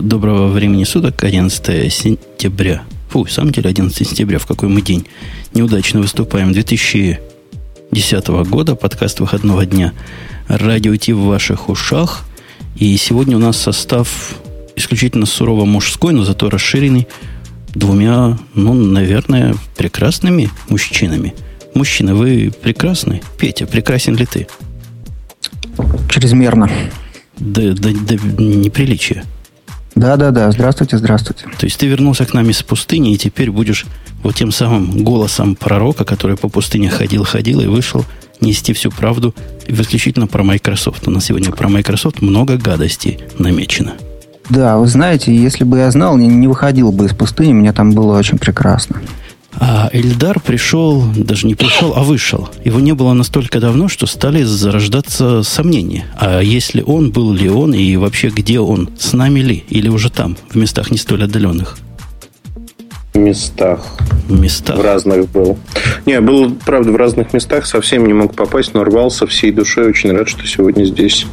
Доброго времени суток, 11 сентября. Фу, в самом деле 11 сентября, в какой мы день неудачно выступаем. 2010 года, подкаст выходного дня. Радио Ти в ваших ушах. И сегодня у нас состав исключительно сурово мужской, но зато расширенный двумя, ну, наверное, прекрасными мужчинами. Мужчина, вы прекрасны? Петя, прекрасен ли ты? Чрезмерно. До, до, до неприличия. Да, да, да. Здравствуйте, здравствуйте. То есть ты вернулся к нам из пустыни, и теперь будешь вот тем самым голосом пророка, который по пустыне ходил, ходил и вышел нести всю правду исключительно про Microsoft. У нас сегодня про Microsoft много гадостей намечено. Да, вы знаете, если бы я знал, не, не выходил бы из пустыни, мне там было очень прекрасно. А Эльдар пришел, даже не пришел, а вышел. Его не было настолько давно, что стали зарождаться сомнения. А если он, был ли он, и вообще где он, с нами ли, или уже там, в местах не столь отдаленных? Местах. В местах? В разных был. Не, был, правда, в разных местах, совсем не мог попасть, но рвался всей душой. Очень рад, что сегодня здесь.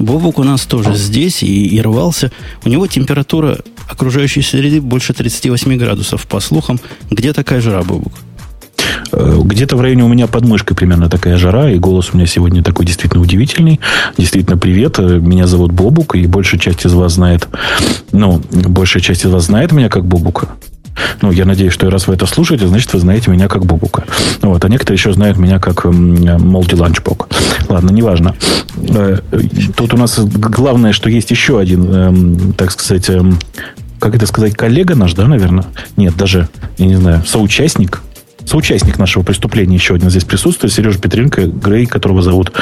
Бобук у нас тоже здесь и, и рвался. У него температура окружающей среды больше 38 градусов, по слухам. Где такая жара, Бобук? Э, где-то в районе у меня под мышкой примерно такая жара, и голос у меня сегодня такой действительно удивительный. Действительно, привет. Э, меня зовут Бобук, и большая часть из вас знает, ну, большая часть из вас знает меня как Бобука. Ну, я надеюсь, что раз вы это слушаете, значит, вы знаете меня как Бобука. Вот, а некоторые еще знают меня как Молди Ланчбок. Ладно, неважно. Э, тут у нас главное, что есть еще один, эм, так сказать, эм, как это сказать, коллега наш, да, наверное? Нет, даже, я не знаю, соучастник соучастник нашего преступления еще один здесь присутствует, Сережа Петренко, Грей, которого зовут.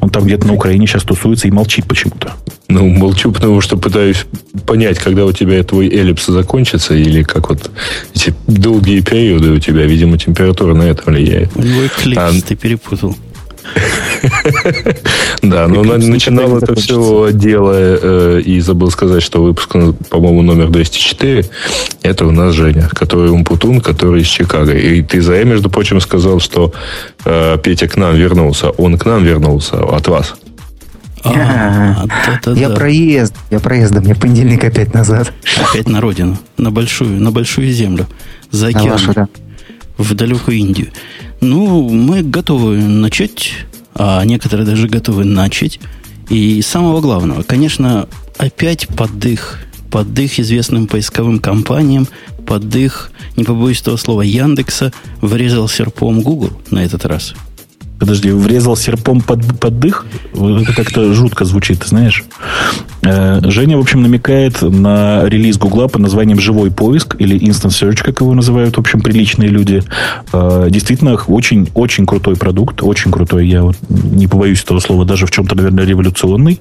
Он там где-то на Украине сейчас тусуется и молчит почему-то. Ну, молчу, потому что пытаюсь понять, когда у тебя твой эллипс закончится, или как вот эти долгие периоды у тебя, видимо, температура на это влияет. У него эклипс, а, ты перепутал. Да, но начинал это все дело, э, и забыл сказать, что выпуск, по-моему, номер 204, это у нас Женя, который умпутун, который из Чикаго. И ты за между прочим, сказал, что э, Петя к нам вернулся. Он к нам вернулся от вас. А, я проезд, я проездом, мне понедельник опять назад. Опять на родину, на большую, на большую землю, за океан, в далекую Индию. Ну, мы готовы начать, а некоторые даже готовы начать. И самого главного, конечно, опять под их, под их известным поисковым компаниям, под их, не побоюсь этого слова, Яндекса, врезал серпом Google на этот раз – Подожди, врезал серпом под, под дых? Это как-то жутко звучит, знаешь. Э, Женя, в общем, намекает на релиз Гугла под названием «Живой поиск» или Instant Search, как его называют, в общем, приличные люди. Э, действительно, очень-очень крутой продукт, очень крутой. Я вот не побоюсь этого слова, даже в чем-то, наверное, революционный.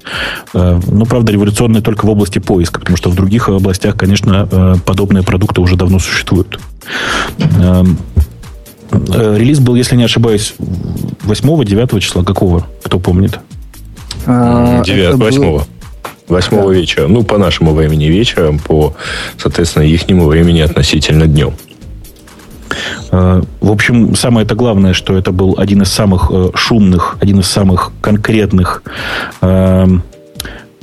Э, но, правда, революционный только в области поиска, потому что в других областях, конечно, подобные продукты уже давно существуют. Э, релиз был, если не ошибаюсь, 8-9 числа. Какого? Кто помнит? 9, 8 8 да. вечера. Ну, по нашему времени вечером, по, соответственно, ихнему времени относительно днем. Э, в общем, самое это главное, что это был один из самых э, шумных, один из самых конкретных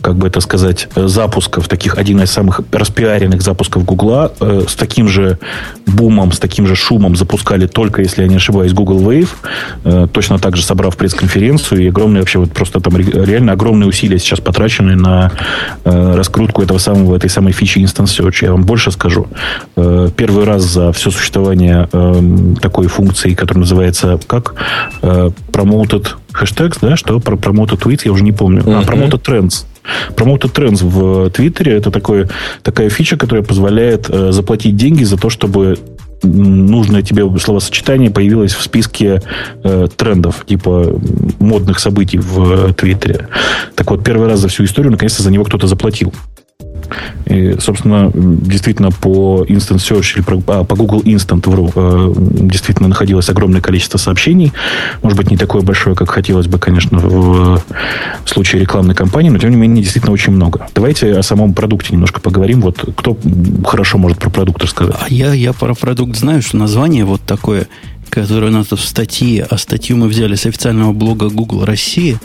как бы это сказать, э, запусков, таких один из самых распиаренных запусков Гугла, э, с таким же бумом, с таким же шумом запускали только, если я не ошибаюсь, Google Wave, э, точно так же собрав пресс-конференцию, и огромные вообще вот просто там реально огромные усилия сейчас потрачены на э, раскрутку этого самого, этой самой фичи Instant Search. Я вам больше скажу. Э, первый раз за все существование э, такой функции, которая называется как? Э, promoted hashtags, да, что про promoted tweets, я уже не помню. Uh-huh. А, promoted trends. Promoted Trends в Твиттере это такое, такая фича, которая позволяет э, заплатить деньги за то, чтобы нужное тебе словосочетание появилось в списке э, трендов, типа модных событий в э, Твиттере. Так вот, первый раз за всю историю наконец-то за него кто-то заплатил. И, собственно, действительно по Instant Search или по, а, по Google Instant вру, э, действительно находилось огромное количество сообщений. Может быть, не такое большое, как хотелось бы, конечно, в, в случае рекламной кампании, но тем не менее действительно очень много. Давайте о самом продукте немножко поговорим. Вот кто хорошо может про продукт рассказать? А я, я про продукт знаю, что название вот такое, которое у нас в статье, а статью мы взяли с официального блога Google России,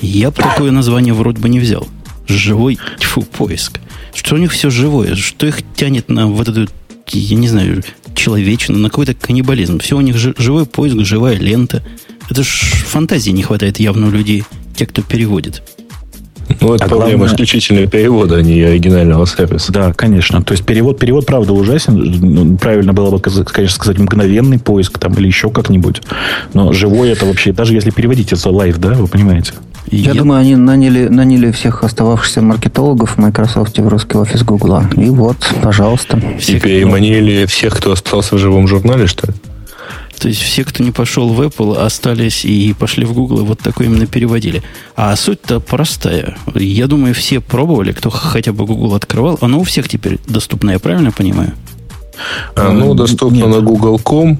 я бы такое название вроде бы не взял. Живой тьфу, поиск. Что у них все живое, что их тянет на вот эту, я не знаю, человечину, на какой-то каннибализм. Все у них живой поиск, живая лента. Это ж фантазии не хватает явно у людей, те, кто переводит. Ну, это а проблема главное... исключительно перевода, а не оригинального сервиса. Да, конечно. То есть перевод, перевод, правда, ужасен. Ну, правильно было бы, конечно, сказать мгновенный поиск там или еще как-нибудь. Но живой это вообще, даже если переводить это live, да, вы понимаете? Я, Я думаю, они наняли, наняли всех остававшихся маркетологов в Microsoft в русский офис Гугла. И вот, пожалуйста. И переманили всех, кто остался в живом журнале, что ли? То есть все, кто не пошел в Apple, остались и пошли в Google, и вот такое именно переводили. А суть-то простая. Я думаю, все пробовали, кто хотя бы Google открывал. Оно у всех теперь доступно, я правильно понимаю? Оно доступно Нет. на Google.com,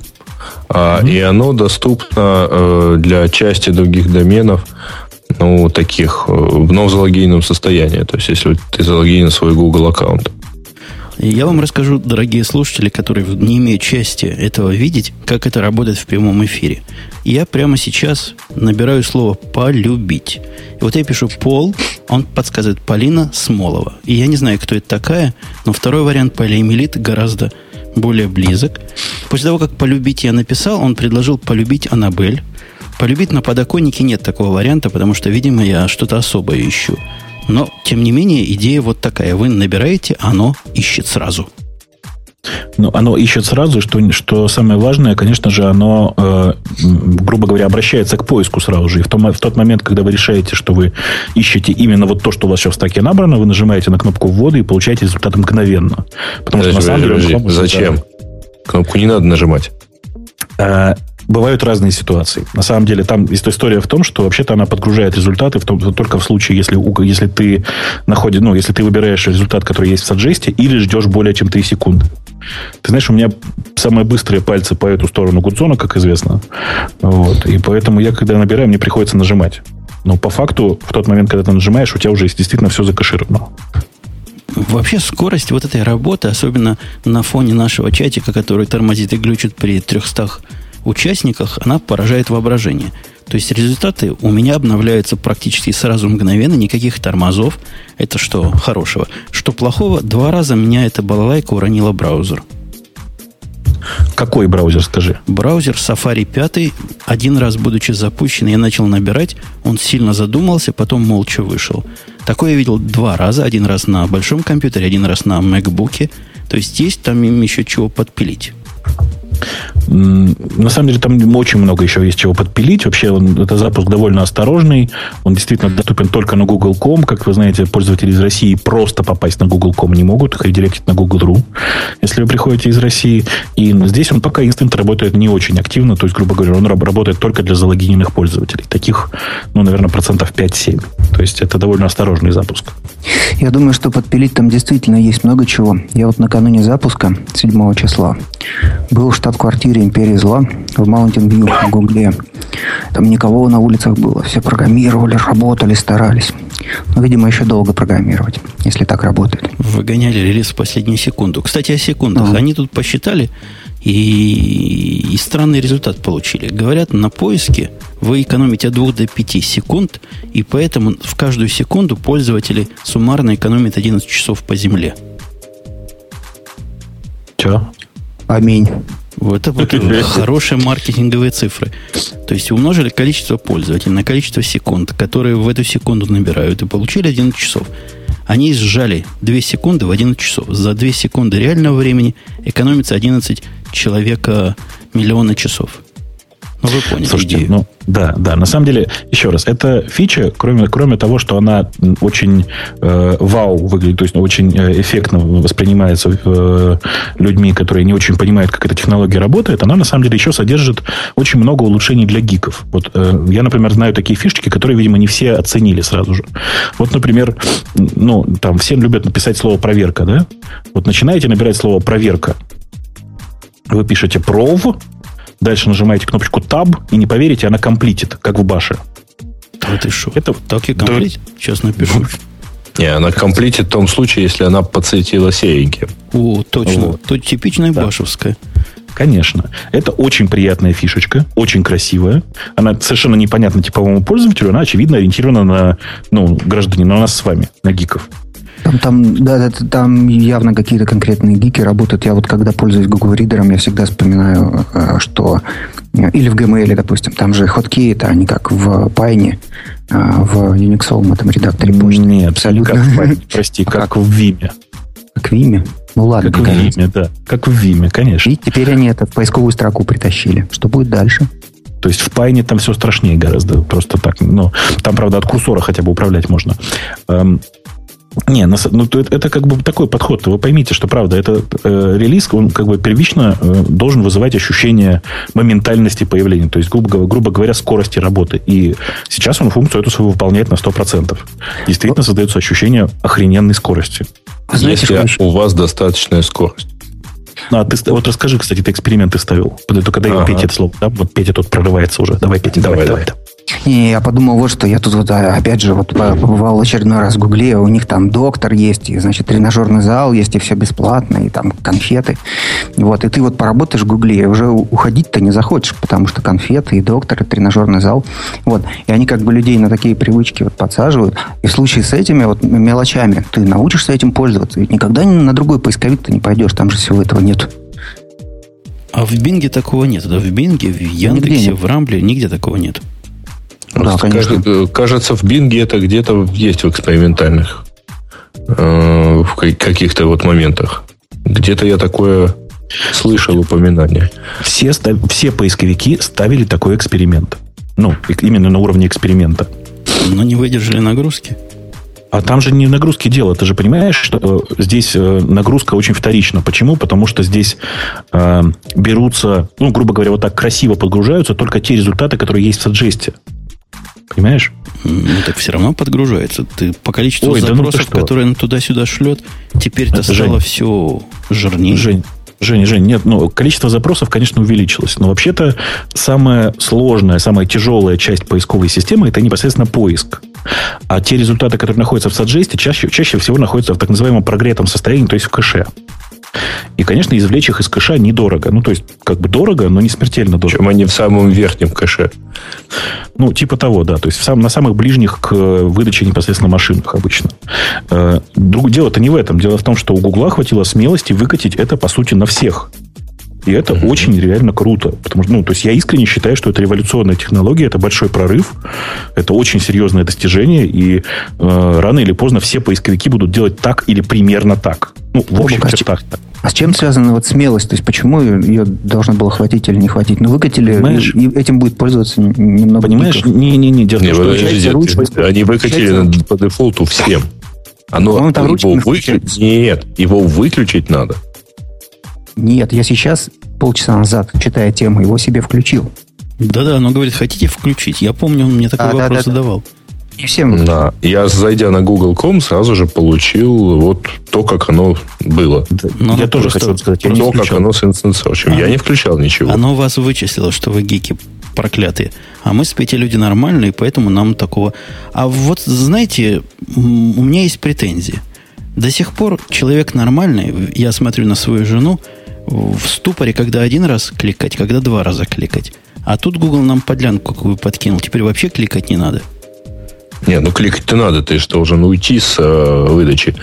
mm-hmm. и оно доступно э, для части других доменов, ну, таких, э, в залогиненном состоянии. То есть, если ты залогинен свой Google аккаунт. Я вам расскажу, дорогие слушатели, которые не имеют счастья этого видеть, как это работает в прямом эфире. Я прямо сейчас набираю слово «полюбить». И вот я пишу «пол», он подсказывает «Полина Смолова». И я не знаю, кто это такая, но второй вариант полиэмилит гораздо более близок. После того, как «полюбить» я написал, он предложил «полюбить Аннабель». Полюбить на подоконнике нет такого варианта, потому что, видимо, я что-то особое ищу. Но, тем не менее, идея вот такая. Вы набираете, оно ищет сразу. Ну, оно ищет сразу, что, что самое важное, конечно же, оно, э, грубо говоря, обращается к поиску сразу же. И в, том, в тот момент, когда вы решаете, что вы ищете именно вот то, что у вас сейчас в стаке набрано, вы нажимаете на кнопку ввода и получаете результат мгновенно. Потому подожди, что на самом деле... Зачем? Кнопку не надо нажимать. Э, бывают разные ситуации. На самом деле, там история в том, что вообще-то она подгружает результаты в том, только в случае, если, если ты находишь, ну, если ты выбираешь результат, который есть в саджесте, или ждешь более чем 3 секунды. Ты знаешь, у меня самые быстрые пальцы по эту сторону Гудзона, как известно. Вот. И поэтому я, когда набираю, мне приходится нажимать. Но по факту, в тот момент, когда ты нажимаешь, у тебя уже действительно все закашировано. Вообще скорость вот этой работы, особенно на фоне нашего чатика, который тормозит и глючит при 300 участниках, она поражает воображение. То есть результаты у меня обновляются практически сразу мгновенно, никаких тормозов. Это что хорошего? Что плохого? Два раза меня эта балалайка уронила браузер. Какой браузер, скажи? Браузер Safari 5. Один раз, будучи запущен, я начал набирать. Он сильно задумался, потом молча вышел. Такое я видел два раза. Один раз на большом компьютере, один раз на MacBook. То есть есть там им еще чего подпилить. На самом деле там очень много еще есть чего подпилить. Вообще он, это запуск довольно осторожный. Он действительно доступен только на Google.com. Как вы знаете, пользователи из России просто попасть на Google.com не могут. Их редиректить на Google.ru, если вы приходите из России. И здесь он пока Instant работает не очень активно. То есть, грубо говоря, он работает только для залогиненных пользователей. Таких, ну, наверное, процентов 5-7. То есть это довольно осторожный запуск. Я думаю, что подпилить там действительно есть много чего. Я вот накануне запуска 7 числа был в штаб-квартире Империи Зла в View в Гугле. Там никого на улицах было. Все программировали, работали, старались. Но, видимо, еще долго программировать, если так работает. Выгоняли релиз в последнюю секунду. Кстати, о секундах. Uh-huh. Они тут посчитали и, и странный результат получили. Говорят, на поиске вы экономите от 2 до 5 секунд, и поэтому в каждую секунду пользователи суммарно экономят 11 часов по земле. Че? Аминь. Вот это вот хорошие маркетинговые цифры. То есть умножили количество пользователей на количество секунд, которые в эту секунду набирают, и получили 11 часов. Они сжали 2 секунды в 11 часов. За 2 секунды реального времени экономится 11 человека миллиона часов. Ну, вы поняли Слушайте, идею. ну, да, да. На самом деле, еще раз, эта фича, кроме, кроме того, что она очень э, вау выглядит, то есть очень э, эффектно воспринимается э, людьми, которые не очень понимают, как эта технология работает, она на самом деле еще содержит очень много улучшений для гиков. Вот э, я, например, знаю такие фишечки, которые, видимо, не все оценили сразу же. Вот, например, ну, там все любят написать слово проверка, да? Вот начинаете набирать слово проверка. Вы пишете prov, Дальше нажимаете кнопочку Tab, и не поверите, она комплитит, как в баше. Да ты что? Это так и комплит? Да. Сейчас напишу. Не, она комплитит в том случае, если она подсветила сереньким. О, точно. Вот. Тут типичная да. башевская. Конечно. Это очень приятная фишечка, очень красивая. Она совершенно непонятна типовому пользователю, она, очевидно, ориентирована на ну, гражданин, на нас с вами, на гиков. Там, там, да, там явно какие-то конкретные гики работают. Я вот когда пользуюсь Google Reader, я всегда вспоминаю, э, что э, или в Gmail, допустим, там же хоткей, это они как в Pine, э, в Unix этом редакторе почты. Нет, абсолютно. Как в Pine, прости, как, как в Vime. Как в Vime? Ну ладно. Как в Vime, да. Как в Vime, конечно. И теперь они это в поисковую строку притащили. Что будет дальше? То есть в Пайне там все страшнее гораздо. Просто так. Но там, правда, от курсора хотя бы управлять можно. Не, ну, это, это как бы такой подход. Вы поймите, что правда, это э, релиз, он как бы первично э, должен вызывать ощущение моментальности появления. То есть, грубо, грубо говоря, скорости работы. И сейчас он функцию эту свою выполняет на 100%. Действительно создается ощущение охрененной скорости. Знаете, Если у вас достаточная скорость. А, ты, вот расскажи, кстати, ты эксперименты ставил. Только дай ага. Петя это слово. Да? Вот Петя тут прорывается уже. Давай, Петя, давай, давай. давай. Не, я подумал вот что. Я тут вот, а, опять же, вот побывал очередной раз в Гугле. У них там доктор есть, и, значит, тренажерный зал есть, и все бесплатно, и там конфеты. Вот, и ты вот поработаешь в Гугле, и уже уходить-то не захочешь, потому что конфеты, и доктор, и тренажерный зал. Вот. И они как бы людей на такие привычки вот подсаживают. И в случае с этими вот мелочами ты научишься этим пользоваться. Ведь никогда на другой поисковик ты не пойдешь, там же всего этого нет. А в Бинге такого нет. Да в Бинге, в Яндексе, в Рамбле нигде такого нет. Да, конечно. Э, кажется, в Бинге это где-то есть в экспериментальных э, в каких-то вот моментах. Где-то я такое слышал упоминание. Все, все поисковики ставили такой эксперимент. Ну, именно на уровне эксперимента. Но не выдержали нагрузки. А там же не нагрузки дело. Ты же понимаешь, что э, здесь нагрузка очень вторична. Почему? Потому что здесь э, берутся, ну, грубо говоря, вот так красиво подгружаются только те результаты, которые есть в саджесте. Понимаешь? Ну, так все равно подгружается. Ты по количеству Ой, запросов, да ну которые он туда-сюда шлет, теперь-то стало Жень. все жирнее. Жень, Женя, Жень, нет, ну, количество запросов, конечно, увеличилось. Но вообще-то самая сложная, самая тяжелая часть поисковой системы это непосредственно поиск. А те результаты, которые находятся в саджесте, чаще, чаще всего находятся в так называемом прогретом состоянии, то есть в кэше. И, конечно, извлечь их из кэша недорого. Ну, то есть, как бы дорого, но не смертельно дорого. Чем они в самом верхнем кэше. Ну, типа того, да. То есть, в сам, на самых ближних к выдаче непосредственно машинах обычно. Э, дело-то не в этом. Дело в том, что у Гугла хватило смелости выкатить это, по сути, на всех. И это mm-hmm. очень реально круто. Потому что, ну, то есть я искренне считаю, что это революционная технология, это большой прорыв, это очень серьезное достижение, и э, рано или поздно все поисковики будут делать так или примерно так. Ну, в общем чертах. А, а с чем связана вот смелость? То есть почему ее должно было хватить или не хватить? Ну, выкатили, Понимаешь? и этим будет пользоваться немного Понимаешь? Не-не-не, дело не, подождите, ручка, они выкатили по дефолту всем. Оно, там его выключить, нет, его выключить надо. Нет, я сейчас, полчаса назад, читая тему, его себе включил. Да-да, оно говорит, хотите включить? Я помню, он мне такой а, вопрос да, да, задавал. Не всем. Да. Я, зайдя на Google.com, сразу же получил вот то, как оно было. Да, но я тоже хотел сказать. Я то, как оно с инстанцией. Я не включал ничего. Оно вас вычислило, что вы гики проклятые. А мы с Петей люди нормальные, поэтому нам такого... А вот, знаете, у меня есть претензии. До сих пор человек нормальный, я смотрю на свою жену, в ступоре, когда один раз кликать, когда два раза кликать. А тут Google нам подлянку какую подкинул. Теперь вообще кликать не надо. Не, ну кликать-то надо, ты же должен уйти с э, выдачи.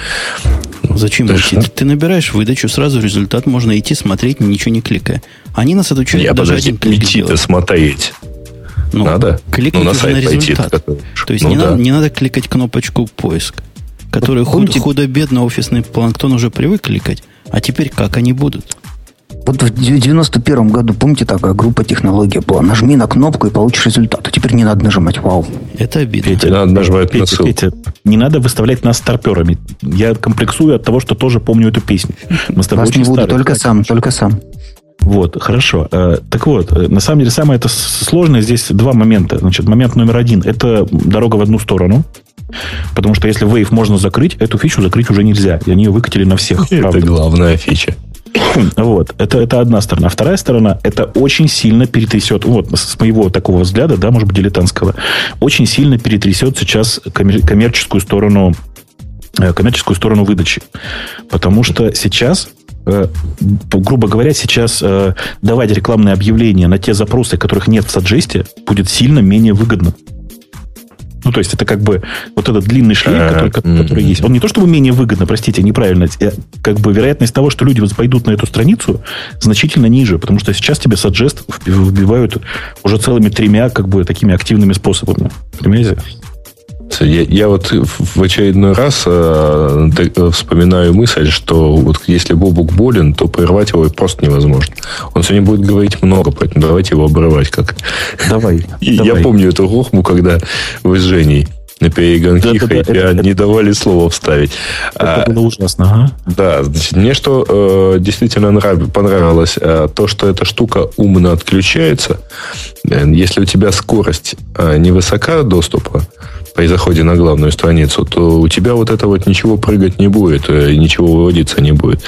Зачем ты уйти? Ты, ты набираешь выдачу, сразу результат, можно идти смотреть, ничего не кликая. Они нас отучают Я даже подожди, один клик идти-то смотреть. Ну, надо? Кликать ну, на сайт на результат. Пойти, То есть ну, не, да. надо, не надо кликать кнопочку поиск, который вот, худо-бедно офисный планктон уже привык кликать. А теперь как они будут? Вот в 91 году, помните, такая группа технология была. Нажми на кнопку и получишь результат. А теперь не надо нажимать. Вау. Это обидно. Петя, надо нажимать Петя, на ссылку. Петя, не надо выставлять нас старперами. Я комплексую от того, что тоже помню эту песню. Мы с тобой Вас не буду, старые, только сам, только сам. Вот, хорошо. Э, так вот, э, на самом деле самое это сложное здесь два момента. Значит, момент номер один – это дорога в одну сторону. Потому что если Wave можно закрыть, эту фичу закрыть уже нельзя. И они ее выкатили на всех. Это правда. главная фича. Вот, это, это одна сторона. Вторая сторона, это очень сильно перетрясет, вот с моего такого взгляда, да, может быть, дилетантского, очень сильно перетрясет сейчас коммерческую сторону э, коммерческую сторону выдачи. Потому что сейчас э, грубо говоря, сейчас э, давать рекламные объявления на те запросы, которых нет в Саджесте, будет сильно менее выгодно. Ну, то есть это как бы вот этот длинный шлейф, который, который есть, он не то чтобы менее выгодно, простите, неправильно, э, как бы вероятность того, что люди пойдут на эту страницу, значительно ниже, потому что сейчас тебе саджест вбивают уже целыми тремя как бы такими активными способами. Понимаете? Я, я вот в очередной раз э, вспоминаю мысль, что вот если Бобук болен, то прервать его просто невозможно. Он сегодня будет говорить много, поэтому давайте его обрывать как. Давай. И давай. Я помню эту рухму, когда вы с Женей на перегонки, да, да, хотя это, не давали слова вставить. Это а, было ужасно, ага. Да, значит, мне что э, действительно нрав, понравилось, э, то, что эта штука умно отключается. Э, если у тебя скорость э, невысока доступа, при заходе на главную страницу, то у тебя вот это вот ничего прыгать не будет, э, ничего выводиться не будет.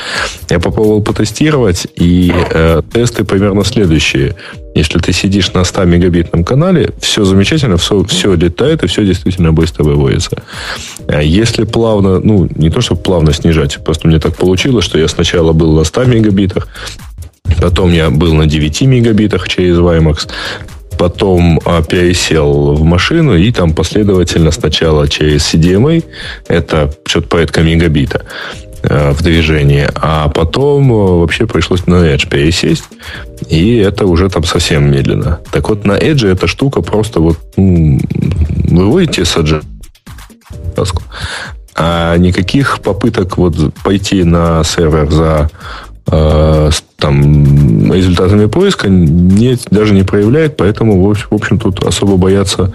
Я попробовал потестировать, и э, тесты примерно следующие. Если ты сидишь на 100 мегабитном канале, все замечательно, все, все летает, и все действительно быстро выводится. А если плавно, ну, не то, чтобы плавно снижать, просто мне так получилось, что я сначала был на 100 мегабитах, Потом я был на 9 мегабитах через WiMAX потом а, пересел в машину и там последовательно сначала через CDMA, это что-то порядка мегабита э, в движении, а потом э, вообще пришлось на Edge пересесть, и это уже там совсем медленно. Так вот, на Edge эта штука просто вот ну, выводите с Edge а никаких попыток вот пойти на сервер за там, результатами поиска не, даже не проявляет, поэтому, в общем, тут особо бояться,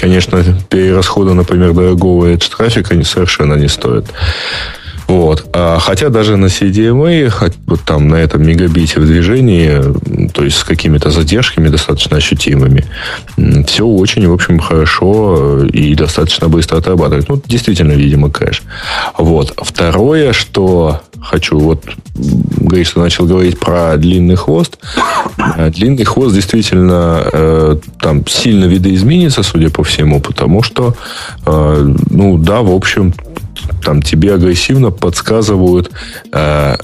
конечно, перерасхода, например, дорогого edge трафика совершенно не стоит. Вот. А, хотя даже на CDMA, вот там на этом мегабите в движении, то есть с какими-то задержками достаточно ощутимыми, все очень, в общем, хорошо и достаточно быстро отрабатывает. Ну, действительно, видимо, кэш. Вот. Второе, что хочу, вот что начал говорить про длинный хвост. А, длинный хвост действительно э, там сильно видоизменится, судя по всему, потому что, э, ну да, в общем, там тебе агрессивно подсказывают, э,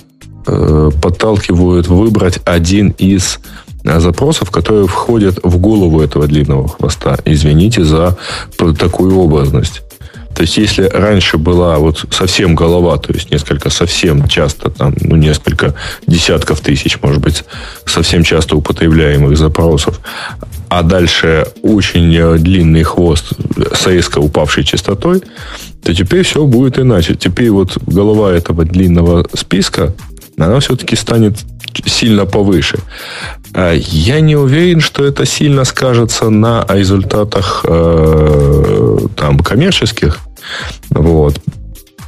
э, подталкивают выбрать один из э, запросов, которые входят в голову этого длинного хвоста. Извините за такую образность. То есть, если раньше была вот совсем голова, то есть несколько совсем часто, там, ну, несколько десятков тысяч, может быть, совсем часто употребляемых запросов, а дальше очень э, длинный хвост с резко упавшей частотой, то теперь все будет иначе. Теперь вот голова этого длинного списка, она все-таки станет сильно повыше. А я не уверен, что это сильно скажется на результатах э, там, коммерческих. Вот.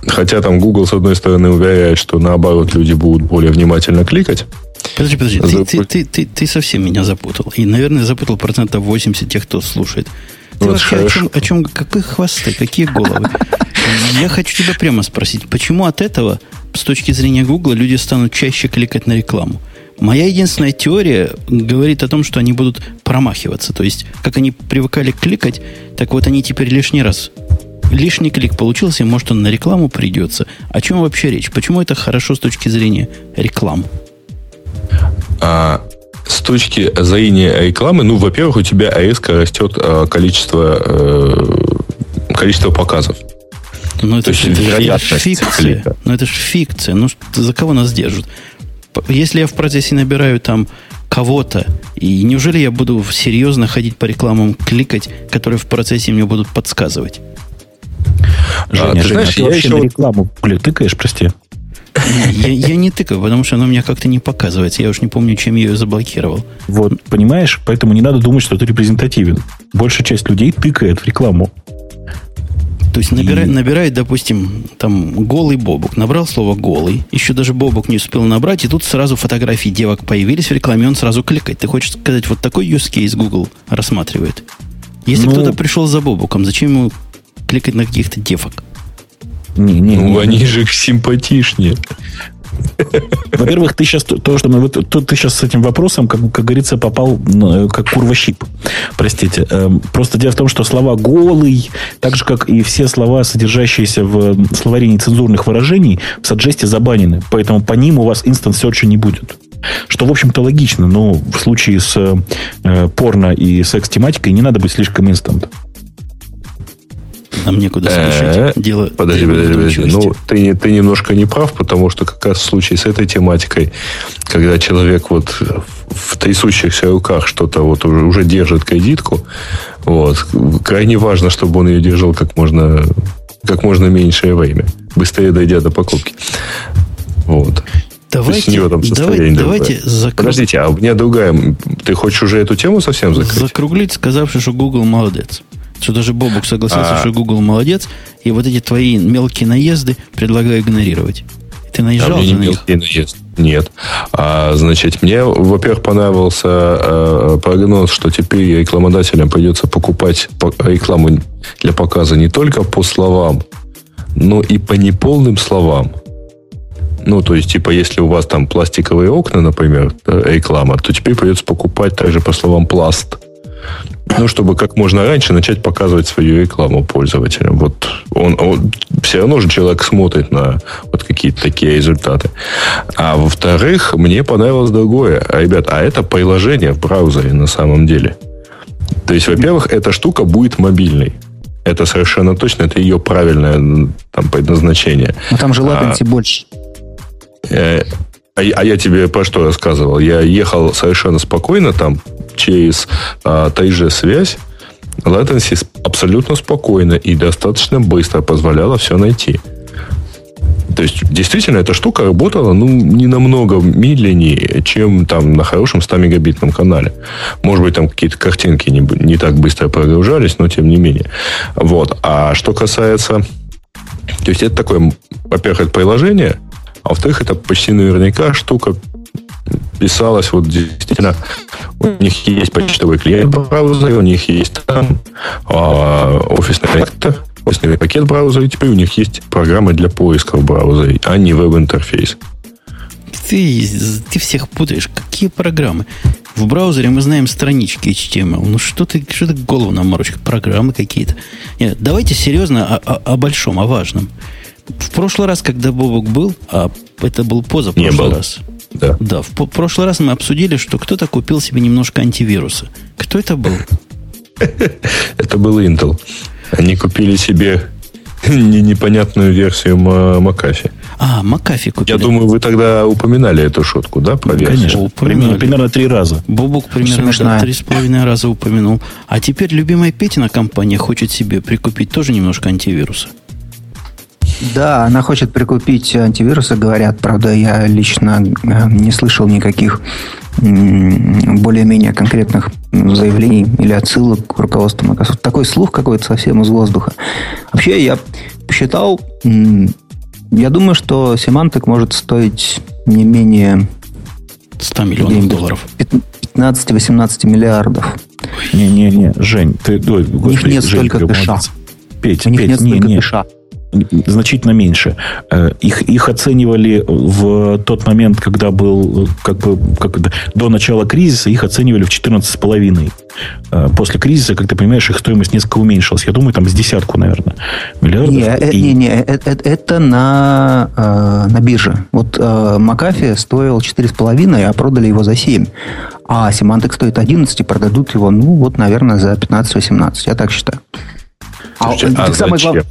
Хотя там Google, с одной стороны, уверяет, что наоборот люди будут более внимательно кликать. Подожди, подожди, ты, ты, ты, ты, ты совсем меня запутал. И, наверное, запутал процентов 80 тех, кто слушает. Ты вот вообще о чем, о чем, какие хвосты, какие головы? Я хочу тебя прямо спросить, почему от этого, с точки зрения Google, люди станут чаще кликать на рекламу? Моя единственная теория говорит о том, что они будут промахиваться. То есть, как они привыкали кликать, так вот они теперь лишний раз лишний клик получился, и может он на рекламу придется. О чем вообще речь? Почему это хорошо с точки зрения рекламы? А, с точки зрения рекламы, ну, во-первых, у тебя резко растет а, количество, а, количество показов. Ну, это же фикция. Ну, это же фикция. Ну, за кого нас держат? Если я в процессе набираю там кого-то, и неужели я буду серьезно ходить по рекламам, кликать, которые в процессе мне будут подсказывать? Женя, а, ты Женя, знаешь, а ты я вообще еще... на рекламу тыкаешь, прости? Я, я не тыкаю, потому что она у меня как-то не показывается. Я уж не помню, чем я ее заблокировал. Вот, понимаешь? Поэтому не надо думать, что ты репрезентативен. Большая часть людей тыкает в рекламу. То есть набирает, и... набирает, допустим, там голый бобук. Набрал слово голый. Еще даже бобук не успел набрать, и тут сразу фотографии девок появились в рекламе, он сразу кликает. Ты хочешь сказать, вот такой use case Google рассматривает? Если ну... кто-то пришел за бобуком, зачем ему кликать на каких-то девок? Не, не, ну, не, они не. же симпатичнее. Во-первых, ты сейчас то, что мы вот тут ты сейчас с этим вопросом, как, как говорится, попал ну, как курва щип. Простите. Эм, просто дело в том, что слова голый, так же как и все слова, содержащиеся в словаре нецензурных выражений, в саджесте забанены. Поэтому по ним у вас инстанс search не будет. Что, в общем-то, логично, но в случае с э, порно и секс-тематикой не надо быть слишком инстант. Нам некуда спешить. Э, Дело подожди, подожди, подожди. Ну, ты, ты немножко не прав, потому что как раз в случае с этой тематикой, когда человек вот в трясущихся руках что-то вот уже, уже держит кредитку, вот, крайне важно, чтобы он ее держал как можно, как можно меньшее время, быстрее дойдя до покупки. Вот. Давайте, давайте, давайте закруг... Подождите, а у меня другая. Ты хочешь уже эту тему совсем закрыть? Закруглить, сказавши, что Google молодец что даже Бобук согласился, а... что Google молодец, и вот эти твои мелкие наезды предлагаю игнорировать. Ты наезжал а на них? Наезд. Нет. А, значит, мне, во-первых, понравился э, прогноз, что теперь рекламодателям придется покупать рекламу для показа не только по словам, но и по неполным словам. Ну, то есть, типа, если у вас там пластиковые окна, например, реклама, то теперь придется покупать также по словам пласт ну, чтобы как можно раньше начать показывать свою рекламу пользователям. Вот он, он все равно же человек смотрит на вот какие-то такие результаты. А во-вторых, мне понравилось другое. А, ребят, а это приложение в браузере на самом деле. То есть, во-первых, эта штука будет мобильной. Это совершенно точно, это ее правильное там, предназначение. Но там же latency а, больше. Э, а, а я тебе про что рассказывал? Я ехал совершенно спокойно там через а, 3G-связь. Latency абсолютно спокойно и достаточно быстро позволяла все найти. То есть, действительно, эта штука работала, ну, не намного медленнее, чем там на хорошем 100-мегабитном канале. Может быть, там какие-то картинки не, не так быстро прогружались, но тем не менее. Вот. А что касается... То есть, это такое, во-первых, это приложение, а во-вторых, это почти наверняка штука писалась вот действительно у них есть почтовый клиент в браузере, у них есть там а, офисный редактор, офисный пакет браузера, и теперь у них есть программы для поиска в браузере, а не веб-интерфейс. Ты, ты всех путаешь. Какие программы? В браузере мы знаем странички HTML. Ну что ты, что ты голову наморочка? Программы какие-то. Нет, давайте серьезно о, о, о большом, о важном. В прошлый раз, когда Бобок был, а это был позапрошлый Не был. раз. Да. Да, в прошлый раз мы обсудили, что кто-то купил себе немножко антивируса. Кто это был? Это был Intel. Они купили себе непонятную версию McAfee. А, McAfee купили. Я думаю, вы тогда упоминали эту шутку, да, про версию? Конечно, упоминали. Примерно три раза. Бобук примерно три с половиной раза упомянул. А теперь любимая Петина компания хочет себе прикупить тоже немножко антивируса. Да, она хочет прикупить антивирусы, говорят. Правда, я лично э, не слышал никаких более-менее конкретных заявлений или отсылок к руководству Microsoft. Такой слух какой-то совсем из воздуха. Вообще, я посчитал, я думаю, что Семантик может стоить не менее 100 миллионов долларов. 15-18 миллиардов. Не-не-не, Жень, ты... Ой, господи, У них нет Жень, столько кэша. Петь, У них Петь, нет столько не, кэша значительно меньше. Э, их, их оценивали в тот момент, когда был как бы как до начала кризиса, их оценивали в 14,5. Э, после кризиса, как ты понимаешь, их стоимость несколько уменьшилась. Я думаю, там с десятку, наверное, миллиардов. Не, э, и... не, не это, это на, на бирже. Вот Макафи стоил 4,5, а продали его за 7. А Symantec стоит 11 и продадут его, ну, вот, наверное, за 15-18. Я так считаю. Слушайте, а, а самое главное,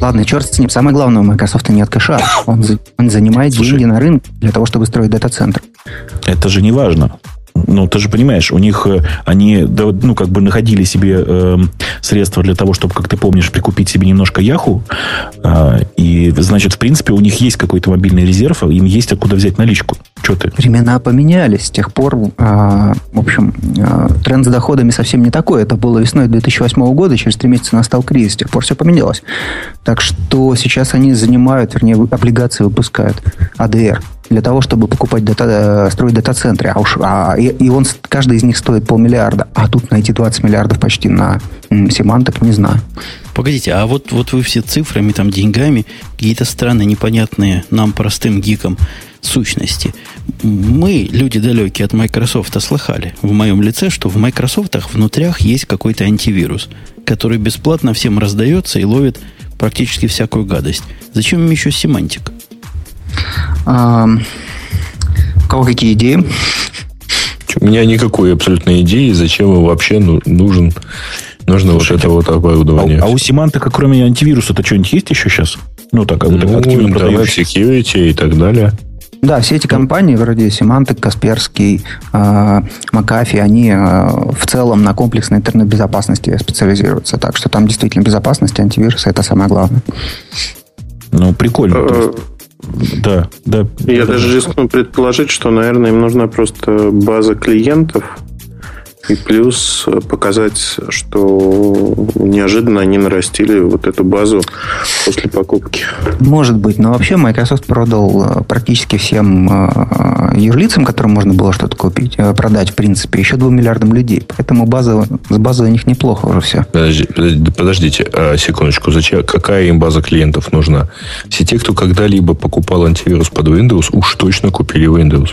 Ладно, черт с ним. Самое главное, у Microsoft нет кэша. Он, он занимает Слушай, деньги на рынке для того, чтобы строить дата-центр. Это же не важно. Ну, ты же понимаешь, у них э, они, ну, как бы находили себе э, средства для того, чтобы, как ты помнишь, прикупить себе немножко Яху. Э, и, значит, в принципе, у них есть какой-то мобильный резерв, им есть откуда взять наличку. Что ты? Времена поменялись. С тех пор, э, в общем, э, тренд с доходами совсем не такой. Это было весной 2008 года, через три месяца настал кризис. С тех пор все поменялось. Так что сейчас они занимают, вернее, облигации выпускают, АДР – для того, чтобы покупать дата, э, строить дата-центры. А уж, а, и, и он, каждый из них стоит полмиллиарда. А тут найти 20 миллиардов почти на Симантек, не знаю. Погодите, а вот, вот вы все цифрами, там, деньгами, какие-то странные, непонятные нам, простым гикам, сущности. Мы, люди далекие от Microsoft, слыхали в моем лице, что в Microsoft внутрях есть какой-то антивирус, который бесплатно всем раздается и ловит практически всякую гадость. Зачем им еще семантик? А, у кого какие идеи? У меня никакой абсолютной идеи, зачем им вообще нужен Нужно Слушайте, вот это вот оборудование. А, а у Симантека, кроме антивируса-то что-нибудь есть еще сейчас? Ну, так, вот ну, активно продающий. security и так далее. Да, все эти компании, вроде Symantec, Касперский, Макафи, они э, в целом на комплексной интернет-безопасности специализируются. Так что там действительно безопасность, антивирус – это самое главное. Ну, прикольно. Да, да. Я даже рискну предположить, что, наверное, им нужна просто база клиентов, и плюс показать, что неожиданно они нарастили вот эту базу после покупки. Может быть, но вообще Microsoft продал э, практически всем э, юрлицам, которым можно было что-то купить, э, продать, в принципе, еще 2 миллиардам людей. Поэтому база, с базой у них неплохо уже все. Подожди, подождите, а, секундочку. Зачем, какая им база клиентов нужна? Все те, кто когда-либо покупал антивирус под Windows, уж точно купили Windows.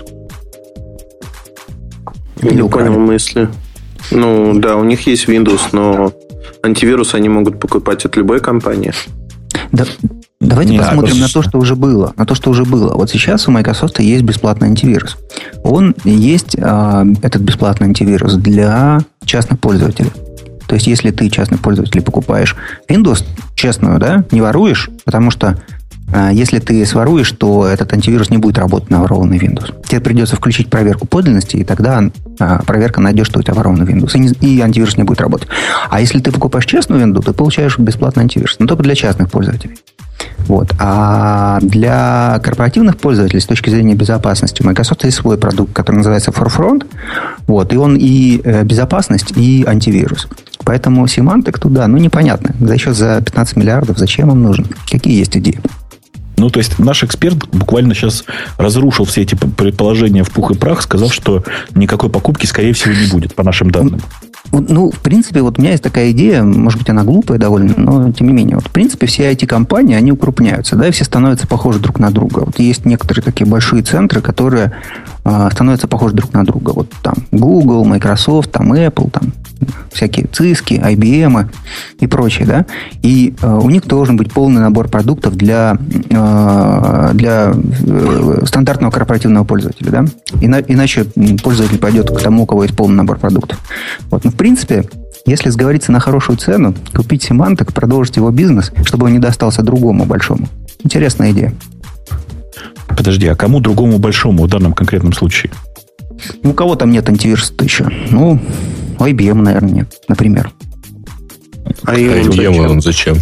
Не понял мысли. Ну, да, у них есть Windows, но антивирус они могут покупать от любой компании. Да, давайте Нет, посмотрим на то, что уже было. На то, что уже было. Вот сейчас у Microsoft есть бесплатный антивирус. Он есть, э, этот бесплатный антивирус, для частных пользователей. То есть, если ты частный пользователь покупаешь Windows честную, да, не воруешь, потому что если ты своруешь, то этот антивирус не будет работать на ворованный Windows. Тебе придется включить проверку подлинности, и тогда а, проверка найдет, что у тебя ворованный Windows, и, не, и антивирус не будет работать. А если ты покупаешь честную Windows, ты получаешь бесплатный антивирус, но только для частных пользователей. Вот. А для корпоративных пользователей с точки зрения безопасности у Microsoft есть свой продукт, который называется Forefront. Вот. И он и э, безопасность, и антивирус. Поэтому Symantec туда, ну, непонятно. За еще за 15 миллиардов зачем он нужен? Какие есть идеи? Ну, то есть наш эксперт буквально сейчас разрушил все эти предположения в пух и прах, сказав, что никакой покупки, скорее всего, не будет, по нашим данным. Ну, в принципе, вот у меня есть такая идея, может быть, она глупая довольно, но тем не менее. Вот, в принципе, все IT-компании, они укрупняются, да, и все становятся похожи друг на друга. Вот есть некоторые такие большие центры, которые э, становятся похожи друг на друга. Вот там Google, Microsoft, там Apple, там всякие циски, IBM и прочее, да. И э, у них должен быть полный набор продуктов для, э, для э, стандартного корпоративного пользователя, да. Ина, иначе пользователь пойдет к тому, у кого есть полный набор продуктов. Вот, ну, в принципе, если сговориться на хорошую цену, купить Симантек, продолжить его бизнес, чтобы он не достался другому большому. Интересная идея. Подожди, а кому другому большому в данном конкретном случае? Ну, у кого там нет антивируса еще? Ну, у IBM, наверное, нет, например. А IBM он зачем?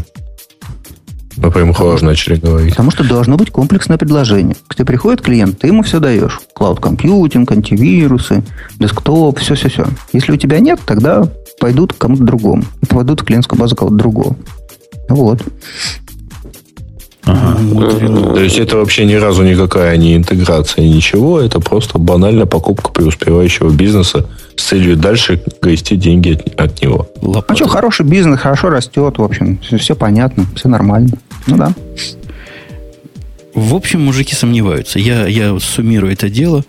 Мы по МХО начали говорить. Потому что должно быть комплексное предложение. К тебе приходит клиент, ты ему все даешь. Клауд компьютинг, антивирусы, десктоп, все-все-все. Если у тебя нет, тогда пойдут к кому-то другому. И попадут в клиентскую базу кого-то другого. Вот. Ага. То есть это вообще ни разу никакая не интеграция, ничего. Это просто банальная покупка преуспевающего бизнеса с целью дальше грести деньги от, от него. Лопата. А что, хороший бизнес, хорошо растет, в общем, все, все понятно, все нормально. Ну да. В общем, мужики сомневаются. Я, я суммирую это дело.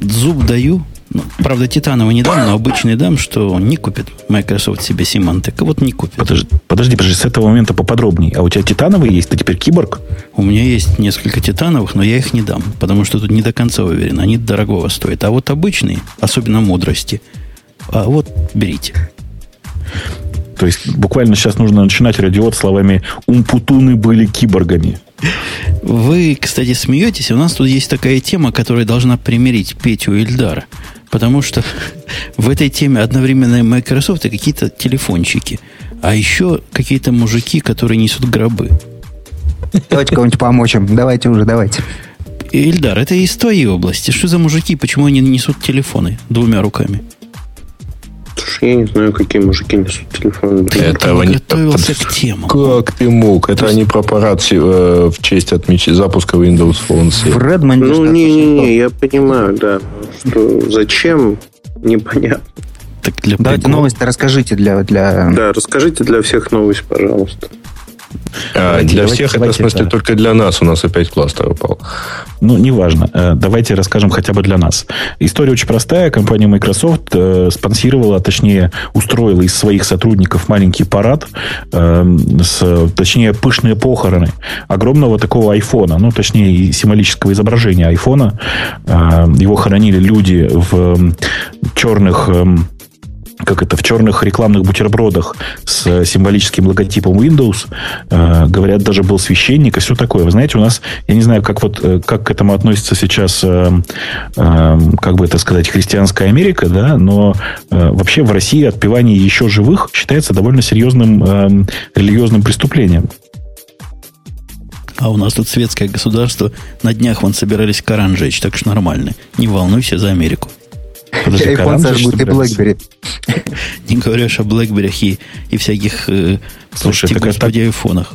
Зуб даю, ну, правда, титановый не дам, но обычный дам, что не купит Microsoft себе Symantec. А вот не купит. Подожди, подожди, подожди, с этого момента поподробнее. А у тебя титановый есть? Ты теперь киборг? У меня есть несколько титановых, но я их не дам, потому что тут не до конца уверен. Они дорогого стоят. А вот обычные, особенно мудрости, а вот берите. То есть буквально сейчас нужно начинать радиот словами «умпутуны были киборгами». Вы, кстати, смеетесь. У нас тут есть такая тема, которая должна примирить Петю и Ильдара. Потому что в этой теме одновременно Microsoft и какие-то телефончики. А еще какие-то мужики, которые несут гробы. Давайте кого-нибудь помочь Давайте уже, давайте. Ильдар, это из твоей области. Что за мужики? Почему они несут телефоны двумя руками? Слушай, я не знаю, какие мужики несут телефоны. Этого не готовился к тему. Как ты мог? Это они про парад э, в честь отмечи запуска Windows Phone 7. В Redmond. Ну, не-не-не, я понимаю, да. Что зачем, непонятно. Так для Давайте новости расскажите для, для... Да, расскажите для всех новость, пожалуйста. А, для давайте, всех давайте, это, в смысле, да. только для нас. У нас опять кластер упал. Ну, неважно. Э, давайте расскажем хотя бы для нас. История очень простая. Компания Microsoft э, спонсировала, а точнее, устроила из своих сотрудников маленький парад, э, с, точнее, пышные похороны огромного такого айфона, ну, точнее, символического изображения айфона. Его хоронили люди в черных как это, в черных рекламных бутербродах с символическим логотипом Windows. Э, говорят, даже был священник и все такое. Вы знаете, у нас, я не знаю, как, вот, э, как к этому относится сейчас, э, э, как бы это сказать, христианская Америка, да, но э, вообще в России отпевание еще живых считается довольно серьезным э, религиозным преступлением. А у нас тут светское государство. На днях вон собирались Коран жечь, так что нормально. Не волнуйся за Америку. Подожди, iPhone сожгут и BlackBerry. Не говоришь о BlackBerry и, и всяких, э, Слушай, так, господи, так, айфонах.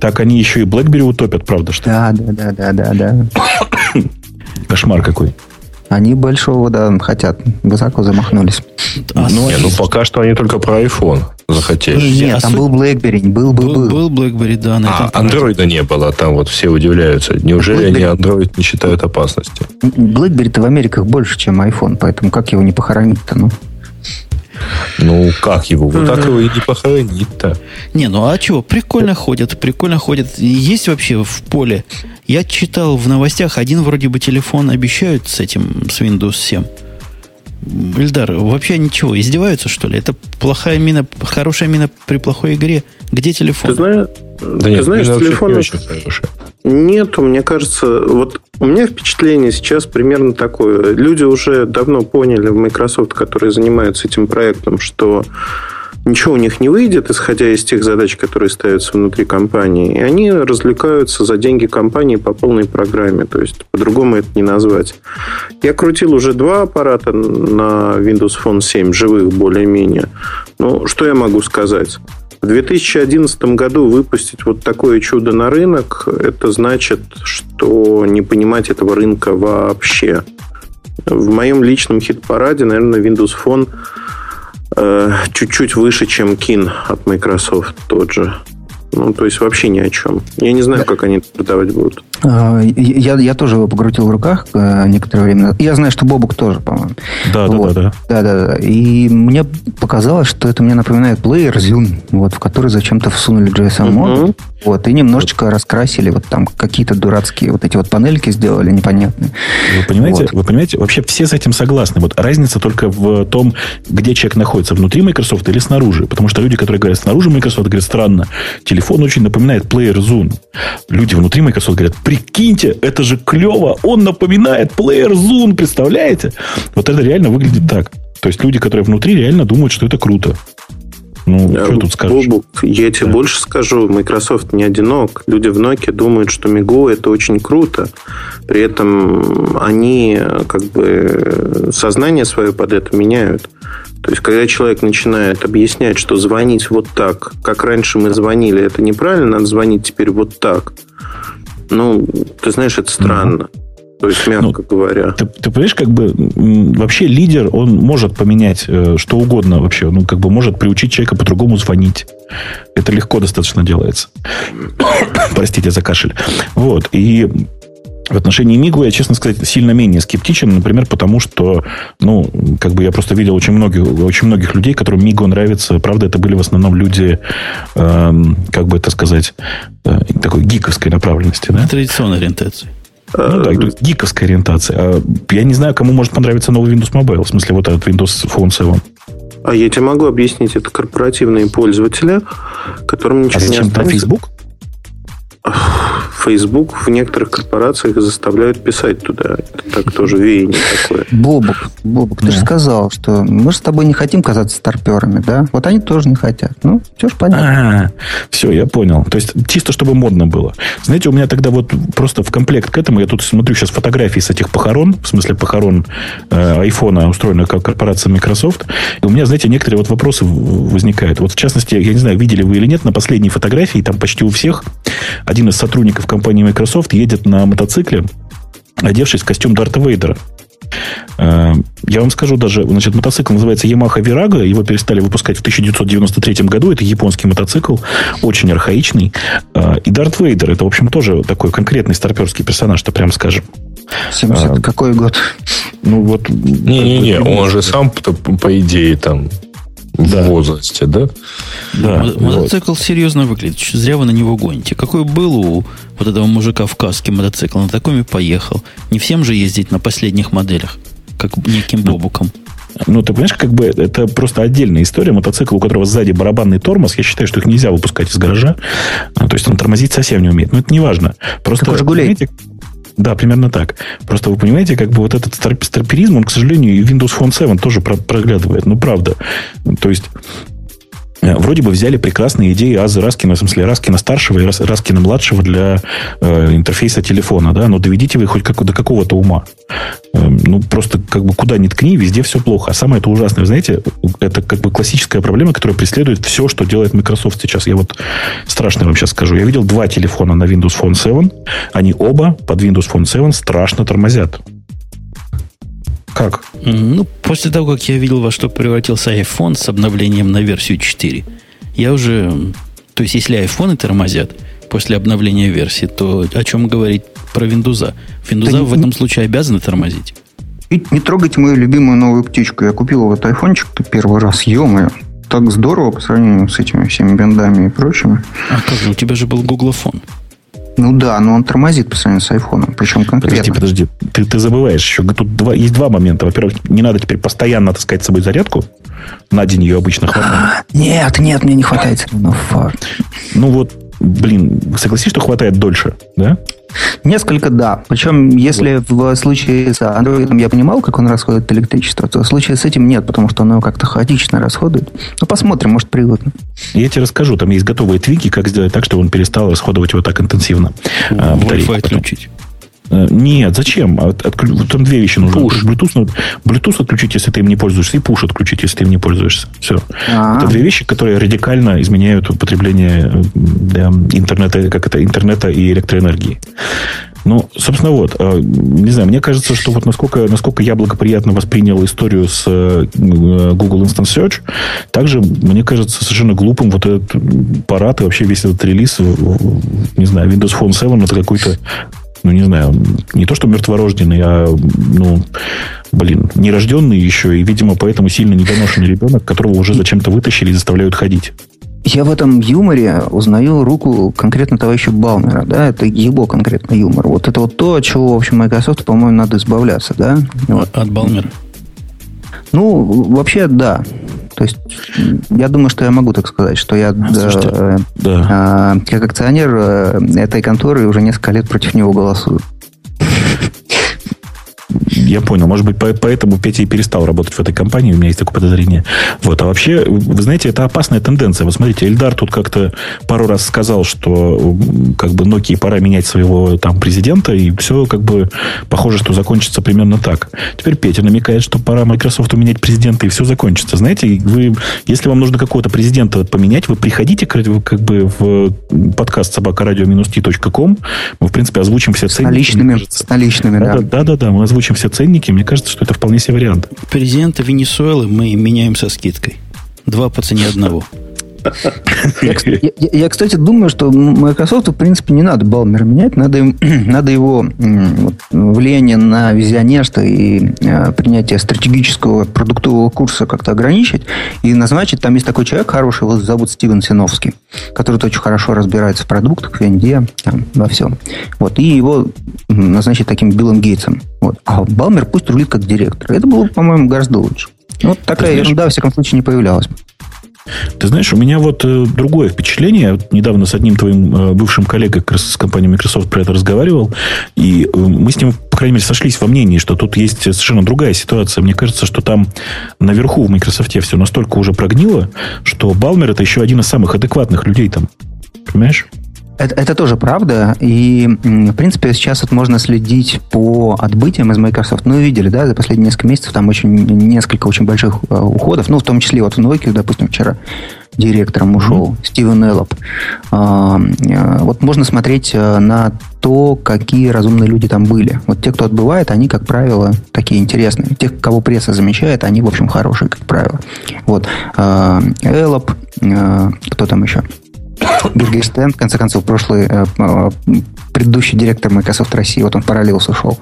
Так они еще и BlackBerry утопят, правда, что Да, да, да, да, да, да. Кошмар какой. Они большого, да, хотят. Высоко замахнулись. А, ну, не, ну, пока что они только про iPhone захотели. Нет, а там суть... был BlackBerry, был, был, был. Был BlackBerry, да. На а андроида не было, там вот все удивляются. Неужели BlackBerry... они Android не считают опасностью? BlackBerry-то в Америках больше, чем iPhone, поэтому как его не похоронить-то, ну? Ну, как его? Вот так его и не похоронить-то. Не, ну а чего? Прикольно ходят, прикольно ходят. Есть вообще в поле я читал в новостях, один вроде бы телефон обещают с этим, с Windows 7. Ильдар, вообще ничего, издеваются, что ли? Это плохая мина, хорошая мина при плохой игре. Где телефон? Ты, знаешь, да ты нет, знаешь, телефон... Не очень Нету, мне кажется, вот у меня впечатление сейчас примерно такое. Люди уже давно поняли в Microsoft, которые занимаются этим проектом, что ничего у них не выйдет, исходя из тех задач, которые ставятся внутри компании. И они развлекаются за деньги компании по полной программе. То есть, по-другому это не назвать. Я крутил уже два аппарата на Windows Phone 7, живых более-менее. Ну, что я могу сказать? В 2011 году выпустить вот такое чудо на рынок, это значит, что не понимать этого рынка вообще. В моем личном хит-параде, наверное, Windows Phone Э, чуть-чуть выше, чем Кин от Microsoft тот же. Ну, то есть вообще ни о чем. Я не знаю, как они продавать будут. А, я, я тоже его покрутил в руках э, некоторое время. Я знаю, что Бобук тоже, по-моему. Да, вот. да, да, да. Да, да, И мне показалось, что это мне напоминает Player Zune, вот, в который зачем-то всунули JSON модуль. Uh-huh. Вот, и немножечко раскрасили, вот там какие-то дурацкие вот эти вот панельки сделали непонятные. Вы понимаете, вот. вы понимаете, вообще все с этим согласны. Вот разница только в том, где человек находится, внутри Microsoft или снаружи. Потому что люди, которые говорят снаружи Microsoft, говорят, странно, телефон очень напоминает Player Zune. Люди внутри Microsoft говорят, прикиньте, это же клево, он напоминает Player Zune, представляете? Вот это реально выглядит так. То есть люди, которые внутри, реально думают, что это круто. Ну, а, что тут скажешь? Бобук, я тебе да. больше скажу, Microsoft не одинок. Люди в Nokia думают, что Мигу это очень круто. При этом они как бы сознание свое под это меняют. То есть, когда человек начинает объяснять, что звонить вот так, как раньше мы звонили, это неправильно, надо звонить теперь вот так. Ну, ты знаешь, это странно. Угу. То есть, мягко ну, говоря. Ты, ты понимаешь, как бы вообще лидер, он может поменять э, что угодно вообще. Ну, как бы может приучить человека по-другому звонить. Это легко достаточно делается. Простите за кашель. Вот. И в отношении Мигу я, честно сказать, сильно менее скептичен, например, потому что, ну, как бы я просто видел очень многих, очень многих людей, которым Мигу нравится. Правда, это были в основном люди, э, как бы это сказать, э, такой гиковской направленности, да? Традиционной ориентации. Ну да, гиковская ориентация. А я не знаю, кому может понравиться новый Windows Mobile, в смысле вот этот Windows Phone 7. А я тебе могу объяснить, это корпоративные пользователи, которым ничего а зачем не останется. Facebook? Facebook в некоторых корпорациях заставляют писать туда. Это так тоже веяние такое. Бобок, Бобок, ты да. же сказал, что мы же с тобой не хотим казаться старперами, да? Вот они тоже не хотят. Ну, все же понятно. А, все, я понял. То есть, чисто чтобы модно было. Знаете, у меня тогда вот просто в комплект к этому, я тут смотрю сейчас фотографии с этих похорон, в смысле похорон э, айфона, устроенных как корпорация Microsoft. И у меня, знаете, некоторые вот вопросы возникают. Вот, в частности, я не знаю, видели вы или нет, на последней фотографии, там почти у всех один из сотрудников компании Microsoft едет на мотоцикле, одевшись в костюм Дарта Вейдера. Э, я вам скажу даже, значит, мотоцикл называется Yamaha Virago, его перестали выпускать в 1993 году, это японский мотоцикл, очень архаичный. Э, и Дарт Вейдер, это, в общем, тоже такой конкретный старперский персонаж, что прям скажем. 70 а, какой год? Ну вот... Не-не-не, он же сам, по идее, там да. в возрасте, да? Да. Мотоцикл вот. серьезно выглядит. Зря вы на него гоните. Какой был у вот этого мужика в каске мотоцикл? На таком и поехал. Не всем же ездить на последних моделях, как неким ну, бобуком. Ну, ты понимаешь, как бы это просто отдельная история. Мотоцикл, у которого сзади барабанный тормоз, я считаю, что их нельзя выпускать из гаража. То есть он тормозить совсем не умеет. Но это не важно. Просто, как у да, примерно так. Просто вы понимаете, как бы вот этот старперизм, он, к сожалению, и Windows Phone 7 тоже проглядывает. Ну, правда. То есть, вроде бы взяли прекрасные идеи Азы Раскина, в смысле Раскина старшего и Раскина младшего для э, интерфейса телефона, да, но доведите вы хоть как, до какого-то ума. Э, ну, просто как бы куда ни ткни, везде все плохо. А самое это ужасное, знаете, это как бы классическая проблема, которая преследует все, что делает Microsoft сейчас. Я вот страшно вам сейчас скажу. Я видел два телефона на Windows Phone 7. Они оба под Windows Phone 7 страшно тормозят. Как? Ну, после того, как я видел, во что превратился iPhone с обновлением на версию 4, я уже... То есть, если iPhone тормозят после обновления версии, то о чем говорить про Windows? Windows да в этом случае обязаны тормозить. Не, не трогайте мою любимую новую птичку. Я купил вот айфончик первый раз. ё так здорово по сравнению с этими всеми бендами и прочими. А как же, у тебя же был Google Phone. Ну да, но он тормозит по сравнению с айфоном, причем конкретно. Подожди, подожди. Ты, ты забываешь еще. Тут два, есть два момента. Во-первых, не надо теперь постоянно таскать с собой зарядку. На день ее обычно хватает. А, нет, нет, мне не хватает. Ну, ну вот, блин, согласись, что хватает дольше, да? Несколько да. Причем, если вот. в случае с Android я понимал, как он расходует электричество, то в случае с этим нет, потому что оно как-то хаотично расходует. Ну, посмотрим, может, привыкну. Я тебе расскажу, там есть готовые твики, как сделать так, чтобы он перестал расходовать его так интенсивно. Wi-Fi отключить. Э, нет, зачем? От, от, там две вещи нужны. Push. Bluetooth, Bluetooth отключить, если ты им не пользуешься, и push отключить, если ты им не пользуешься. Все. А-а-а. Это две вещи, которые радикально изменяют потребление да, интернета, как это, интернета и электроэнергии. Ну, собственно, вот. Э, не знаю, мне кажется, что вот насколько, насколько я благоприятно воспринял историю с э, Google Instant Search, также, мне кажется, совершенно глупым вот этот парад и вообще весь этот релиз, не знаю, Windows Phone 7 это какой-то ну, не знаю, не то, что мертворожденный, а, ну, блин, нерожденный еще, и, видимо, поэтому сильно недоношенный ребенок, которого уже зачем-то вытащили и заставляют ходить. Я в этом юморе узнаю руку конкретно товарища Балмера, да, это его конкретно юмор. Вот это вот то, от чего, в общем, Microsoft, по-моему, надо избавляться, да? Вот. От Балмера? Ну, вообще, да. То есть, я думаю, что я могу так сказать, что я Слушайте, э, да. э, как акционер э, этой конторы уже несколько лет против него голосую. Я понял. Может быть, поэтому Петя и перестал работать в этой компании. У меня есть такое подозрение. Вот. А вообще, вы знаете, это опасная тенденция. Вот смотрите, Эльдар тут как-то пару раз сказал, что как бы Nokia пора менять своего там президента, и все как бы похоже, что закончится примерно так. Теперь Петя намекает, что пора Microsoft менять президента, и все закончится. Знаете, вы, если вам нужно какого-то президента поменять, вы приходите как бы в подкаст собакарадио-t.com. Мы, в принципе, озвучим все ценники. С наличными, с наличными, да. Да, да, да. Мы озвучим все ценники, мне кажется, что это вполне себе вариант. Президента Венесуэлы мы меняем со скидкой. Два по цене одного. Я, я, я, кстати, думаю, что Microsoft, в принципе, не надо Балмера менять, надо, надо его вот, влияние на визионерство и э, принятие стратегического продуктового курса как-то ограничить и назначить, там есть такой человек хороший, его зовут Стивен Синовский, который очень хорошо разбирается в продуктах, в венде, там, во всем. Вот, и его назначить таким Биллом Гейтсом. Вот. А Балмер пусть рулит как директор. Это было, по-моему, гораздо лучше. Вот такая ерунда, во всяком случае, не появлялась. Ты знаешь, у меня вот э, другое впечатление. Вот недавно с одним твоим э, бывшим коллегой с компанией Microsoft про это разговаривал, и э, мы с ним, по крайней мере, сошлись во мнении, что тут есть совершенно другая ситуация. Мне кажется, что там наверху в Microsoft все настолько уже прогнило, что Балмер это еще один из самых адекватных людей там. Понимаешь? Это, это тоже правда. И, в принципе, сейчас вот можно следить по отбытиям из Microsoft. Ну, видели, да, за последние несколько месяцев там очень несколько очень больших э, уходов. Ну, в том числе вот в Nokia, допустим, вчера директором ушел mm-hmm. Стивен Эллоп. А, э, вот можно смотреть э, на то, какие разумные люди там были. Вот те, кто отбывает, они, как правило, такие интересные. Тех, кого пресса замечает, они, в общем, хорошие, как правило. Вот. А, Эллоп, кто там еще? Гиргистен, в конце концов, прошлый э, э, предыдущий директор Microsoft России, вот он в Parallels ушел.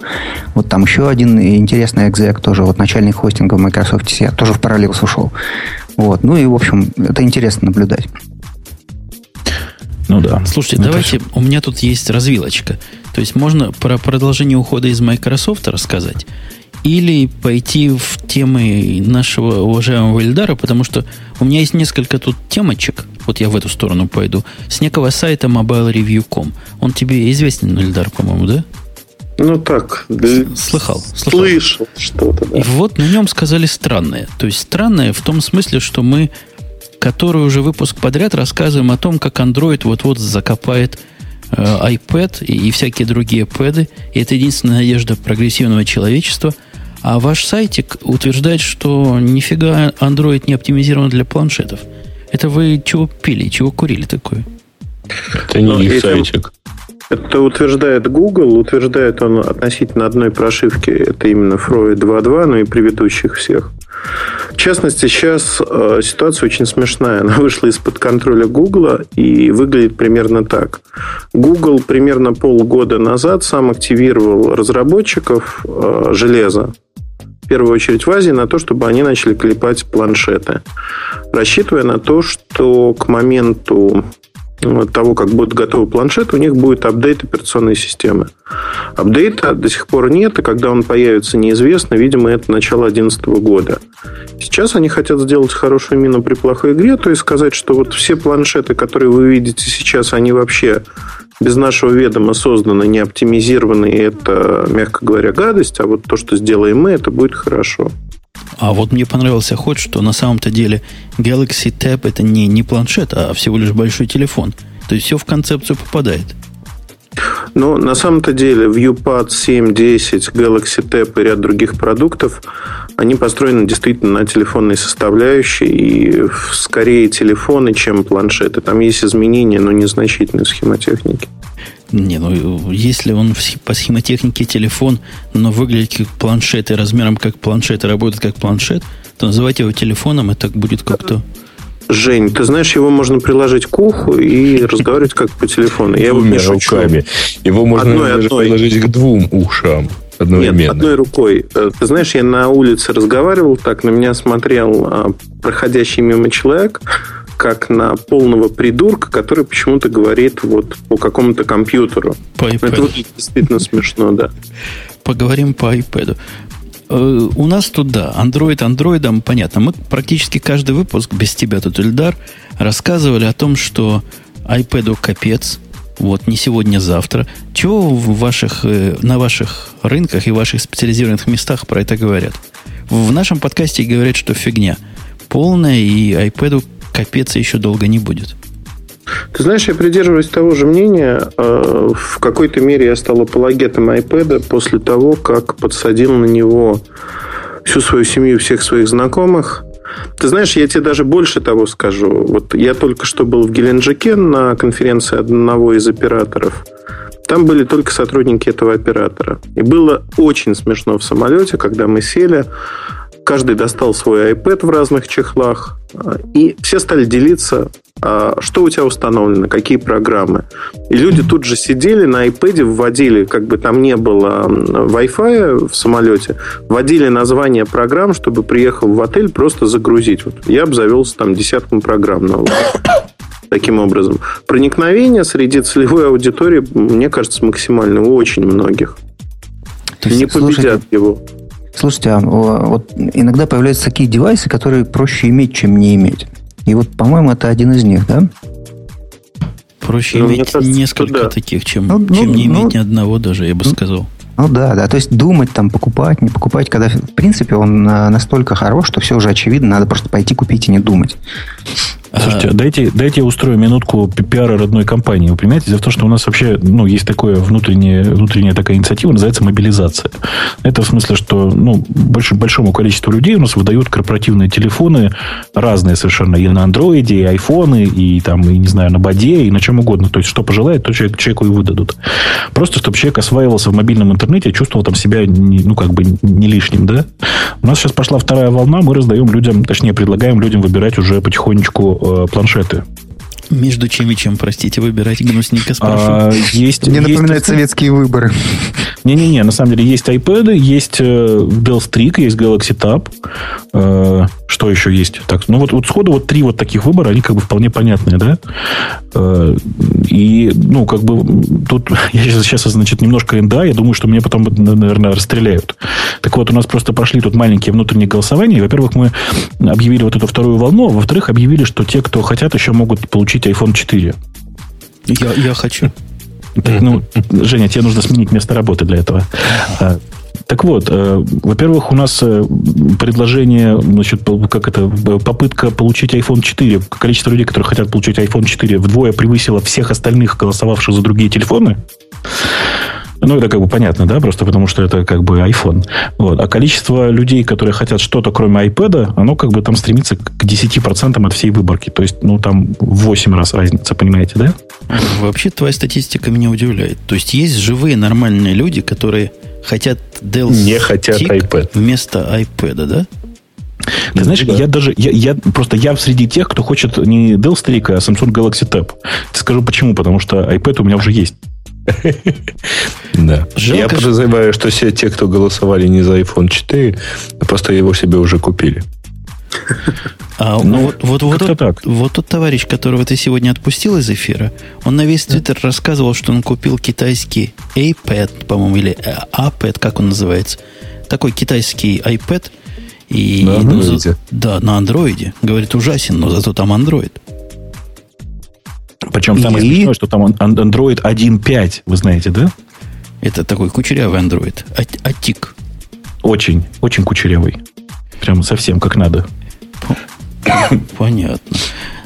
Вот там еще один интересный экзек, тоже вот начальник хостинга в Microsoft тоже в Parallels ушел. Вот. Ну и, в общем, это интересно наблюдать. Ну да. Слушайте, это давайте, все. у меня тут есть развилочка. То есть можно про продолжение ухода из Microsoft рассказать или пойти в темы нашего уважаемого Ильдара, потому что у меня есть несколько тут темочек, вот я в эту сторону пойду, с некого сайта mobilereview.com. Он тебе известен, Ильдар, по-моему, да? Ну так, слыхал, слыхал. Слышал что-то, да. И вот на нем сказали странное. То есть странное в том смысле, что мы который уже выпуск подряд рассказываем о том, как Android вот-вот закопает э, iPad и, и всякие другие пэды. И это единственная надежда прогрессивного человечества – а ваш сайтик утверждает, что нифига Android не оптимизирован для планшетов. Это вы чего пили, чего курили такое? Это не Но их сайтик. Это утверждает Google, утверждает он относительно одной прошивки, это именно Freud 2.2, но и предыдущих всех. В частности, сейчас э, ситуация очень смешная. Она вышла из-под контроля Google и выглядит примерно так. Google примерно полгода назад сам активировал разработчиков э, железа в первую очередь в Азии, на то, чтобы они начали клепать планшеты, рассчитывая на то, что к моменту э, того, как будут готовы планшеты, у них будет апдейт операционной системы. Апдейта до сих пор нет, и когда он появится, неизвестно. Видимо, это начало 2011 года. Сейчас они хотят сделать хорошую мину при плохой игре, то есть сказать, что вот все планшеты, которые вы видите сейчас, они вообще без нашего ведома созданы, не оптимизированы, и это, мягко говоря, гадость, а вот то, что сделаем мы, это будет хорошо. А вот мне понравился ход, что на самом-то деле Galaxy Tab это не, не планшет, а всего лишь большой телефон. То есть все в концепцию попадает. Ну, на самом-то деле, ViewPad 7, 10, Galaxy Tab и ряд других продуктов, они построены действительно на телефонной составляющей и скорее телефоны, чем планшеты. Там есть изменения, но незначительные схемотехники. Не, ну если он по схемотехнике телефон, но выглядит как планшет и размером как планшет и работает как планшет, то называть его телефоном, это будет как-то... Жень, ты знаешь, его можно приложить к уху и разговаривать как по телефону. Я Двумя руками. Его можно одной, одной. приложить к двум ушам. Одновременно. Нет, одной рукой. Э, ты знаешь, я на улице разговаривал, так на меня смотрел а, проходящий мимо человек, как на полного придурка, который почему-то говорит вот по какому-то компьютеру. По iPad. Это выглядит действительно смешно, да. Поговорим по iPad. Э, у нас тут, да, Android андроидом, понятно. Мы практически каждый выпуск, без тебя тут, Ильдар, рассказывали о том, что iPad капец, вот не сегодня, завтра. Чего в ваших, э, на ваших рынках и ваших специализированных местах про это говорят? В нашем подкасте говорят, что фигня полная, и iPad капец еще долго не будет. Ты знаешь, я придерживаюсь того же мнения. Э, в какой-то мере я стал апологетом iPad после того, как подсадил на него всю свою семью, всех своих знакомых. Ты знаешь, я тебе даже больше того скажу. Вот я только что был в Геленджике на конференции одного из операторов. Там были только сотрудники этого оператора. И было очень смешно в самолете, когда мы сели. Каждый достал свой iPad в разных чехлах. И все стали делиться а, что у тебя установлено, какие программы. И люди тут же сидели на iPad, вводили, как бы там не было Wi-Fi в самолете, вводили название программ, чтобы приехал в отель просто загрузить. Вот я обзавелся там десятком программ на таким образом. Проникновение среди целевой аудитории, мне кажется, максимально у очень многих. То есть, не победят слушайте, его. Слушайте, а вот иногда появляются такие девайсы, которые проще иметь, чем не иметь. И вот, по-моему, это один из них, да? Проще ну, иметь кажется, несколько да. таких, чем, ну, чем ну, не иметь ну, ни одного даже, я бы сказал. Ну да, да. То есть думать, там, покупать, не покупать, когда, в принципе, он э, настолько хорош, что все уже очевидно, надо просто пойти купить и не думать. Слушайте, а... дайте, дайте я устрою минутку пиара родной компании. Вы понимаете, дело в что у нас вообще ну, есть такое внутренняя, внутренняя такая инициатива, называется мобилизация. Это в смысле, что ну, больше, большому количеству людей у нас выдают корпоративные телефоны разные совершенно. И на андроиде, и айфоны, и там, и не знаю, на боде, и на чем угодно. То есть, что пожелает, то человек, человеку и выдадут. Просто, чтобы человек осваивался в мобильном интернете, чувствовал там себя, не, ну, как бы не лишним, да? У нас сейчас пошла вторая волна, мы раздаем людям, точнее, предлагаем людям выбирать уже потихонечку планшеты. Между чем и чем, простите, выбирать гнусненько спрошу. А, есть, Мне есть, напоминает советские выборы. Не-не-не, на самом деле есть iPad, есть э, Dell Streak, есть Galaxy Tab. Э, что еще есть? Так, ну вот, вот сходу вот три вот таких выбора, они как бы вполне понятные, да? Э, и, ну, как бы тут я сейчас, сейчас, значит, немножко НДА, я думаю, что мне потом, наверное, расстреляют. Так вот, у нас просто прошли тут маленькие внутренние голосования. Во-первых, мы объявили вот эту вторую волну, а во-вторых, объявили, что те, кто хотят, еще могут получить iPhone 4. Я, я хочу. Ну, Женя, тебе нужно сменить место работы для этого. А, так вот, э, во-первых, у нас э, предложение, значит, как это, попытка получить iPhone 4, количество людей, которые хотят получить iPhone 4, вдвое превысило всех остальных, голосовавших за другие телефоны. Ну, это как бы понятно, да, просто потому что это как бы iPhone. Вот. А количество людей, которые хотят что-то кроме iPad, оно как бы там стремится к 10% от всей выборки. То есть, ну, там в 8 раз разница, понимаете, да? Вообще, твоя статистика меня удивляет. То есть, есть живые нормальные люди, которые хотят Dell Не хотят iPad. вместо iPad, да? Ты знаешь, да. я даже, я, я просто я среди тех, кто хочет не Dell Streak, а Samsung Galaxy Tab. Скажу почему, потому что iPad у меня уже есть. Да. Я подозреваю, что все те, кто голосовали не за iPhone 4, просто его себе уже купили. А ну, вот, вот, вот, вот, так. вот тот товарищ, которого ты сегодня отпустил из эфира, он на весь Твиттер рассказывал, что он купил китайский iPad, по-моему, или iPad, как он называется. Такой китайский iPad. И, на андроиде. Ну, да, на андроиде. Говорит, ужасен, но зато там андроид. Причем самое и... смешное, что там Android 1.5, вы знаете, да? Это такой кучерявый Android. Атик. Очень, очень кучерявый. Прям совсем как надо. Понятно.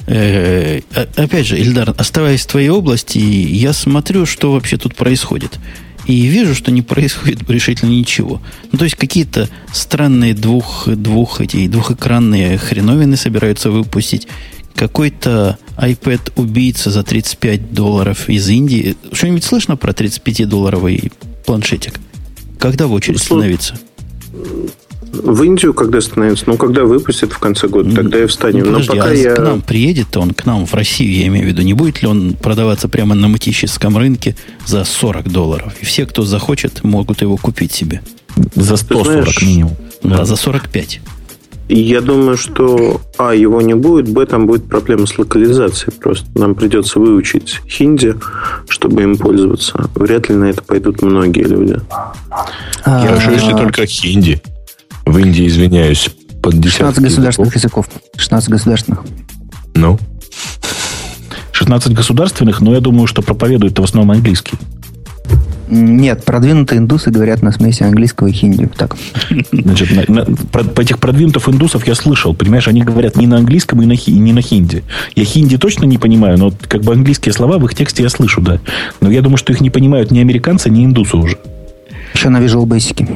Э, опять же, Ильдар, оставаясь в твоей области, я смотрю, что вообще тут происходит. И вижу, что не происходит решительно ничего. Ну, то есть какие-то странные двух, двух, эти, двухэкранные хреновины собираются выпустить. Какой-то iPad-убийца за 35 долларов из Индии. Что-нибудь слышно про 35-долларовый планшетик? Когда в очередь становиться? В Индию когда становится? Ну, когда выпустят в конце года, тогда и встанем. Ну, подожди, Но пока а я... к нам приедет он, к нам в Россию, я имею в виду, не будет ли он продаваться прямо на матическом рынке за 40 долларов? И все, кто захочет, могут его купить себе. За 140 знаешь, минимум. Да, да, за 45. Я думаю, что А, его не будет, Б, там будет проблема с локализацией. Просто нам придется выучить хинди, чтобы им пользоваться. Вряд ли на это пойдут многие люди. Хорошо, если только хинди. В Индии, извиняюсь, под 16 государственных языков. 16 государственных. Ну? 16 государственных, но я думаю, что проповедуют в основном английский. Нет, продвинутые индусы говорят на смеси английского и хинди. Так. Значит, на, на, про, по этих продвинутых индусов я слышал. Понимаешь, они говорят не на английском и, на, и не на хинди. Я хинди точно не понимаю, но как бы английские слова в их тексте я слышу, да. Но я думаю, что их не понимают ни американцы, ни индусы уже. Еще на Visual Basic.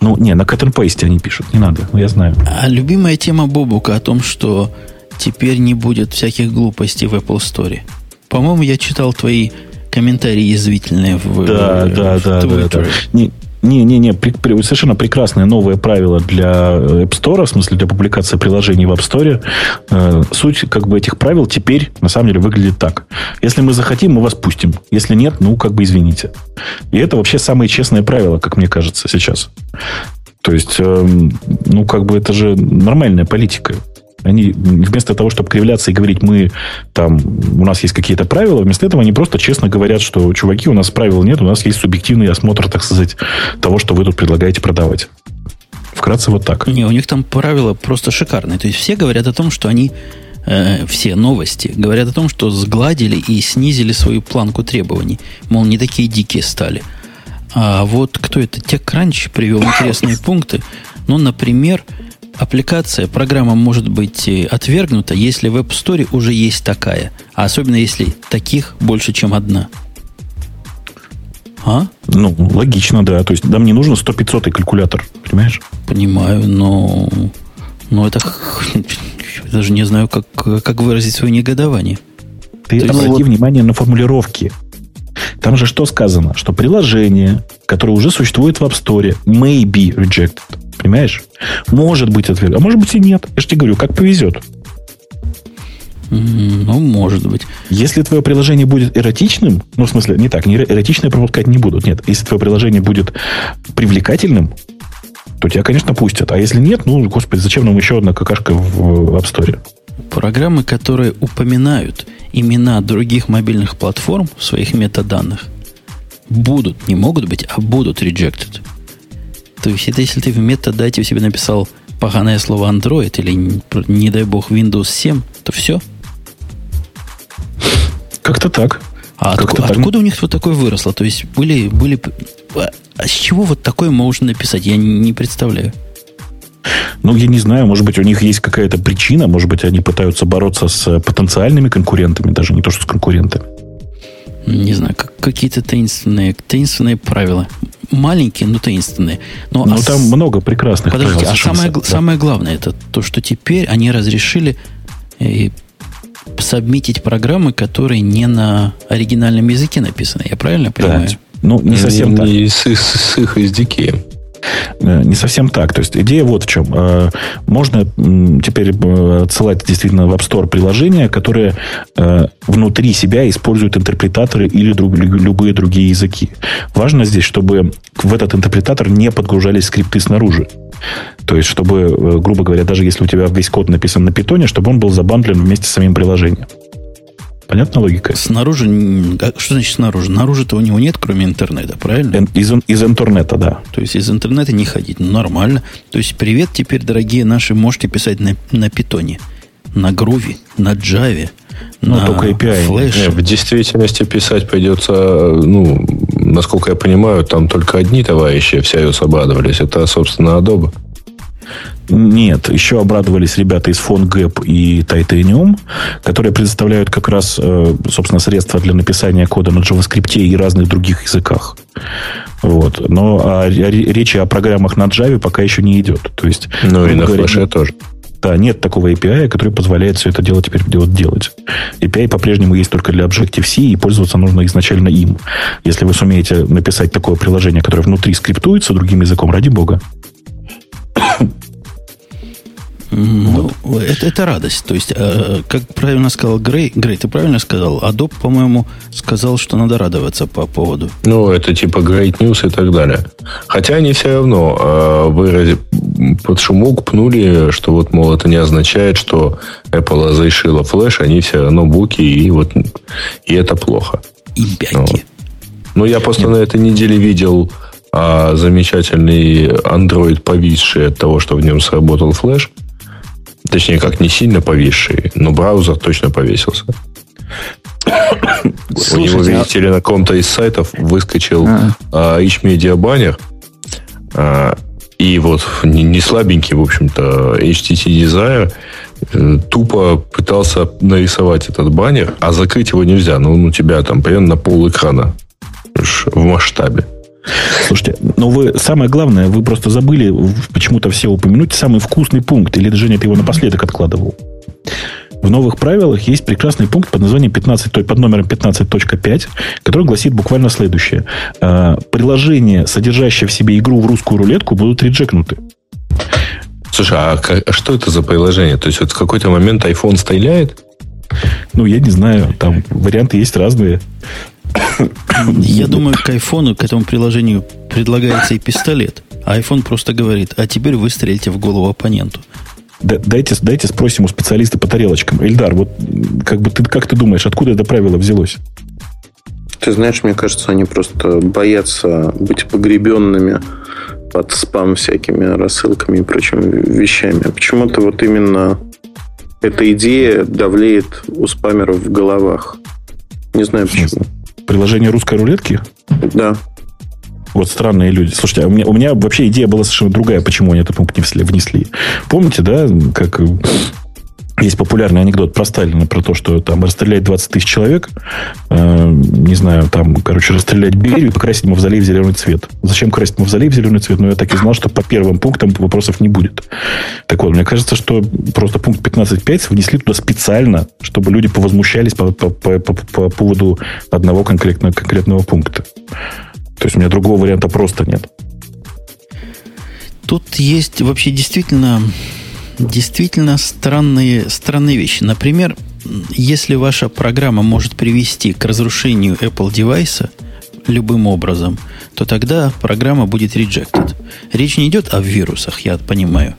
Ну, не, на cut они пишут, не надо, я знаю. А любимая тема Бобука о том, что теперь не будет всяких глупостей в Apple Store. По-моему, я читал твои комментарии язвительные в, да, в, да, в да, Да, да. Не, не, не, не, при, при, совершенно прекрасное новое правило для App Store, в смысле для публикации приложений в App Store. Э, суть как бы этих правил теперь на самом деле выглядит так. Если мы захотим, мы вас пустим. Если нет, ну как бы извините. И это вообще самое честное правило, как мне кажется сейчас. То есть, э, ну как бы это же нормальная политика. Они вместо того, чтобы кривляться и говорить, мы там, у нас есть какие-то правила, вместо этого они просто честно говорят, что, чуваки, у нас правил нет, у нас есть субъективный осмотр, так сказать, того, что вы тут предлагаете продавать. Вкратце вот так. Не, у них там правила просто шикарные. То есть все говорят о том, что они э, все новости говорят о том, что сгладили и снизили свою планку требований. Мол, не такие дикие стали. А вот кто это? TechCrunch привел интересные пункты. Ну, например, аппликация, программа может быть э, отвергнута, если в App Store уже есть такая. А особенно если таких больше, чем одна. А? Ну, логично, да. То есть нам не нужен 100-500 калькулятор, понимаешь? Понимаю, но, но это даже не знаю, как, как выразить свое негодование. Ты То обрати вот... внимание на формулировки. Там же что сказано? Что приложение, которое уже существует в App Store, may be rejected. Понимаешь? Может быть ответ, а может быть и нет. Я же тебе говорю, как повезет. Ну, может быть. Если твое приложение будет эротичным, ну, в смысле, не так, не эротичное пропускать не будут, нет. Если твое приложение будет привлекательным, то тебя, конечно, пустят. А если нет, ну, господи, зачем нам еще одна какашка в App Store? Программы, которые упоминают имена других мобильных платформ в своих метаданных, будут, не могут быть, а будут rejected. То есть, это если ты в метадате у себя написал поганое слово Android или, не дай бог, Windows 7, то все – как-то так. А как откуда, так. откуда у них вот такое выросло? То есть были, были... А с чего вот такое можно написать? Я не представляю. Ну, я не знаю, может быть, у них есть какая-то причина, может быть, они пытаются бороться с потенциальными конкурентами, даже не то, что с конкурентами. Не знаю, как, какие-то таинственные, таинственные правила. Маленькие, но таинственные. Но ну, а там с... много прекрасных Подождите, правил. А самое, да. самое главное, это то, что теперь они разрешили э, сабмитить программы, которые не на оригинальном языке написаны. Я правильно понимаю? Да. Ну, не совсем не, так. Не с, с, с их SDK. Э, не совсем так. То есть идея вот в чем. Э, можно теперь э, отсылать действительно в App Store приложения, которые внутри себя используют интерпретаторы или любые другие языки. Важно здесь, чтобы в этот интерпретатор не подгружались скрипты снаружи. То есть, чтобы, грубо говоря, даже если у тебя весь код написан на питоне, чтобы он был забандлен вместе с самим приложением. Понятна логика? Снаружи, что значит снаружи? Снаружи-то у него нет, кроме интернета, правильно? Из, из интернета, да. То есть из интернета не ходить, ну нормально. То есть привет теперь, дорогие наши, можете писать на, на питоне, на груве, на джаве, ну, на только API. Флэше. в действительности писать придется, ну, насколько я понимаю, там только одни товарищи всерьез обрадовались. Это, собственно, Adobe. Нет, еще обрадовались ребята из PhoneGap и Titanium, которые предоставляют как раз, э, собственно, средства для написания кода на JavaScript и разных других языках. Вот. Но а речи о программах на Java пока еще не идет. То есть, ну и на флеше тоже. Да, нет такого API, который позволяет все это дело теперь делать. делать. API по-прежнему есть только для Objective-C, и пользоваться нужно изначально им. Если вы сумеете написать такое приложение, которое внутри скриптуется другим языком, ради бога. Ну, это, это радость. То есть, э, как правильно сказал Грей, Грей, ты правильно сказал? Адоб, по-моему, сказал, что надо радоваться по поводу. Ну, это типа Great News и так далее. Хотя они все равно э, вырази, под шумок пнули, что вот, мол, это не означает, что Apple разрешила флеш, они все равно буки, и вот и это плохо. И бяки. Ну, ну я просто Нет. на этой неделе видел а замечательный Android повисший от того, что в нем сработал флеш. Точнее, как не сильно повисший, но браузер точно повесился. У него, видите ли, на каком-то из сайтов выскочил а. H-Media баннер. А, и вот не слабенький, в общем-то, HTTP Desire э, тупо пытался нарисовать этот баннер, а закрыть его нельзя. Ну, он у тебя там примерно на пол экрана в масштабе. Слушайте, ну вы, самое главное, вы просто забыли почему-то все упомянуть самый вкусный пункт. Или Женя, ты его напоследок откладывал? В новых правилах есть прекрасный пункт под названием 15, под номером 15.5, который гласит буквально следующее. А, приложения, содержащие в себе игру в русскую рулетку, будут реджекнуты. Слушай, а, а что это за приложение? То есть вот в какой-то момент iPhone стреляет? Ну, я не знаю. Там варианты есть разные. Я думаю, к айфону, к этому приложению предлагается и пистолет. А iPhone просто говорит, а теперь выстрелите в голову оппоненту. Дайте, дайте спросим у специалиста по тарелочкам. Эльдар, вот как бы ты как ты думаешь, откуда это правило взялось? Ты знаешь, мне кажется, они просто боятся быть погребенными под спам всякими рассылками и прочими вещами. А почему-то вот именно эта идея давлеет у спамеров в головах. Не знаю почему. Приложение русской рулетки? Да. Вот странные люди. Слушайте, а у меня, у меня вообще идея была совершенно другая, почему они этот пункт не внесли. Помните, да, как есть популярный анекдот про Сталина, про то, что там расстрелять 20 тысяч человек, э, не знаю, там, короче, расстрелять Берию и покрасить мавзолей в зеленый цвет. Зачем красить мавзолей в зеленый цвет? Ну, я так и знал, что по первым пунктам вопросов не будет. Так вот, мне кажется, что просто пункт 15.5 внесли туда специально, чтобы люди повозмущались по, по, по, по, по поводу одного конкретного, конкретного пункта. То есть у меня другого варианта просто нет. Тут есть вообще действительно действительно странные, странные вещи. Например, если ваша программа может привести к разрушению Apple девайса любым образом, то тогда программа будет rejected. Речь не идет о вирусах, я понимаю,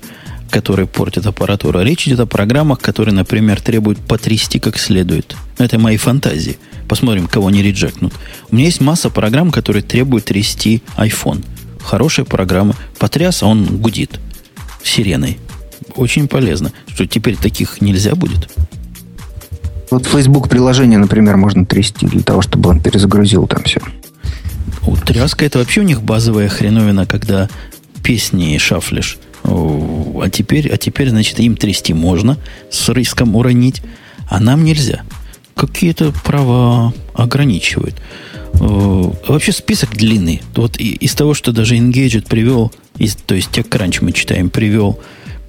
которые портят аппаратуру. А речь идет о программах, которые, например, требуют потрясти как следует. Это мои фантазии. Посмотрим, кого не реджектнут. У меня есть масса программ, которые требуют трясти iPhone. Хорошая программа. Потряс, а он гудит сиреной очень полезно. Что теперь таких нельзя будет? Вот Facebook приложение, например, можно трясти для того, чтобы он перезагрузил там все. У тряска это вообще у них базовая хреновина, когда песни шафлишь. А теперь, а теперь, значит, им трясти можно с риском уронить, а нам нельзя. Какие-то права ограничивают. Вообще список длинный. Вот из того, что даже Engadget привел, из, то есть TechCrunch мы читаем, привел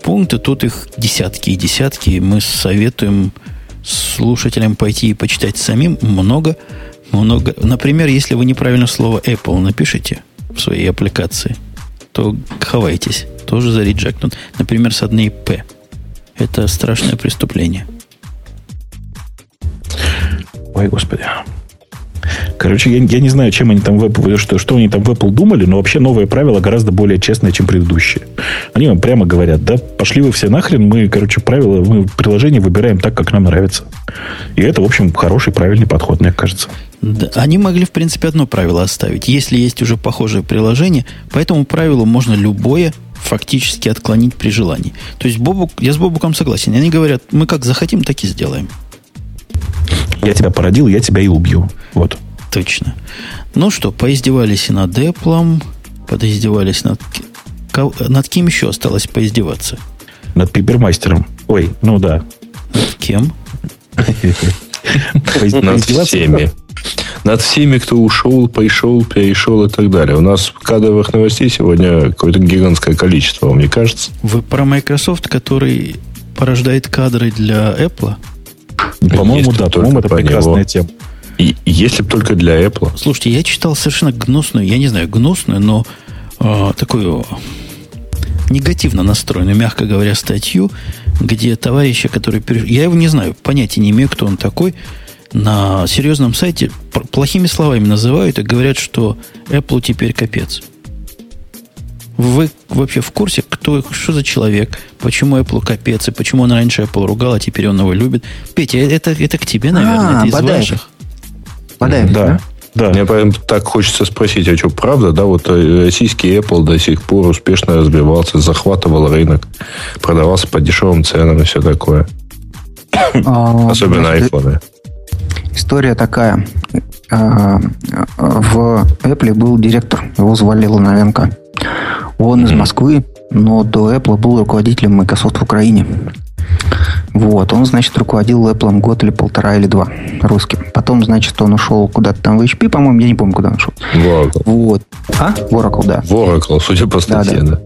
пункты, тут их десятки и десятки. Мы советуем слушателям пойти и почитать самим. Много, много. Например, если вы неправильно слово Apple напишите в своей аппликации, то хавайтесь. Тоже зареджектнут. Например, с одной П. Это страшное преступление. Ой, господи. Короче, я, я не знаю, чем они там в Apple, что, что они там в Apple думали, но вообще новое правило гораздо более честное, чем предыдущие. Они вам прямо говорят, да, пошли вы все нахрен, мы, короче, правила, мы приложение выбираем так, как нам нравится. И это, в общем, хороший, правильный подход, мне кажется. Да, они могли, в принципе, одно правило оставить. Если есть уже похожее приложение, по этому правилу можно любое фактически отклонить при желании. То есть Бобук, я с Бобуком согласен. Они говорят, мы как захотим, так и сделаем. Я тебя породил, я тебя и убью. Вот. Точно. Ну что, поиздевались и над Apple, подиздевались над... Над кем еще осталось поиздеваться? Над Пипермастером. Ой, ну да. Над кем? Над всеми. Над всеми, кто ушел, пришел, перешел и так далее. У нас кадровых новостей сегодня какое-то гигантское количество, вам не кажется? Вы про Microsoft, который порождает кадры для Apple? По-моему, да. По-моему, это прекрасная тема. И, если бы только для Apple. Слушайте, я читал совершенно гнусную, я не знаю, гнусную, но э, такую негативно настроенную, мягко говоря, статью, где товарища, который... Я его не знаю, понятия не имею, кто он такой, на серьезном сайте плохими словами называют и говорят, что Apple теперь капец. Вы вообще в курсе, кто, что за человек, почему Apple капец, и почему он раньше Apple ругал, а теперь он его любит? Петя, это, это к тебе, наверное, а, это из Бадаев. ваших. Бадаев, да. да? Да. Мне прям так хочется спросить, а что, правда, да, вот э, российский Apple до сих пор успешно развивался, захватывал рынок, продавался по дешевым ценам и все такое. А, Особенно айфоны. История такая. А, в Apple был директор, его звали Луновенко. Он из Москвы, но до Apple был руководителем Microsoft в Украине. Вот, он, значит, руководил Apple год или полтора или два русским. Потом, значит, он ушел куда-то там в HP, по-моему, я не помню, куда он ушел. В Oracle. Вот. А? В Oracle, да. В Oracle, судя по статье, да. да. да.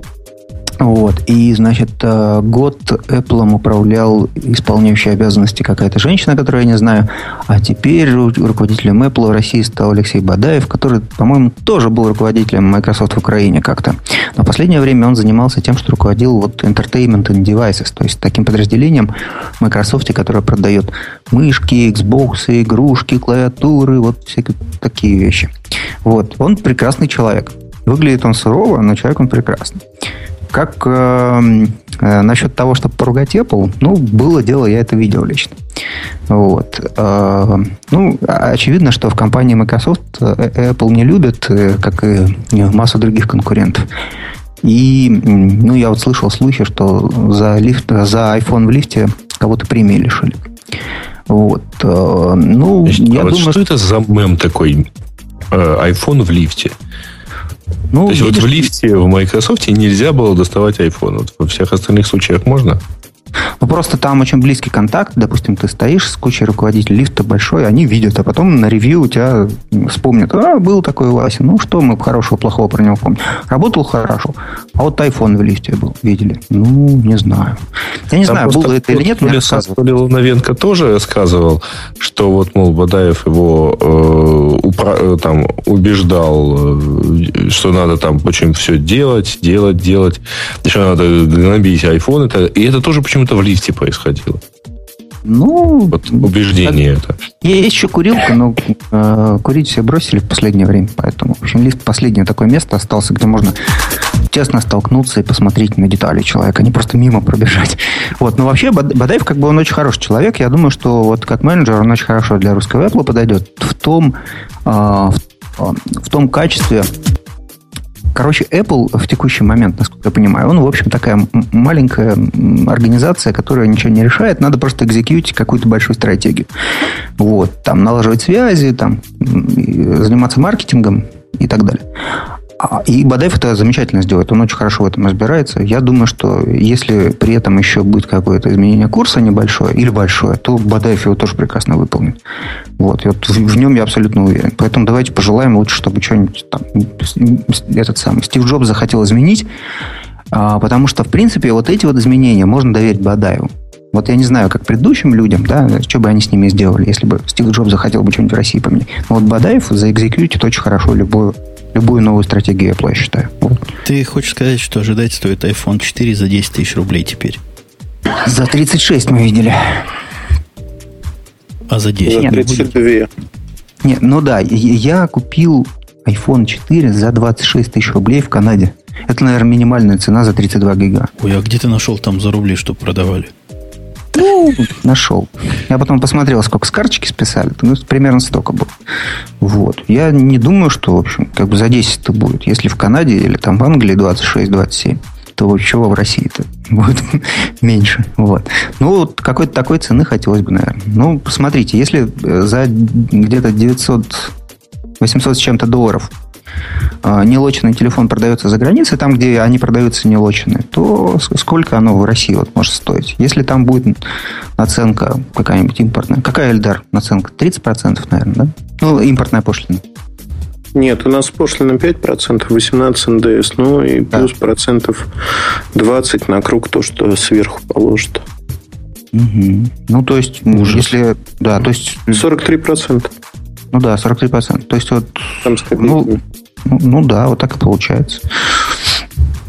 Вот. И, значит, э, год Apple управлял исполняющей обязанности какая-то женщина, которую я не знаю. А теперь руководителем Apple в России стал Алексей Бадаев, который, по-моему, тоже был руководителем Microsoft в Украине как-то. Но в последнее время он занимался тем, что руководил вот Entertainment and Devices, то есть таким подразделением Microsoft, которое продает мышки, Xbox, игрушки, клавиатуры, вот всякие такие вещи. Вот. Он прекрасный человек. Выглядит он сурово, но человек он прекрасный. Как э, э, насчет того, чтобы поругать Apple, ну, было дело, я это видел лично. Вот. Э, ну, очевидно, что в компании Microsoft э, Apple не любят, э, как и массу других конкурентов. И, ну, я вот слышал слухи, что за, лифт, за iPhone в лифте кого-то премии лишили. Вот. Э, ну, Значит, я а думаю, что это за мем такой? Э, iPhone в лифте. Ну, То есть видишь, вот в лифте в Microsoft нельзя было доставать iPhone. Вот во всех остальных случаях можно? Ну, просто там очень близкий контакт. Допустим, ты стоишь с кучей руководителей лифта большой, они видят, а потом на ревью у тебя вспомнят. А, был такой Вася. Ну, что мы хорошего, плохого про него помним. Работал хорошо. А вот iPhone в лифте был, видели. Ну, не знаю. Я не там знаю, было это или нет, мне рассказывали. Новенко тоже рассказывал, что вот, мол, Бадаев его э, упра- э, там убеждал, э, что надо там очень все делать, делать, делать. Еще надо набить iPhone. Это, и это тоже почему-то в лифте происходило. Ну, вот убеждение так, это. Есть еще курилка, но э, курить все бросили в последнее время, поэтому, в общем, лифт последнее такое место остался, где можно честно столкнуться и посмотреть на детали человека, а не просто мимо пробежать. Вот, но вообще Бадаев как бы он очень хороший человек. Я думаю, что вот как менеджер он очень хорошо для русского Apple подойдет в том, э, в, в том качестве, Короче, Apple в текущий момент, насколько я понимаю, он, в общем, такая маленькая организация, которая ничего не решает. Надо просто экзекьютить какую-то большую стратегию. Вот. Там налаживать связи, там, заниматься маркетингом и так далее. А, и Бадаев это замечательно сделает. Он очень хорошо в этом разбирается. Я думаю, что если при этом еще будет какое-то изменение курса небольшое или большое, то Бадаев его тоже прекрасно выполнит. Вот. И вот в, в нем я абсолютно уверен. Поэтому давайте пожелаем лучше, чтобы что-нибудь там этот самый Стив Джобс захотел изменить. А, потому что, в принципе, вот эти вот изменения можно доверить Бадаеву. Вот я не знаю, как предыдущим людям, да, что бы они с ними сделали, если бы Стив Джобс захотел бы что-нибудь в России поменять. Но вот Бадаев заэкзекьютит очень хорошо любую любую новую стратегию Apple, я считаю. Вот. Ты хочешь сказать, что ожидать стоит iPhone 4 за 10 тысяч рублей теперь? За 36 мы видели. А за 10? За 32. Нет, ну да, я купил iPhone 4 за 26 тысяч рублей в Канаде. Это, наверное, минимальная цена за 32 гига. Ой, а где ты нашел там за рубли, чтобы продавали? Ну, нашел. Я потом посмотрел, сколько с карточки списали. Ну, примерно столько было. Вот. Я не думаю, что, в общем, как бы за 10 это будет. Если в Канаде или там в Англии 26-27, то чего в России-то будет меньше. Вот. Ну, вот какой-то такой цены хотелось бы, наверное. Ну, посмотрите, если за где-то 900 800 с чем-то долларов а, нелоченный телефон продается за границей, там, где они продаются нелоченные, то сколько оно в России вот может стоить? Если там будет наценка какая-нибудь импортная. Какая, Эльдар, наценка? 30%, наверное, да? Ну, импортная пошлина. Нет, у нас пошлина 5%, 18 НДС, ну и плюс да. процентов 20 на круг то, что сверху положит. Угу. Ну, то есть, Ужас. если... Да, то есть... 43%. Ну да, 43%. То есть вот... Там ну, ну, ну да, вот так и получается.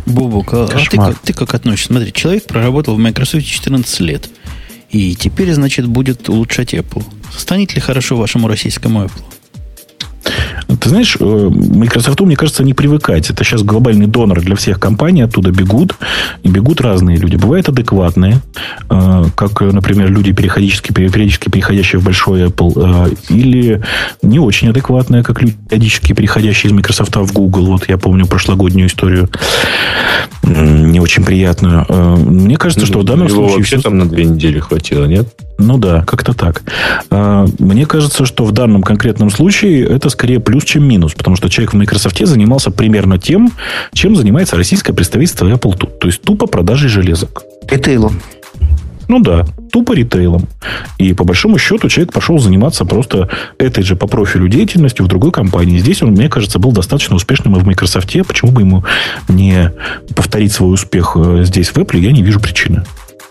Бобук, а, а ты, как, ты как относишься? Смотри, человек проработал в Microsoft 14 лет. И теперь, значит, будет улучшать Apple. Станет ли хорошо вашему российскому Apple? Ты знаешь, э, Microsoft, мне кажется, не привыкать. Это сейчас глобальный донор для всех компаний, оттуда бегут. И бегут разные люди. Бывают адекватные, э, как, например, люди, периодически, периодически переходящие в большой Apple, э, или не очень адекватные, как люди, периодически переходящие из Microsoft в Google. Вот я помню прошлогоднюю историю, не очень приятную. Мне кажется, что в данном Его случае... вообще там на две недели хватило, нет? Ну да, как-то так. Мне кажется, что в данном конкретном случае это скорее плюс, чем минус, потому что человек в Microsoft занимался примерно тем, чем занимается российское представительство Apple тут. То есть тупо продажей железок. Ритейлом. Ну да, тупо ритейлом. И по большому счету человек пошел заниматься просто этой же по профилю деятельностью в другой компании. Здесь он, мне кажется, был достаточно успешным и в Microsoft. Почему бы ему не повторить свой успех э, здесь, в Apple, я не вижу причины.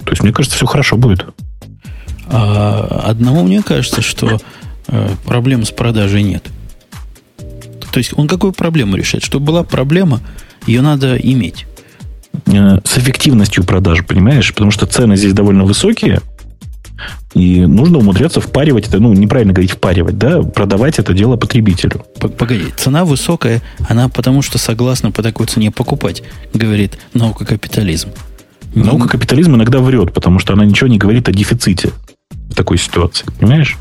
То есть, мне кажется, все хорошо будет. А одному мне кажется, что э, проблем с продажей нет. То есть он какую проблему решает? Чтобы была проблема, ее надо иметь. Э, с эффективностью продаж, понимаешь? Потому что цены здесь довольно высокие, и нужно умудряться впаривать это, ну, неправильно говорить впаривать, да, продавать это дело потребителю. Погоди, цена высокая, она потому что согласна по такой цене покупать, говорит наука капитализм. Наука капитализм иногда врет, потому что она ничего не говорит о дефиците такой ситуации, понимаешь?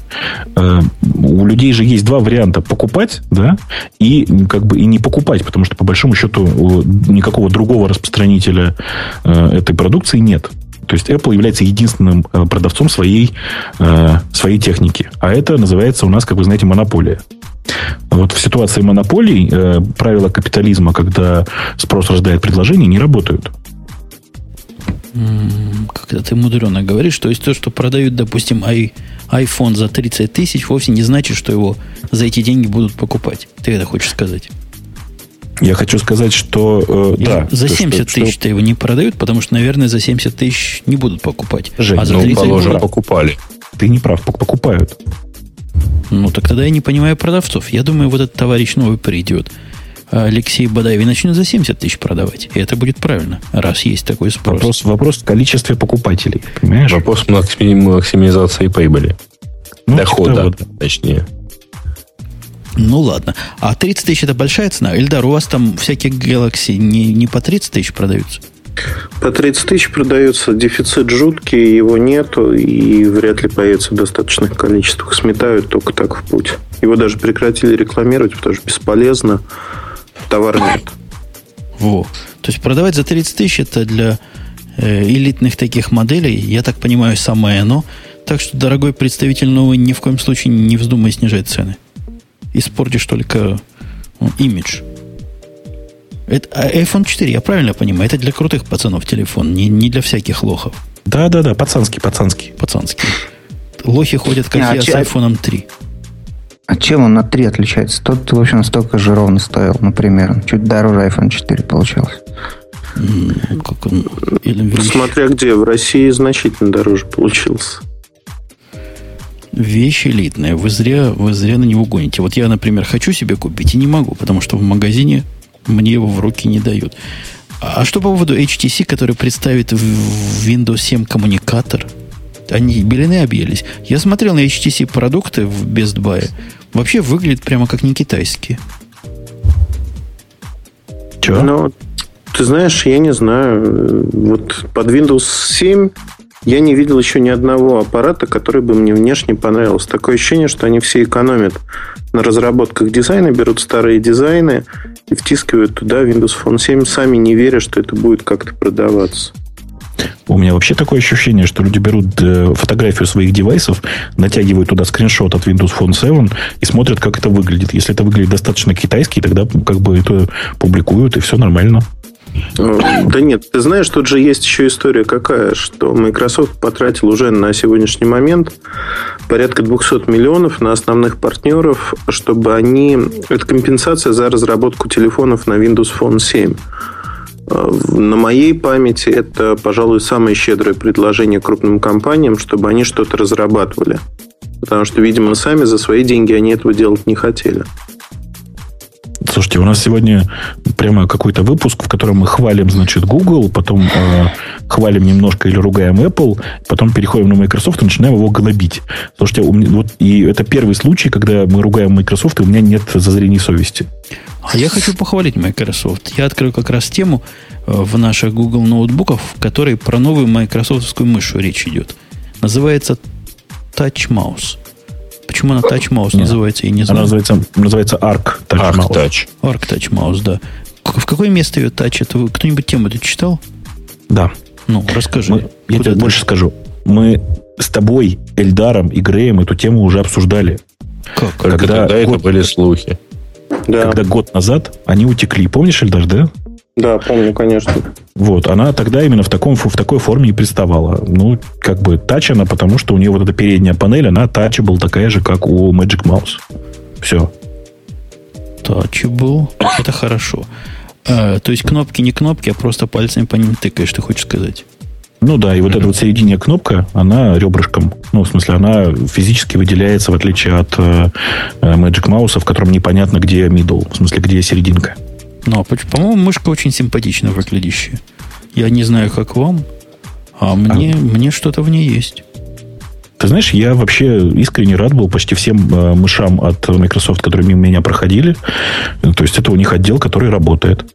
Э, у людей же есть два варианта: покупать, да, и как бы и не покупать, потому что по большому счету никакого другого распространителя э, этой продукции нет. То есть Apple является единственным э, продавцом своей, своей техники. А это называется у нас, как вы знаете, монополия. Вот в ситуации монополий правила капитализма, когда спрос рождает предложение, не работают. Как-то ты мудрено говоришь. То есть то, что продают, допустим, i, iPhone за 30 тысяч, вовсе не значит, что его за эти деньги будут покупать. Ты это хочешь сказать? Я хочу сказать, что... Э, да, за 70 тысяч-то что... его не продают, потому что, наверное, за 70 тысяч не будут покупать. Жень, а за 30 ну, положим, покупали. Ты не прав, покупают. Ну, так тогда я не понимаю продавцов. Я думаю, вот этот товарищ новый придет, Алексей Бадаев, и начнет за 70 тысяч продавать. И это будет правильно, раз есть такой спрос. Вопрос, вопрос в количестве покупателей, понимаешь? Вопрос максимизации прибыли. Ну, Дохода, типа точнее. Ну ладно. А 30 тысяч это большая цена? Эльдар, у вас там всякие Galaxy не, не по 30 тысяч продаются? По 30 тысяч продается, дефицит жуткий, его нету, и вряд ли появится в достаточных количествах. Сметают только так в путь. Его даже прекратили рекламировать, потому что бесполезно. Товара нет. Во. То есть продавать за 30 тысяч это для э, элитных таких моделей, я так понимаю, самое оно. Так что, дорогой представитель новый, ни в коем случае не вздумай снижать цены. Испортишь только ну, имидж. Это, а iPhone 4, я правильно понимаю, это для крутых пацанов телефон, не, не для всяких лохов. Да, да, да, пацанский, пацанский. Пацанский. Лохи ходят, как а, я, чем... с iPhone 3. А чем он на 3 отличается? Тот, в общем, столько же ровно стоил, например. Чуть дороже iPhone 4 получалось. Ну, как он, или Смотря где, в России значительно дороже получился. Вещь элитная. Вы зря, вы зря на него гоните. Вот я, например, хочу себе купить и не могу, потому что в магазине мне его в руки не дают. А что по поводу HTC, который представит в Windows 7 коммуникатор? Они белины объелись. Я смотрел на HTC продукты в Best Buy. Вообще выглядит прямо как не китайские. Чего? Ну, ты знаешь, я не знаю. Вот под Windows 7 я не видел еще ни одного аппарата, который бы мне внешне понравился. Такое ощущение, что они все экономят на разработках дизайна, берут старые дизайны и втискивают туда Windows Phone 7, сами не веря, что это будет как-то продаваться. У меня вообще такое ощущение, что люди берут э, фотографию своих девайсов, натягивают туда скриншот от Windows Phone 7 и смотрят, как это выглядит. Если это выглядит достаточно китайский, тогда как бы это публикуют, и все нормально. Да нет, ты знаешь, тут же есть еще история какая, что Microsoft потратил уже на сегодняшний момент порядка 200 миллионов на основных партнеров, чтобы они... Это компенсация за разработку телефонов на Windows Phone 7. На моей памяти это, пожалуй, самое щедрое предложение крупным компаниям, чтобы они что-то разрабатывали. Потому что, видимо, сами за свои деньги они этого делать не хотели. Слушайте, у нас сегодня прямо какой-то выпуск, в котором мы хвалим, значит, Google, потом э, хвалим немножко или ругаем Apple, потом переходим на Microsoft и начинаем его гнобить. Слушайте, у меня, вот, и это первый случай, когда мы ругаем Microsoft, и у меня нет зазрения совести. А я хочу похвалить Microsoft. Я открыл как раз тему э, в наших Google ноутбуках, в которой про новую майкрософтовскую мышу речь идет. Называется Touch Mouse. Почему она Touch Mouse называется, я не знаю. Она называется, называется Arc Touch Arc Mouse. Touch. Arc Touch Mouse, да. В какое место ее? Это вы, кто-нибудь тему это читал? Да. Ну, расскажи. Мы, я тебе больше скажу. Мы с тобой, Эльдаром и Греем эту тему уже обсуждали. Как? Когда тогда год, это были слухи. Да. Когда год назад они утекли. Помнишь, Эльдар, да? Да, помню, конечно. Вот, она тогда именно в, таком, в такой форме и приставала. Ну, как бы тач она, потому что у нее вот эта передняя панель, она был такая же, как у Magic Mouse. Все. был. Это хорошо. А, то есть кнопки не кнопки, а просто пальцами по ним тыкаешь, ты хочешь сказать? Ну да, и вот эта вот середине кнопка, она ребрышком. Ну, в смысле, она физически выделяется, в отличие от э, Magic Mouse, в котором непонятно, где middle, в смысле, где серединка. А по-моему, мышка очень симпатично выглядящая. Я не знаю, как вам, а мне, а... мне что-то в ней есть. Ты знаешь, я вообще искренне рад был почти всем э, мышам от Microsoft, которые мимо меня проходили. То есть это у них отдел, который работает.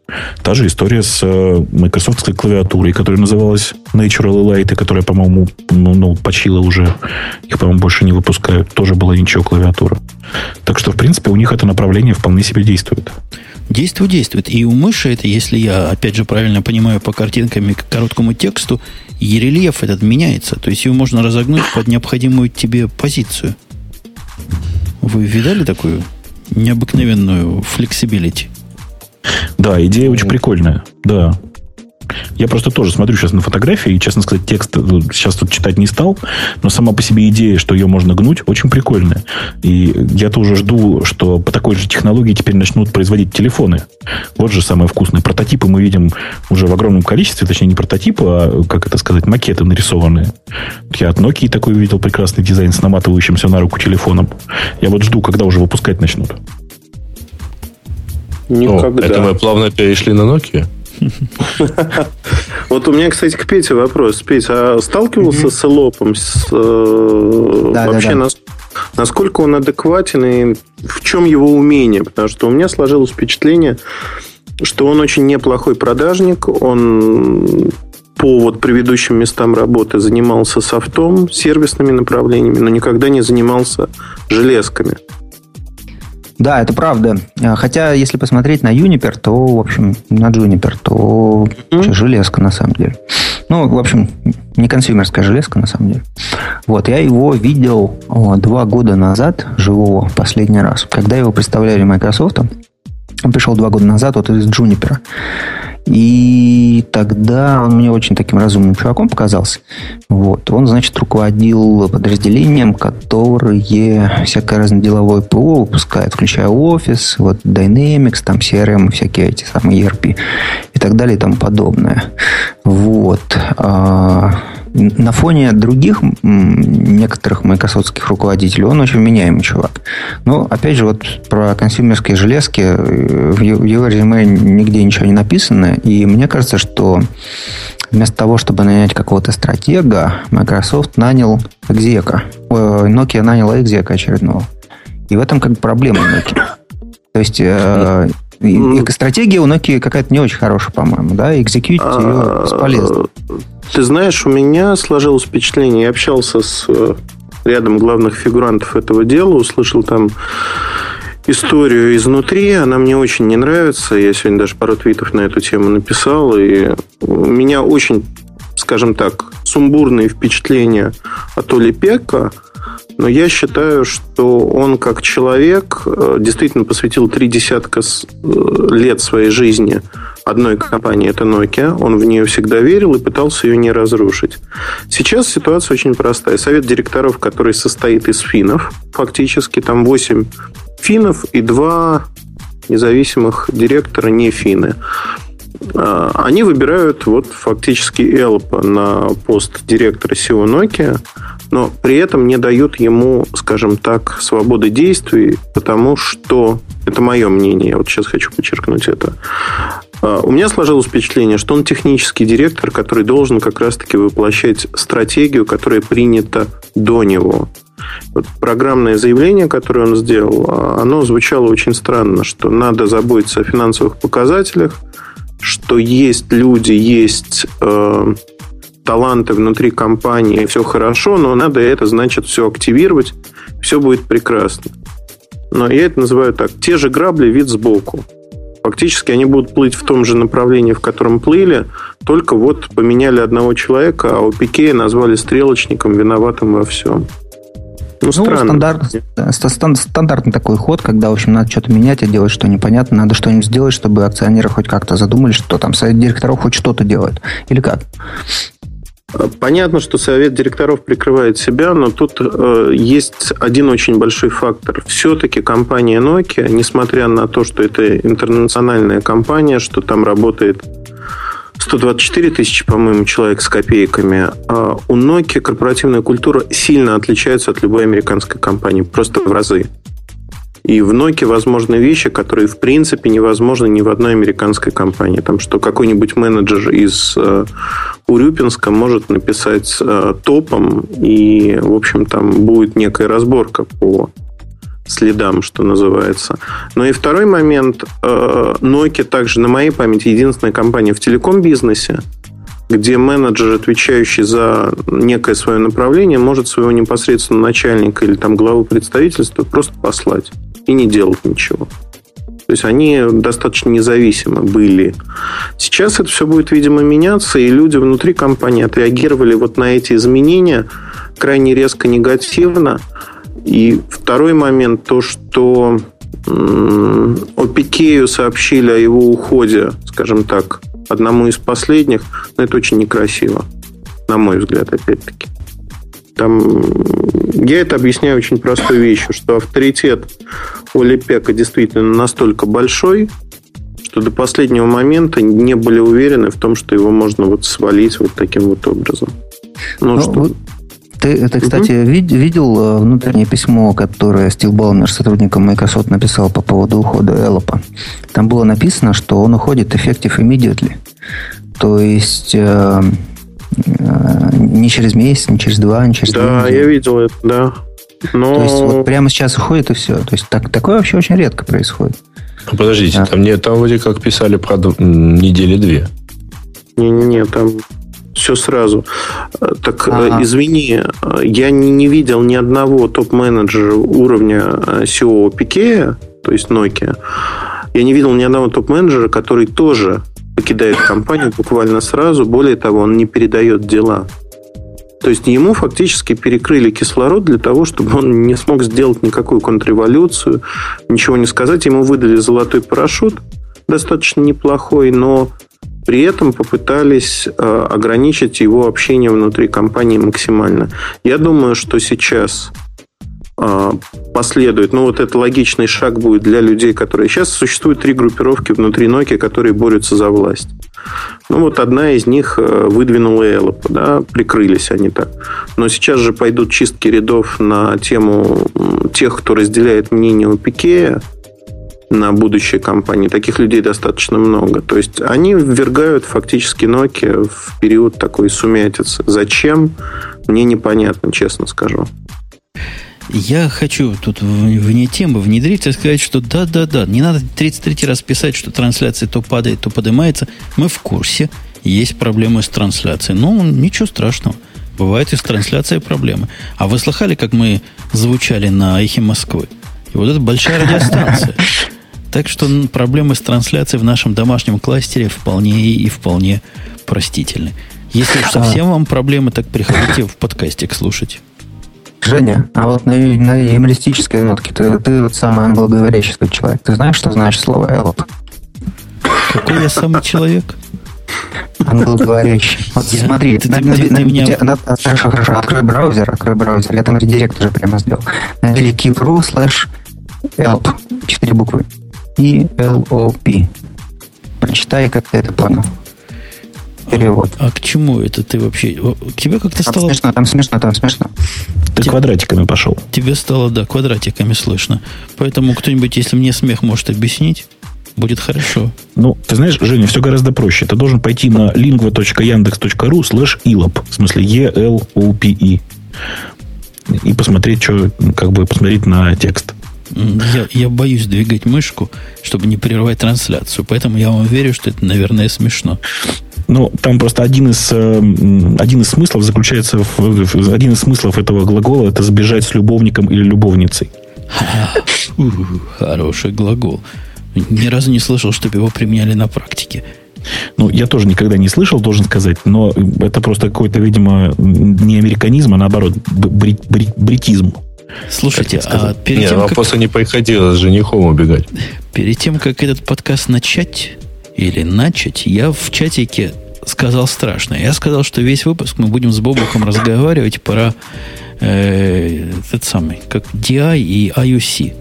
Та же история с э, Microsoft клавиатурой, которая называлась Natural Light, и которая, по-моему, ну, ну, почила уже. Их, по-моему, больше не выпускают. Тоже была ничего клавиатура. Так что, в принципе, у них это направление вполне себе действует. Действует, действует. И у мыши это, если я, опять же, правильно понимаю по картинкам и короткому тексту, и рельеф этот меняется. То есть его можно разогнуть под необходимую тебе позицию. Вы видали такую необыкновенную flexibility? Да, идея очень прикольная. Да. Я просто тоже смотрю сейчас на фотографии, и, честно сказать, текст сейчас тут читать не стал, но сама по себе идея, что ее можно гнуть, очень прикольная. И я тоже жду, что по такой же технологии теперь начнут производить телефоны. Вот же самое вкусное. Прототипы мы видим уже в огромном количестве, точнее не прототипы, а, как это сказать, макеты нарисованные. Я от Nokia такой видел прекрасный дизайн с наматывающимся на руку телефоном. Я вот жду, когда уже выпускать начнут. Никогда. О, это мы плавно перешли на Nokia? Вот у меня, кстати, к Пете вопрос. Петя, а сталкивался с Элопом? Э, вообще, насколько он адекватен и в чем его умение? Потому что у меня сложилось впечатление, что он очень неплохой продажник, он по вот предыдущим местам работы занимался софтом, сервисными направлениями, но никогда не занимался железками. Да, это правда. А, хотя, если посмотреть на Juniper, то, в общем, на Juniper, то mm-hmm. железка на самом деле. Ну, в общем, не консюмерская железка на самом деле. Вот, я его видел о, два года назад, живого, последний раз, когда его представляли Microsoft. Он пришел два года назад вот из Juniper. И тогда он мне очень таким разумным чуваком показался. Вот. Он, значит, руководил подразделением, которые всякое разное деловое ПО выпускает, включая офис, вот Dynamics, там CRM, всякие эти самые ERP и так далее и тому подобное. Вот. На фоне других некоторых майкрософтских руководителей он очень меняемый чувак. Но, опять же, вот про консюмерские железки э, в его резюме нигде ничего не написано. И мне кажется, что вместо того, чтобы нанять какого-то стратега, Microsoft нанял экзека. Nokia наняла экзека очередного. И в этом как бы проблема Nokia. То есть э, стратегия у Nokia какая-то не очень хорошая, по-моему, да? Экзекьютить ее бесполезно. Ты знаешь, у меня сложилось впечатление, я общался с э, рядом главных фигурантов этого дела, услышал там историю изнутри, она мне очень не нравится. Я сегодня даже пару твитов на эту тему написал, и у меня очень, скажем так, сумбурные впечатления от Оли Пека – но я считаю, что он как человек э, действительно посвятил три десятка э, лет своей жизни одной компании, это Nokia. Он в нее всегда верил и пытался ее не разрушить. Сейчас ситуация очень простая. Совет директоров, который состоит из финнов, фактически там 8 финнов и 2 независимых директора не финны. А, они выбирают вот фактически Элпа на пост директора SEO Nokia но при этом не дают ему, скажем так, свободы действий, потому что, это мое мнение, я вот сейчас хочу подчеркнуть это, а, у меня сложилось впечатление, что он технический директор, который должен как раз-таки воплощать стратегию, которая принята до него. Вот программное заявление, которое он сделал, а, оно звучало очень странно, что надо заботиться о финансовых показателях, что есть люди, есть э, таланты внутри компании, все хорошо, но надо это, значит, все активировать, все будет прекрасно. Но я это называю так. Те же грабли, вид сбоку. Фактически они будут плыть в том же направлении, в котором плыли, только вот поменяли одного человека, а у Пикея назвали стрелочником, виноватым во всем. Ну, ну стандарт, стандартный такой ход, когда, в общем, надо что-то менять, а делать что непонятно. Надо что-нибудь сделать, чтобы акционеры хоть как-то задумались, что там совет директоров хоть что-то делает. Или как? Понятно, что совет директоров прикрывает себя, но тут э, есть один очень большой фактор. Все-таки компания Nokia, несмотря на то, что это интернациональная компания, что там работает 124 тысячи, по-моему, человек с копейками, э, у Nokia корпоративная культура сильно отличается от любой американской компании, просто в разы. И в Nokia возможны вещи, которые, в принципе, невозможны ни в одной американской компании. Там, что какой-нибудь менеджер из э, Урюпинска может написать э, топом, и, в общем, там будет некая разборка по следам, что называется. Но и второй момент. Э, Nokia также, на моей памяти, единственная компания в телеком-бизнесе, где менеджер, отвечающий за некое свое направление, может своего непосредственного начальника или там главу представительства просто послать и не делать ничего. То есть они достаточно независимы были. Сейчас это все будет, видимо, меняться, и люди внутри компании отреагировали вот на эти изменения крайне резко негативно. И второй момент, то, что о Пикею сообщили о его уходе, скажем так, одному из последних, но это очень некрасиво, на мой взгляд, опять-таки. Там, я это объясняю очень простой вещью, что авторитет Оли Пека действительно настолько большой, что до последнего момента не были уверены в том, что его можно вот свалить вот таким вот образом. Ну, ну что... Ты, ты, кстати, угу. вид, видел э, внутреннее письмо, которое Стив Балмер, сотрудником Microsoft, написал по поводу ухода Эллопа? Там было написано, что он уходит effective immediately. То есть э, э, не через месяц, не через два, не через Да, я видел это, да. Но... То есть вот прямо сейчас уходит и все. То есть так, такое вообще очень редко происходит. Ну, подождите, а. там, нет, там вроде как писали, правда, недели две. Не-не-не, там все сразу. Так, ага. извини, я не, не видел ни одного топ-менеджера уровня SEO Пикея, то есть Nokia. Я не видел ни одного топ-менеджера, который тоже покидает компанию буквально сразу. Более того, он не передает дела. То есть ему фактически перекрыли кислород для того, чтобы он не смог сделать никакую контрреволюцию, ничего не сказать. Ему выдали золотой парашют, достаточно неплохой, но при этом попытались э, ограничить его общение внутри компании максимально. Я думаю, что сейчас э, последует, ну вот это логичный шаг будет для людей, которые... Сейчас существуют три группировки внутри Nokia, которые борются за власть. Ну вот одна из них э, выдвинула Эллопа, да, прикрылись они так. Но сейчас же пойдут чистки рядов на тему тех, кто разделяет мнение у Пикея, на будущее компании. Таких людей достаточно много. То есть они ввергают фактически Nokia в период такой сумятицы. Зачем? Мне непонятно, честно скажу. Я хочу тут вне темы внедриться и сказать, что да-да-да, не надо 33 раз писать, что трансляция то падает, то поднимается. Мы в курсе, есть проблемы с трансляцией. Но ничего страшного. Бывает и с трансляцией проблемы. А вы слыхали, как мы звучали на эхе Москвы? И вот это большая радиостанция. Так что проблемы с трансляцией в нашем домашнем кластере вполне и вполне простительны. Если уж совсем вам проблемы, так приходите в подкастик слушать. Женя, а вот на, на юмористической нотке ты, ты вот самый англоговорящий человек. Ты знаешь, что значит слово «эллоп»? Какой я самый человек? Англоговорящий. Вот я, смотри, ты, на, ты, на, ты, на, меня... на, хорошо, хорошо, открой браузер, открой браузер. Я там редирект уже прямо сделал. Набери keep.ru slash help. Четыре буквы. E-L-O-P. Прочитай, как ты это понял. Перевод. А, а к чему это ты вообще? Тебе как-то стало... Там смешно, там смешно, там смешно. Ты Тебе... квадратиками пошел. Тебе стало, да, квадратиками слышно. Поэтому кто-нибудь, если мне смех может объяснить, будет хорошо. Ну, ты знаешь, Женя, все гораздо проще. Ты должен пойти на lingva.yandex.ru slash ilop, в смысле E-L-O-P-E, и посмотреть, что, как бы посмотреть на текст. Я, я боюсь двигать мышку, чтобы не прервать трансляцию. Поэтому я вам верю, что это, наверное, смешно. Ну, там просто один из, э, один из смыслов заключается в, в... Один из смыслов этого глагола это сбежать с любовником или любовницей. Хороший глагол. Ни разу не слышал, чтобы его применяли на практике. Ну, я тоже никогда не слышал, должен сказать, но это просто какой-то, видимо, не американизм, а наоборот, брит, брит, бритизм. Слушайте, а перед Нет, тем, как... не приходилось с женихом убегать. Перед тем, как этот подкаст начать или начать, я в чатике сказал страшное. Я сказал, что весь выпуск мы будем с Бобуком разговаривать про э, этот самый, как DI и IUC.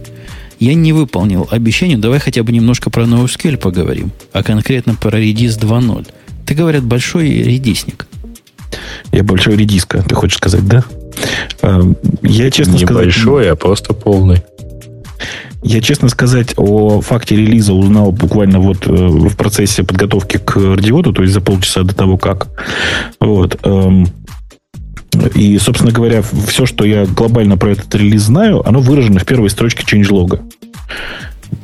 Я не выполнил обещание. Давай хотя бы немножко про NoSQL поговорим, а конкретно про Redis 2.0. Ты, говорят, большой редисник. Я большой редиска, ты хочешь сказать, да? Эм, я, честно Не сказать... Небольшой, а просто полный. Я, честно сказать, о факте релиза узнал буквально вот э, в процессе подготовки к радиоту, то есть за полчаса до того, как. Вот. Эм, и, собственно говоря, все, что я глобально про этот релиз знаю, оно выражено в первой строчке changelog.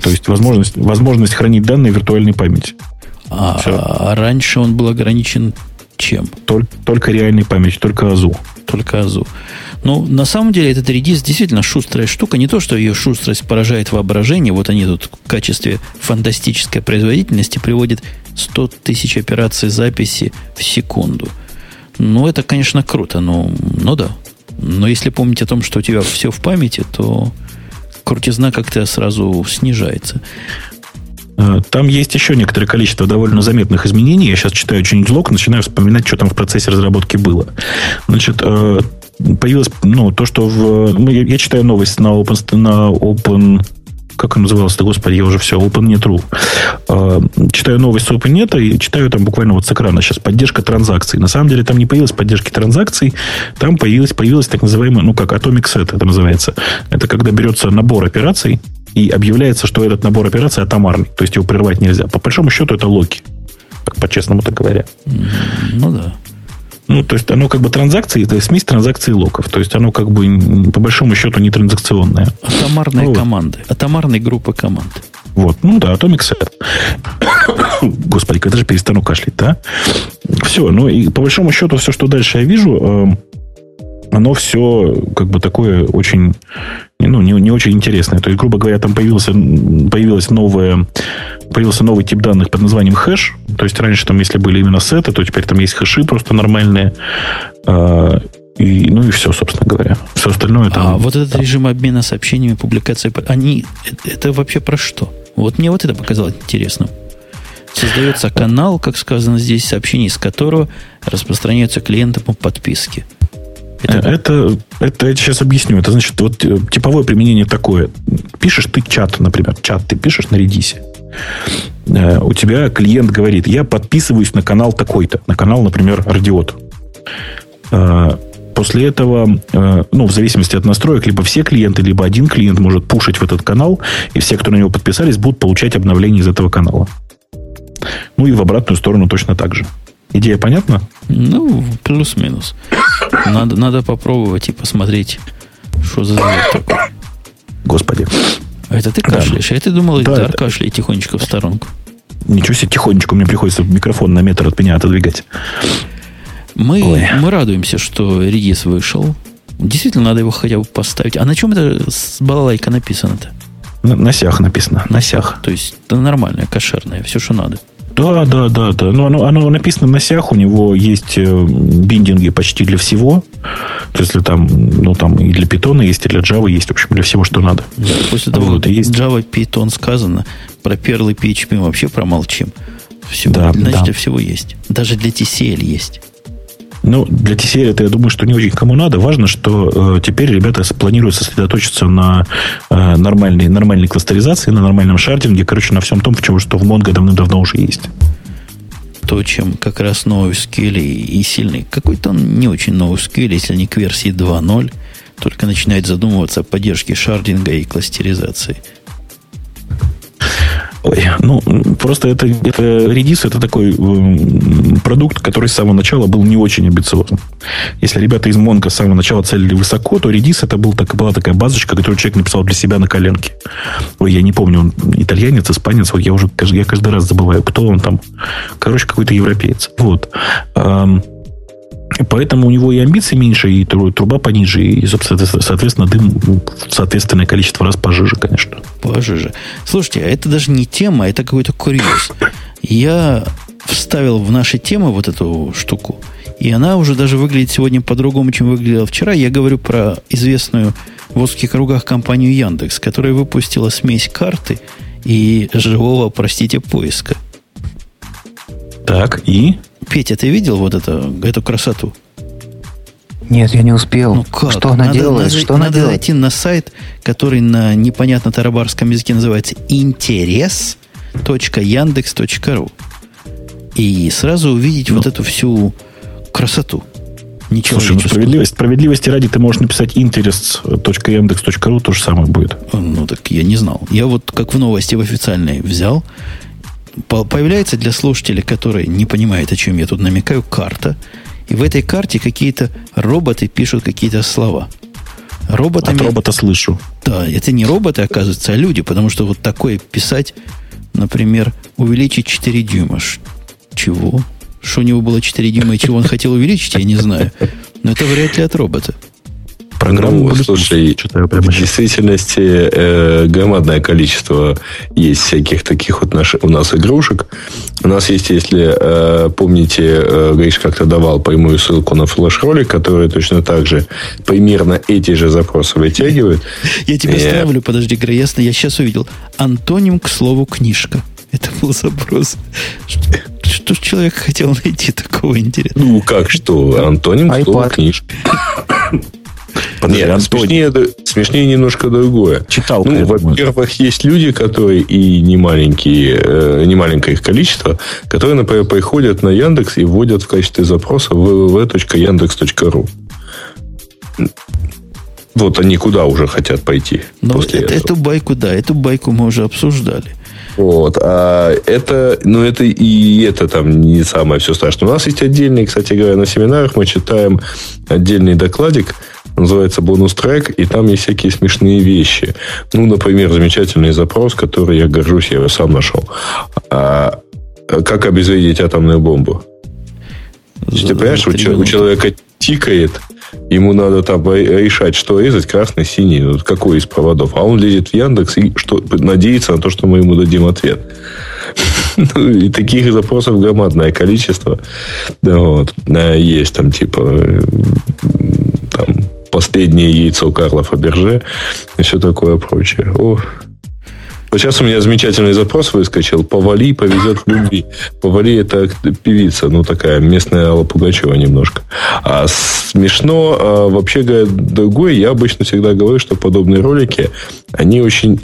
То есть возможность, возможность хранить данные в виртуальной памяти. А, а раньше он был ограничен чем? Только, только реальной памяти, только АЗУ. Только АЗУ. Ну, на самом деле, этот редис действительно шустрая штука. Не то, что ее шустрость поражает воображение. Вот они тут в качестве фантастической производительности приводят 100 тысяч операций записи в секунду. Ну, это, конечно, круто, но, ну да. Но если помнить о том, что у тебя все в памяти, то крутизна как-то сразу снижается. Э, там есть еще некоторое количество довольно заметных изменений. Я сейчас читаю changelog, начинаю вспоминать, что там в процессе разработки было. Значит, э, появилось, ну, то, что в... Ну, я, я читаю новость на Open, на Open как он назывался-то, господи, я уже все, OpenNet.ru. Э, читаю новость с OpenNet и читаю там буквально вот с экрана сейчас поддержка транзакций. На самом деле там не появилась поддержки транзакций, там появилась, появилась так называемая, ну как Atomic Set это называется. Это когда берется набор операций, и объявляется, что этот набор операций атомарный, то есть его прервать нельзя. По большому счету это локи, как по-честному-то говоря. Ну да. Ну, то есть оно как бы транзакции, это смесь транзакций и локов. То есть оно как бы по большому счету не транзакционное. Атомарные ну, команды. Атомарные группы команд. Вот, ну да, Atomic Set. Господи, когда же перестану кашлять, да? Все, ну и по большому счету все, что дальше я вижу, эм, оно все как бы такое очень, ну, не, не очень интересное. То есть, грубо говоря, там появился, появилась новая, появился новый тип данных под названием хэш. То есть, раньше там, если были именно сеты, то теперь там есть хэши просто нормальные. А, и, ну и все, собственно говоря. Все остальное там... А вот этот там. режим обмена сообщениями, публикации, они, это, это вообще про что? Вот мне вот это показалось интересным. Создается канал, как сказано здесь, сообщений с которого распространяются клиентам по подписке. Это, это, это я сейчас объясню. Это значит, вот э, типовое применение такое. Пишешь ты чат, например, чат ты пишешь на Редисе. Э, у тебя клиент говорит, я подписываюсь на канал такой-то, на канал, например, Радиот. Э, после этого, ну, в зависимости от настроек, либо все клиенты, либо один клиент может пушить в этот канал, и все, кто на него подписались, будут получать обновления из этого канала. Ну и в обратную сторону точно так же. Идея понятна? Ну, плюс-минус. Надо, надо попробовать и посмотреть, что за зверь такой. Господи. А это ты кашляешь? Да. А ты думал, да, Дар кашляет тихонечко в сторонку. Ничего себе, тихонечко мне приходится микрофон на метр от меня отодвигать. Мы, мы радуемся, что редис вышел. Действительно, надо его хотя бы поставить. А на чем это с балалайка написано-то? На, на сях написано. На сях. То есть это нормальное, кошерное, все, что надо. Да, да, да, да. Ну, оно, оно написано на сях, у него есть э, биндинги почти для всего. То есть, там, ну, там и для питона есть, и для Java есть, в общем, для всего, что надо. Да, после того, вот, как есть... Java, Python сказано, про и PHP мы вообще промолчим. Все, да, значит, да. всего есть. Даже для TCL есть. Ну, для TCL это, я думаю, что не очень кому надо. Важно, что э, теперь ребята планируют сосредоточиться на э, нормальной, нормальной кластеризации, на нормальном шардинге, короче, на всем том, в чем, что в Mongo давным-давно уже есть. То, чем как раз новый SQL и, сильный. Какой-то он не очень новый SQL, если не к версии 2.0, только начинает задумываться о поддержке шардинга и кластеризации. Ой, ну, просто это, это Redis это такой э, продукт, который с самого начала был не очень амбициозным. Если ребята из Монго с самого начала целили высоко, то Redis это был, так, была такая базочка, которую человек написал для себя на коленке. Ой, я не помню, он итальянец, испанец, вот я уже я каждый раз забываю, кто он там. Короче, какой-то европеец. Вот. Поэтому у него и амбиции меньше, и труба пониже, и, соответственно, дым соответственное количество раз пожиже, конечно. Пожиже. Слушайте, а это даже не тема, это какой-то курьез. Я вставил в наши темы вот эту штуку, и она уже даже выглядит сегодня по-другому, чем выглядела вчера. Я говорю про известную в узких кругах компанию Яндекс, которая выпустила смесь карты и живого, простите, поиска. Так, и? Петя, ты видел вот это, эту красоту? Нет, я не успел. Ну как? Что она надо, делает? Надо, что надо она делает? зайти на сайт, который на непонятно тарабарском языке называется интерес.яндекс.ру и сразу увидеть ну. вот эту всю красоту. Ничего Слушай, ну, справедливость, справедливости ради ты можешь написать interest.yandex.ru, то же самое будет. Ну, так я не знал. Я вот как в новости в официальной взял, появляется для слушателей, которые не понимают, о чем я тут намекаю, карта. И в этой карте какие-то роботы пишут какие-то слова. Роботами... От робота слышу. Да, это не роботы, оказывается, а люди, потому что вот такое писать, например, увеличить 4 дюйма. Чего? Что у него было 4 дюйма и чего он хотел увеличить, я не знаю. Но это вряд ли от робота. Программу ну, слушай, в действительности э, громадное количество есть всяких таких вот наших, у нас игрушек. У нас есть, если э, помните, э, Гриш как-то давал прямую ссылку на флеш-ролик, который точно так же примерно эти же запросы вытягивает. Я тебе э, ставлю, подожди, ясно, я сейчас увидел. Антоним, к слову, книжка. Это был запрос. Что, что ж человек хотел найти такого интересного? Ну, как что? Антоним, к слову, книжка. Нет, смешнее, смешнее немножко другое. Читал. Ну, во-первых, есть люди, которые и не маленькие, э, не маленькое их количество, которые, например, приходят на Яндекс и вводят в качестве запроса www.yandex.ru. Вот они куда уже хотят пойти? Но ну, после это, эту байку, да, эту байку мы уже обсуждали. Вот. А это, ну, это и это там не самое все страшное. У нас есть отдельный, кстати говоря, на семинарах мы читаем отдельный докладик, называется бонус-трек, и там есть всякие смешные вещи. Ну, например, замечательный запрос, который я горжусь, я его сам нашел. А, как обезвредить атомную бомбу? За, ты понимаешь, у, у человека тикает, ему надо там решать, что резать, красный, синий, вот какой из проводов. А он лезет в Яндекс и что, надеется на то, что мы ему дадим ответ. Ну, и таких запросов громадное количество. Вот. Есть там типа последнее яйцо Карла Фаберже и все такое прочее. О, вот сейчас у меня замечательный запрос выскочил. Повали повезет в любви. Повали это певица, ну такая местная Алла Пугачева немножко. А смешно, а вообще говоря, другое, я обычно всегда говорю, что подобные ролики, они очень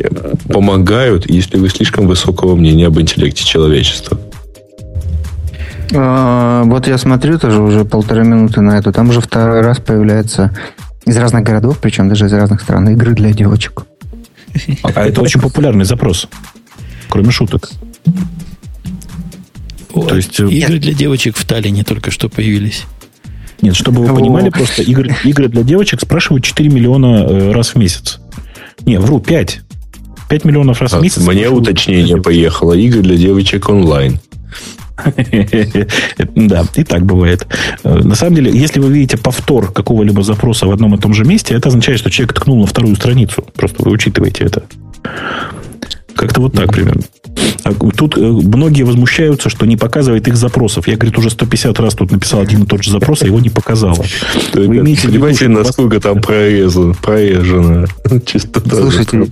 помогают, если вы слишком высокого мнения об интеллекте человечества. А, вот я смотрю тоже уже полторы минуты на это. Там уже второй раз появляется из разных городов, причем даже из разных стран, игры для девочек. А это очень популярный запрос. Кроме шуток. То есть, э, игры для девочек в Таллине только что появились. Нет, чтобы вы понимали, просто игры, игры для девочек спрашивают 4 миллиона э, раз в месяц. Не, вру, 5. 5 миллионов раз в месяц. Мне уточнение поехало. Игры для девочек онлайн. Да, и так бывает. Э, на самом деле, если вы видите повтор какого-либо запроса в одном и том же месте, это означает, что человек ткнул на вторую страницу. Просто вы учитываете это. Как-то вот так примерно. А тут э, многие возмущаются, что не показывает их запросов. Я, говорит, уже 150 раз тут написал один и тот же запрос, а его не показало. Вы имеете Понимаете, насколько там прорезано? Прорежено. Слушайте,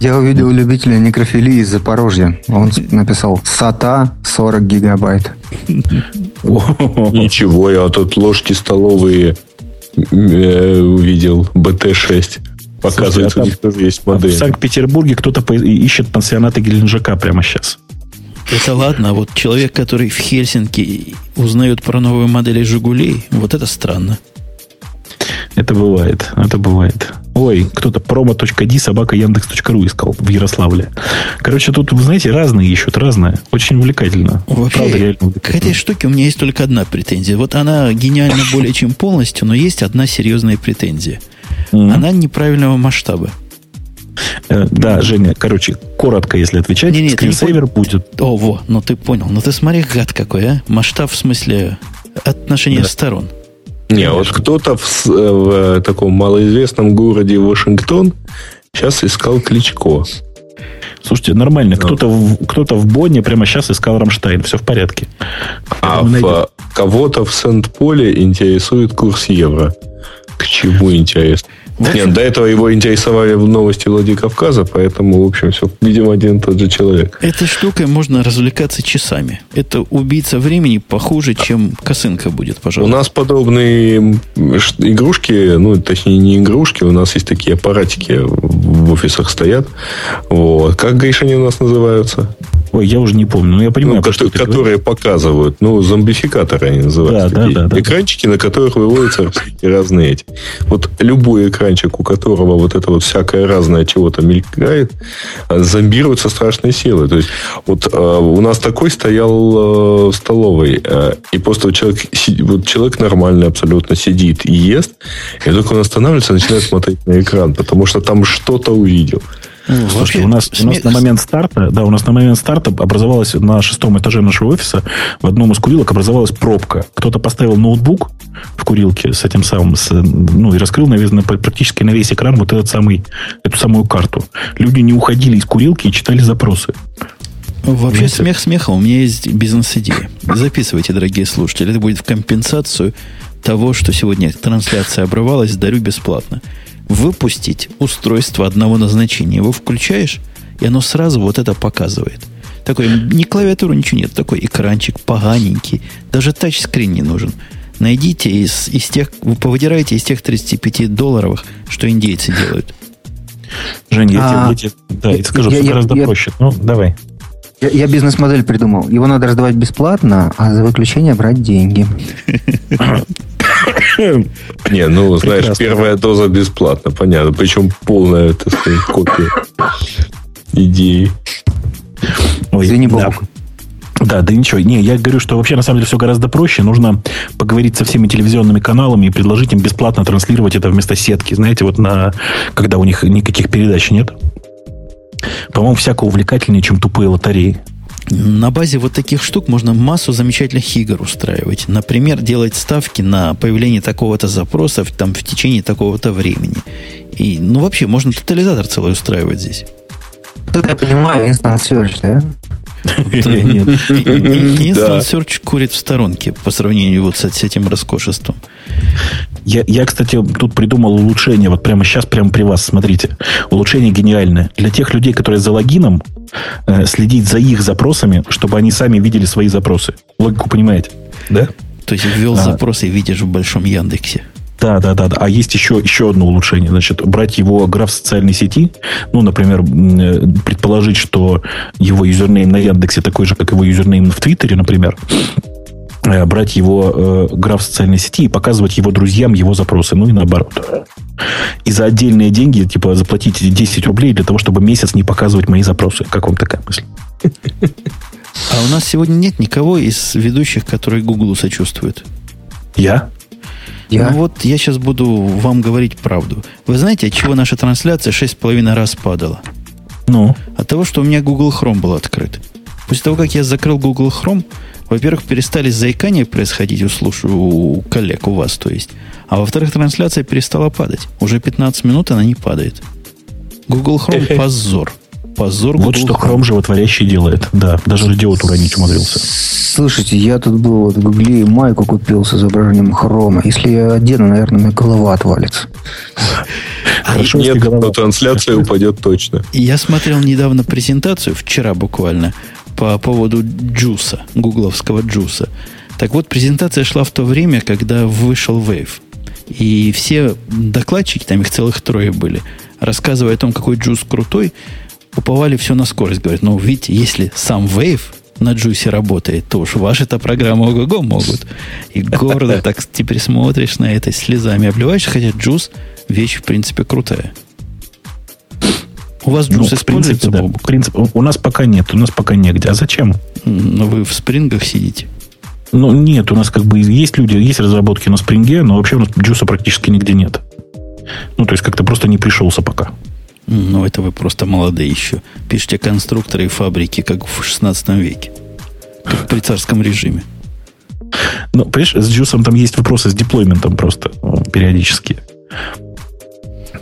я увидел любителя некрофилии из Запорожья. Он написал «Сата 40 гигабайт». Ничего, я тут ложки столовые э, увидел. БТ-6. Показывается, у них тоже есть модель. В Санкт-Петербурге кто-то ищет пансионаты Геленджика прямо сейчас. Это ладно, а вот человек, который в Хельсинки узнает про новые модели «Жигулей», вот это странно. Это бывает, это бывает. Ой, кто-то promo.d собака яндекс.ру искал в Ярославле. Короче, тут, вы знаете, разные ищут, разное. Очень увлекательно. Вообще, Правда, реально к этой штуке у меня есть только одна претензия. Вот она гениальна более чем полностью, но есть одна серьезная претензия. Mm-hmm. Она неправильного масштаба. Э, да, Женя, короче, коротко, если отвечать, не, не, скринсейвер пон... будет. О, во, ну ты понял. Ну ты смотри, гад какой, а? Масштаб в смысле отношения да. сторон. Не, вот кто-то в, э, в таком малоизвестном городе Вашингтон сейчас искал Кличко. Слушайте, нормально. Ну. Кто-то в, кто в Бонне прямо сейчас искал Рамштайн. Все в порядке. А в, кого-то в Сент-Поле интересует курс евро. К чему интересно? Нет, до этого его интересовали в новости Владикавказа, поэтому, в общем, все, видимо, один и тот же человек. Этой штукой можно развлекаться часами. Это убийца времени похуже, чем косынка будет, пожалуйста. У нас подобные игрушки, ну, точнее, не игрушки, у нас есть такие аппаратики в офисах стоят. Вот. Как, Гриша, они у нас называются? Ой, я уже не помню, но я понимаю, ну, что которые показывают, ну, зомбификаторы они называются. Да, да, да, Экранчики, да. на которых выводятся разные эти. Вот любой экранчик, у которого вот это вот всякое разное чего-то мелькает, зомбирует со страшной силой. То есть, вот э, у нас такой стоял э, в столовой, э, и просто человек, вот человек нормальный абсолютно сидит и ест, и только он останавливается, начинает смотреть на экран, потому что там что-то увидел. Ну, Слушайте, у нас, у нас на момент старта, да, у нас на момент старта образовалась на шестом этаже нашего офиса в одном из курилок образовалась пробка. Кто-то поставил ноутбук в курилке с этим самым, с, ну и раскрыл, наверное, практически на весь экран вот этот самый, эту самую карту. Люди не уходили из курилки и читали запросы. Вообще, Знаете? смех смеха, у меня есть бизнес-идея. Записывайте, дорогие слушатели. Это будет в компенсацию того, что сегодня трансляция обрывалась, дарю бесплатно выпустить устройство одного назначения. Его включаешь, и оно сразу вот это показывает. Такой, ни клавиатуры, ничего нет. Такой экранчик поганенький. Даже тачскрин не нужен. Найдите из, из тех, вы повыдираете из тех 35 долларовых, что индейцы делают. Женя, я, а, тебе, да, я скажу, я, гораздо я, проще. Ну, давай. Я, я бизнес-модель придумал. Его надо раздавать бесплатно, а за выключение брать деньги. Не, ну, знаешь, первая доза бесплатно, понятно. Причем полная, это сказать, копия идеи. Ой, Извини, да. Да, да ничего. Не, я говорю, что вообще на самом деле все гораздо проще. Нужно поговорить со всеми телевизионными каналами и предложить им бесплатно транслировать это вместо сетки. Знаете, вот на когда у них никаких передач нет. По-моему, всяко увлекательнее, чем тупые лотереи. На базе вот таких штук можно массу замечательных игр устраивать. Например, делать ставки на появление такого-то запроса в, там, в течение такого-то времени. И, ну, вообще, можно тотализатор целый устраивать здесь. Тут я понимаю, Search, да? Instant Search курит в сторонке по сравнению вот с этим роскошеством. Я, я, кстати, тут придумал улучшение. Вот прямо сейчас, прямо при вас, смотрите. Улучшение гениальное. Для тех людей, которые залогинены, э, следить за их запросами, чтобы они сами видели свои запросы. Логику понимаете? Да? То есть ввел а. запрос и видишь в большом Яндексе. Да, да, да, да. А есть еще, еще одно улучшение. Значит, брать его граф социальной сети, ну, например, предположить, что его username на Яндексе такой же, как его username в Твиттере, например, э, брать его э, граф социальной сети и показывать его друзьям его запросы, ну и наоборот. И за отдельные деньги, типа, заплатить 10 рублей для того, чтобы месяц не показывать мои запросы. Как вам такая мысль? А у нас сегодня нет никого из ведущих, которые Гуглу сочувствуют. Я? Я? Ну вот я сейчас буду вам говорить правду. Вы знаете, от чего наша трансляция 6,5 раз падала? Ну? От того, что у меня Google Chrome был открыт. После того, как я закрыл Google Chrome, во-первых, перестали заикания происходить у, слуш... у коллег, у вас, то есть. А во-вторых, трансляция перестала падать. Уже 15 минут она не падает. Google Chrome позор. Позор Вот что Chrome животворящий делает. Да, даже радиот уронить умудрился. Слушайте, я тут был вот в Гугле и майку купил с изображением хрома. Если я одену, наверное, у меня голова отвалится. Хорошо, Нет, но трансляция упадет точно. Я смотрел недавно презентацию, вчера буквально, по поводу джуса, гугловского джуса. Так вот, презентация шла в то время, когда вышел Wave. И все докладчики, там их целых трое были, рассказывая о том, какой GWT крутой, уповали все на скорость. Говорят, ну, видите, если сам Wave на GWT работает, то уж ваши-то программы ого-го могут. И гордо так теперь смотришь на это, слезами обливаешься, хотя GWT вещь, в принципе, крутая. У вас GWT ну, используется, да. Принцип, у нас пока нет, у нас пока негде. А зачем? Ну, вы в спрингах сидите. Ну, нет, у нас как бы есть люди, есть разработки на спринге, но вообще у нас джуса практически нигде нет. Ну, то есть как-то просто не пришелся пока. Ну, это вы просто молодые еще. Пишите конструкторы и фабрики, как в 16 веке. Как при царском режиме. Ну, понимаешь, с джусом там есть вопросы с деплойментом просто периодически.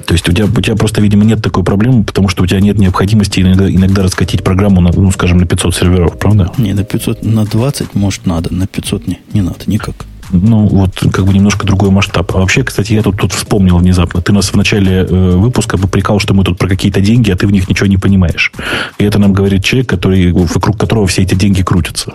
То есть у тебя, у тебя просто, видимо, нет такой проблемы, потому что у тебя нет необходимости иногда, иногда раскатить программу, на, ну, скажем, на 500 серверов, правда? Не, на 500, на 20, может, надо, на 500 не, не надо никак. Ну, вот как бы немножко другой масштаб. А вообще, кстати, я тут, тут вспомнил внезапно. Ты нас в начале э, выпуска попрекал, что мы тут про какие-то деньги, а ты в них ничего не понимаешь. И это нам говорит человек, который, вокруг которого все эти деньги крутятся.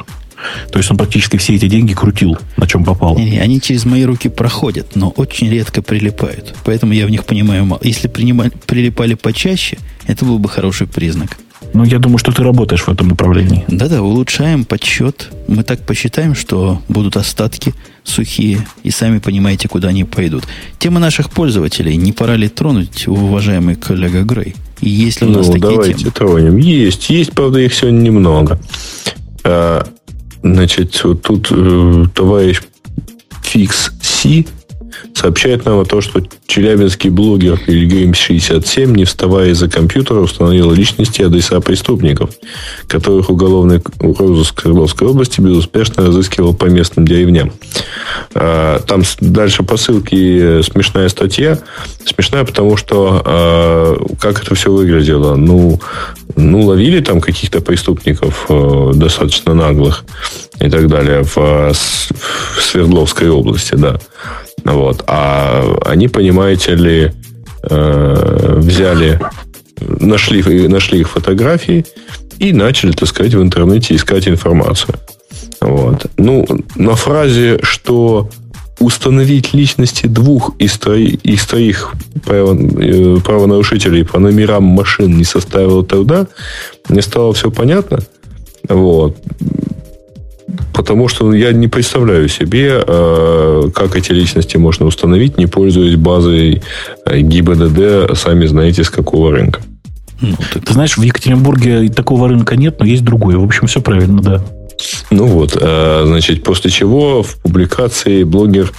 То есть он практически все эти деньги крутил, на чем попало. Не, не, они через мои руки проходят, но очень редко прилипают. Поэтому я в них понимаю мало. Если принимали, прилипали почаще, это был бы хороший признак. Ну, я думаю, что ты работаешь в этом направлении. Да-да, улучшаем подсчет. Мы так посчитаем, что будут остатки сухие, и сами понимаете, куда они пойдут. Тема наших пользователей не пора ли тронуть, уважаемый коллега Грей? И есть ли у нас ну, такие давайте темы? тронем. Есть. Есть, правда, их сегодня немного. А, значит, вот тут э, товарищ Фикс Си сообщает нам о том, что челябинский блогер Пилигрим67, не вставая из-за компьютера, установил личности и адреса преступников, которых уголовный розыск Свердловской области безуспешно разыскивал по местным деревням. А, там дальше по ссылке смешная статья. Смешная, потому что а, как это все выглядело? Ну, ну ловили там каких-то преступников э, достаточно наглых и так далее в, в Свердловской области, да. Вот. А они, понимаете ли, э, взяли, нашли, нашли их фотографии и начали, так сказать, в интернете искать информацию. Вот. Ну, на фразе, что установить личности двух из, троих, из троих э, правонарушителей по номерам машин не составило тогда, мне стало все понятно. Вот. Потому что я не представляю себе, э, как эти личности можно установить, не пользуясь базой э, ГИБДД, сами знаете, с какого рынка. Ну, ты, ты знаешь, в Екатеринбурге такого рынка нет, но есть другой. В общем, все правильно, да. Ну вот, а, значит, после чего в публикации блогер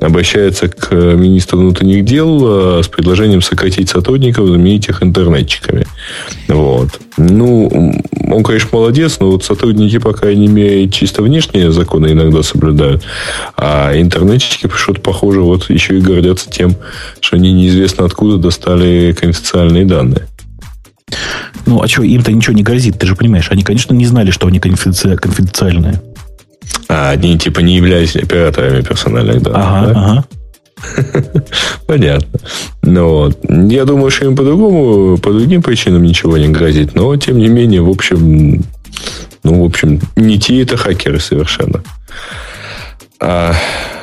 обращается к министру внутренних дел а, с предложением сократить сотрудников, заменить их интернетчиками. Вот. Ну, он, конечно, молодец, но вот сотрудники, по крайней мере, чисто внешние законы иногда соблюдают. А интернетчики, что-то похоже, вот еще и гордятся тем, что они неизвестно откуда достали конфиденциальные данные. Ну, а что, им-то ничего не грозит, ты же понимаешь. Они, конечно, не знали, что они конфиденци... конфиденциальные. А, они типа не являлись операторами персональных данных, ага, да? ага. Понятно. Вот. Я думаю, что им по-другому, по другим причинам ничего не грозит. Но, тем не менее, в общем, ну, в общем, не те это хакеры совершенно. А,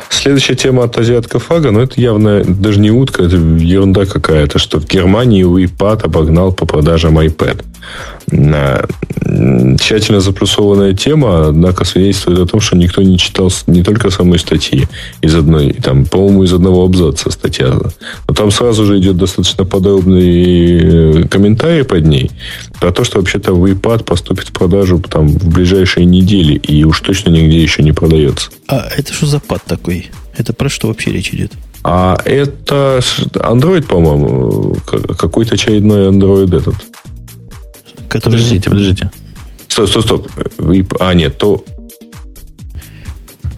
Следующая тема от азиатка фага, но это явно даже не утка, это ерунда какая-то, что в Германии WePad обогнал по продажам iPad. Тщательно заплюсованная тема, однако свидетельствует о том, что никто не читал не только самой статьи из одной, там, по-моему, из одного абзаца статья. Но там сразу же идет достаточно подробный э, комментарий под ней про то, что вообще-то WePad поступит в продажу там, в ближайшие недели и уж точно нигде еще не продается. А это что за пад такой? Это про что вообще речь идет? А это Android, по-моему, какой-то очередной Android этот. Который... Подождите, подождите. Стоп, стоп, стоп. А, нет, то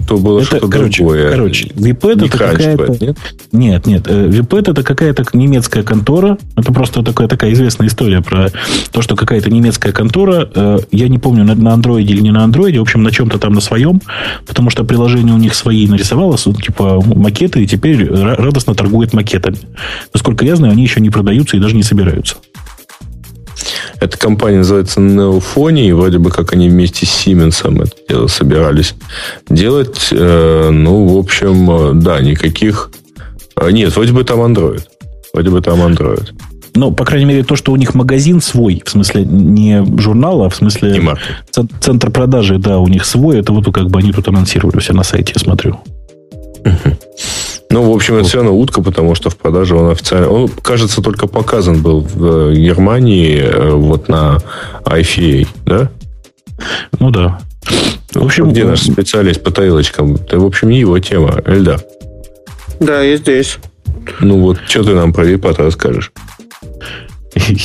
то было что-то короче, другое. Короче, VPET это какая-то... Нет? нет, нет. Э, это какая-то немецкая контора. Это просто такая, такая известная история про то, что какая-то немецкая контора, э, я не помню, на андроиде или не на андроиде, в общем, на чем-то там на своем, потому что приложение у них свои нарисовалось, типа макеты, и теперь радостно торгует макетами. Насколько я знаю, они еще не продаются и даже не собираются. Эта компания называется Neophony, и вроде бы как они вместе с Siemens это дело собирались делать. Э, ну, в общем, э, да, никаких... Э, нет, вроде бы там Android. Вроде бы там Android. Ну, по крайней мере, то, что у них магазин свой, в смысле не журнала, а в смысле центр продажи, да, у них свой, это вот как бы они тут анонсировали все на сайте, я смотрю. Ну, в общем, это все равно утка, потому что в продаже он официально... Он, кажется, только показан был в Германии э, вот на IFA, да? Ну, да. В общем, где наш специалист по тарелочкам? Это, в общем, не его тема. Эльда. Да, я здесь. Ну вот, что ты нам про Випат расскажешь?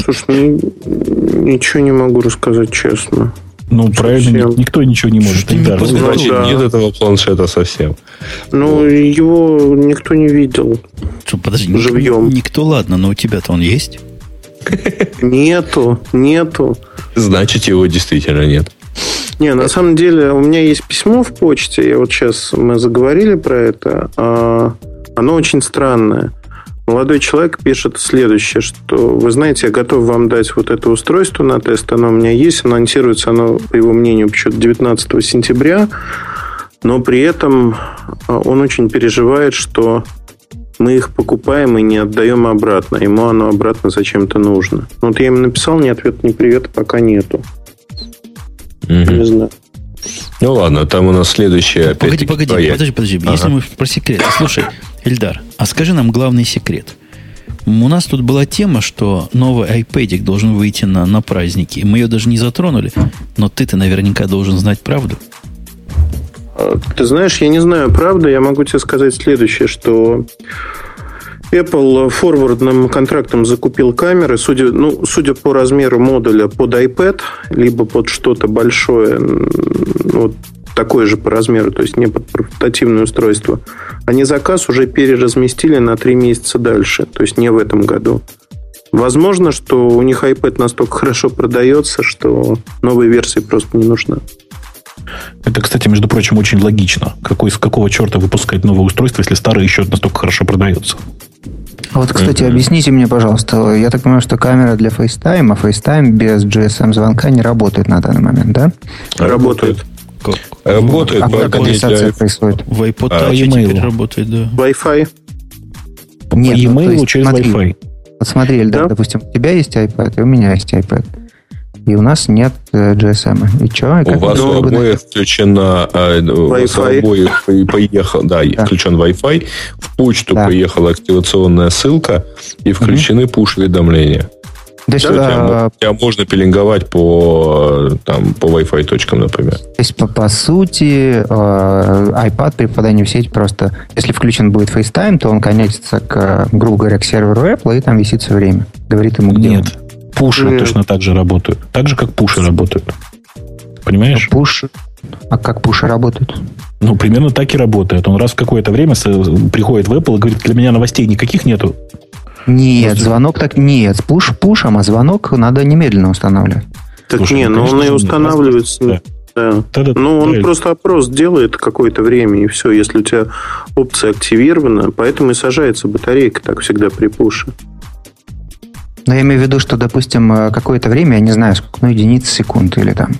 Слушай, ну, ничего не могу рассказать честно. Ну, правильно, никто ничего не может. Да, ну, значит, да. нет этого планшета совсем. Ну, вот. его никто не видел. Что, подожди, живьем. Никто, ладно, но у тебя-то он есть? Нету, нету. Значит, его действительно нет. Не, на самом деле у меня есть письмо в почте. Я вот сейчас мы заговорили про это. А оно очень странное. Молодой человек пишет следующее, что, вы знаете, я готов вам дать вот это устройство на тест, оно у меня есть, анонсируется оно, по его мнению, почему-то 19 сентября, но при этом а, он очень переживает, что мы их покупаем и не отдаем обратно. Ему оно обратно зачем-то нужно. Ну, вот я ему написал, ни ответа, ни привета пока нету. Угу. Не знаю. Ну ладно, там у нас следующее. Погоди, погоди, проект. подожди, подожди. Ага. Если мы про секрет. Слушай, Эльдар, а скажи нам главный секрет. У нас тут была тема, что новый iPad должен выйти на, на праздники. Мы ее даже не затронули, но ты-то наверняка должен знать правду. Ты знаешь, я не знаю, правда, я могу тебе сказать следующее, что Apple форвардным контрактом закупил камеры, судя, ну, судя по размеру модуля под iPad, либо под что-то большое, вот такое же по размеру, то есть не под портативное устройство, они заказ уже переразместили на три месяца дальше, то есть не в этом году. Возможно, что у них iPad настолько хорошо продается, что новой версии просто не нужна. Это, кстати, между прочим, очень логично. Какой, с какого черта выпускать новое устройство, если старое еще настолько хорошо продается? А вот, кстати, mm-hmm. объясните мне, пожалуйста, я так понимаю, что камера для FaceTime, а FaceTime без GSM-звонка не работает на данный момент, да? Работает. Как? Работает. А как адресация происходит? В iPod а, теперь работает, да. Wi-Fi. Нет, e-mail ну, через смотри, Wi-Fi. Вот смотри, Эльдар, да? допустим, у тебя есть iPad, и у меня есть iPad и у нас нет э, GSM. И что? У вас у обоих включена э, у вас обоих поехал, да, да, включен Wi-Fi, в почту да. поехала активационная ссылка и включены угу. push-уведомления. То есть, тебя, а, тебя можно пеленговать по, там, по Wi-Fi точкам, например. То есть, по, по сути, э, iPad при попадании в сеть просто, если включен будет FaceTime, то он коннектится, к, грубо говоря, к серверу Apple, и там висит все время. Говорит ему, где Нет, он. Пуши и... точно так же работают. Так же, как пуши работают. Понимаешь? А пуш... А как пуши работают? Ну, примерно так и работает. Он раз в какое-то время приходит в Apple и говорит, для меня новостей никаких нету. Нет, звонок так нет. Пуш пушем, а звонок надо немедленно устанавливать. Так Слушай, не, ну, он и устанавливается. Да. Да. Ну, он да. просто опрос делает какое-то время, и все. Если у тебя опция активирована, поэтому и сажается батарейка так всегда при пуше. Но я имею в виду, что, допустим, э, какое-то время, я не знаю, сколько, ну, единицы секунд или там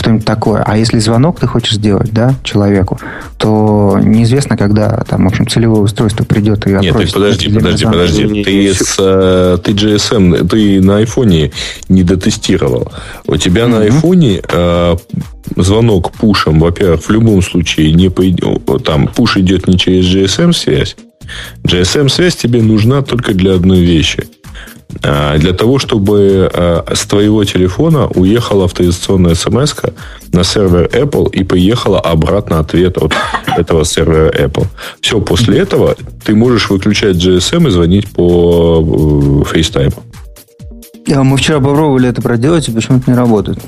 что-нибудь такое. А если звонок ты хочешь сделать, да, человеку, то неизвестно, когда там, в общем, целевое устройство придет и Нет, опросит. подожди, подожди, подожди. Ты, с, э, ты GSM, ты на айфоне не дотестировал. У тебя mm-hmm. на айфоне э, звонок пушем, во-первых, в любом случае не пойдет, там пуш идет не через GSM-связь. GSM-связь тебе нужна только для одной вещи – для того, чтобы а, с твоего телефона уехала авторизационная смс на сервер Apple и поехала обратно ответ от этого сервера Apple. Все, после этого ты можешь выключать GSM и звонить по э, FaceTime. Мы вчера попробовали это проделать, и почему-то не работает.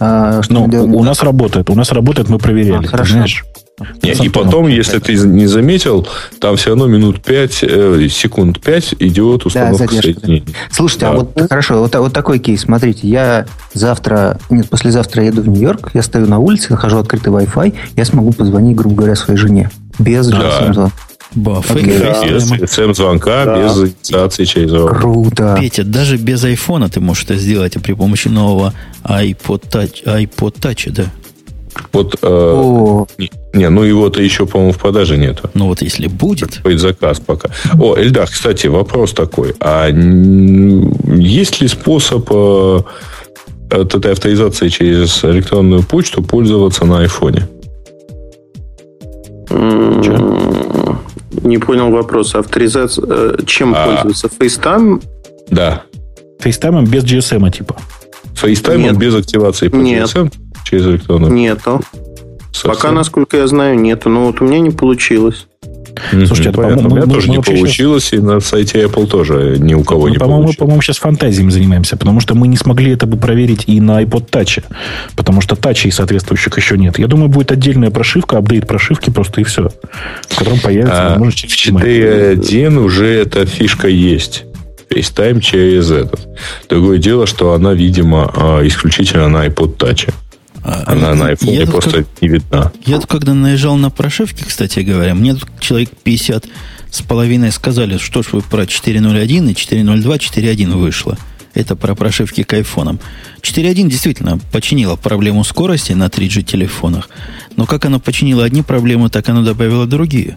А, что ну, у нас работает. У нас работает, мы проверяли. А, хорошо. Знаешь? Нет, и потом, если ты не заметил, там все равно минут 5, э, секунд 5 идет установка да, соединения. Слушайте, а да. а вот хорошо, вот, вот такой кейс. Смотрите, я завтра, нет, послезавтра еду в Нью-Йорк, я стою на улице, нахожу открытый Wi-Fi, я смогу позвонить, грубо говоря, своей жене. Без да. Баф. Без GSM-звонка, да. без инициации через. Круто. Петя, даже без айфона ты можешь это сделать а при помощи нового iPod Touch, iPod Touch да? Вот, э, не, не, ну его-то еще, по-моему, в продаже нету. Ну вот если будет. Будет заказ пока. О, Эльдар, кстати, вопрос такой. А есть ли способ э, от этой авторизации через электронную почту пользоваться на айфоне? Не понял вопрос. Авторизация... Э, чем а, пользоваться? FaceTime? Да. FaceTime без GSM типа. FaceTime без активации по Нет. GSM? Через электронную? Нету. Совсем? Пока, насколько я знаю, нету. Но вот у меня не получилось. Слушайте, это, по-моему, у меня мы, тоже мы не получилось, сейчас... и на сайте Apple тоже ни у кого мы, не по-моему, получилось. по-моему, сейчас фантазиями занимаемся, потому что мы не смогли это бы проверить и на iPod Touch, потому что тачей соответствующих еще нет. Я думаю, будет отдельная прошивка, апдейт прошивки просто и все, в котором появится а, возможность... В 4.1 уже эта фишка есть. FaceTime через этот. Другое дело, что она, видимо, а, исключительно на iPod Touch. А, Она на iPhone я просто как, не видна. Я тут, когда наезжал на прошивки, кстати говоря, мне тут человек 50 с половиной сказали, что ж вы про 4.01 и 4.02, 4.1 вышло. Это про прошивки к айфонам. 4.1 действительно починила проблему скорости на 3G телефонах. Но как оно починило одни проблемы, так оно добавило другие.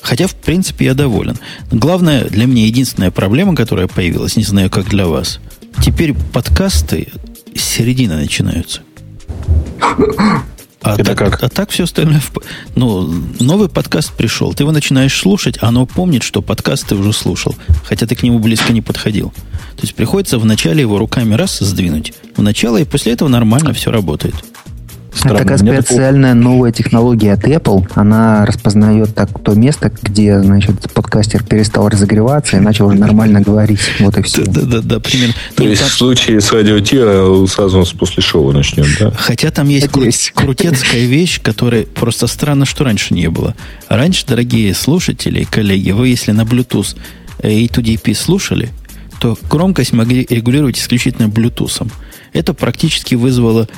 Хотя, в принципе, я доволен. Главное, для меня единственная проблема, которая появилась, не знаю, как для вас. Теперь подкасты с середины начинаются. А Это так, как? А так все остальное... Ну, новый подкаст пришел. Ты его начинаешь слушать, а оно помнит, что подкаст ты уже слушал. Хотя ты к нему близко не подходил. То есть приходится вначале его руками раз сдвинуть. В начало, и после этого нормально все работает. Странно. Такая специальная такого... новая технология от Apple. Она распознает так то место, где, значит, подкастер перестал разогреваться и начал уже нормально говорить. Вот и все. Да, да, да, примерно. То есть в случае с радио Ти сразу после шоу начнем, да? Хотя там есть кру- крутецкая вещь, которая просто странно, что раньше не было. Раньше, дорогие слушатели и коллеги, вы если на Bluetooth A2DP слушали, то громкость могли регулировать исключительно Bluetooth. Это практически вызвало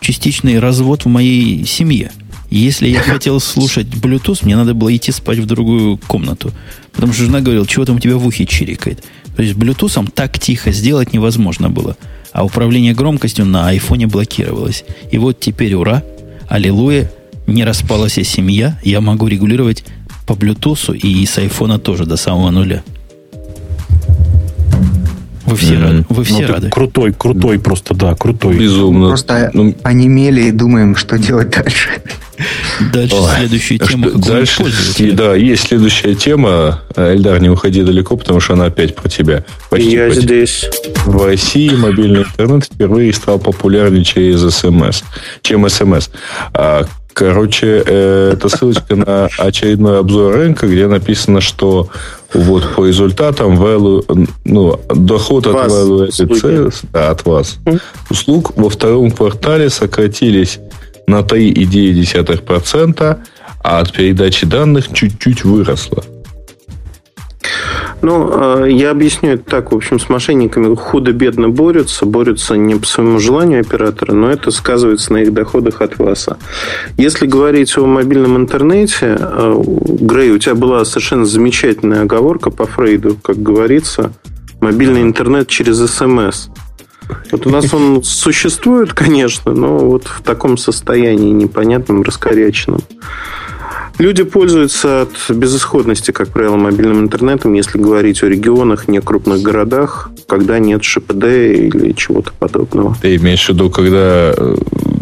частичный развод в моей семье. Если я хотел слушать Bluetooth, мне надо было идти спать в другую комнату. Потому что жена говорила, чего там у тебя в ухе чирикает. То есть Bluetooth так тихо сделать невозможно было. А управление громкостью на айфоне блокировалось. И вот теперь, ура, аллилуйя, не распалась семья, я могу регулировать по Bluetooth и с айфона тоже до самого нуля. Вы все, mm-hmm. рады. Вы все ну, рады. Крутой, крутой просто, да, крутой. Безумно. Просто ну, онемели и думаем, что делать дальше. Дальше Ой, следующую тему. Дальше, да, есть следующая тема. Эльдар, не уходи далеко, потому что она опять про тебя. Почти Я про здесь. В России мобильный интернет впервые стал популярнее через СМС, чем СМС. А, короче, э, это ссылочка на очередной обзор рынка, где написано, что вот по результатам value, ну, доход от вас, value added да, от вас услуг во втором квартале сократились на 3,9%, а от передачи данных чуть-чуть выросло. Ну, а, я объясню это так. В общем, с мошенниками худо-бедно борются. Борются не по своему желанию оператора, но это сказывается на их доходах от вас. Если говорить о мобильном интернете, а, Грей, у тебя была совершенно замечательная оговорка по Фрейду, как говорится, мобильный интернет через СМС. Вот у нас он существует, конечно, но вот в таком состоянии непонятном, раскоряченном. Люди пользуются от безысходности, как правило, мобильным интернетом, если говорить о регионах, не крупных городах, когда нет ШПД или чего-то подобного. Ты имеешь в виду, когда, э,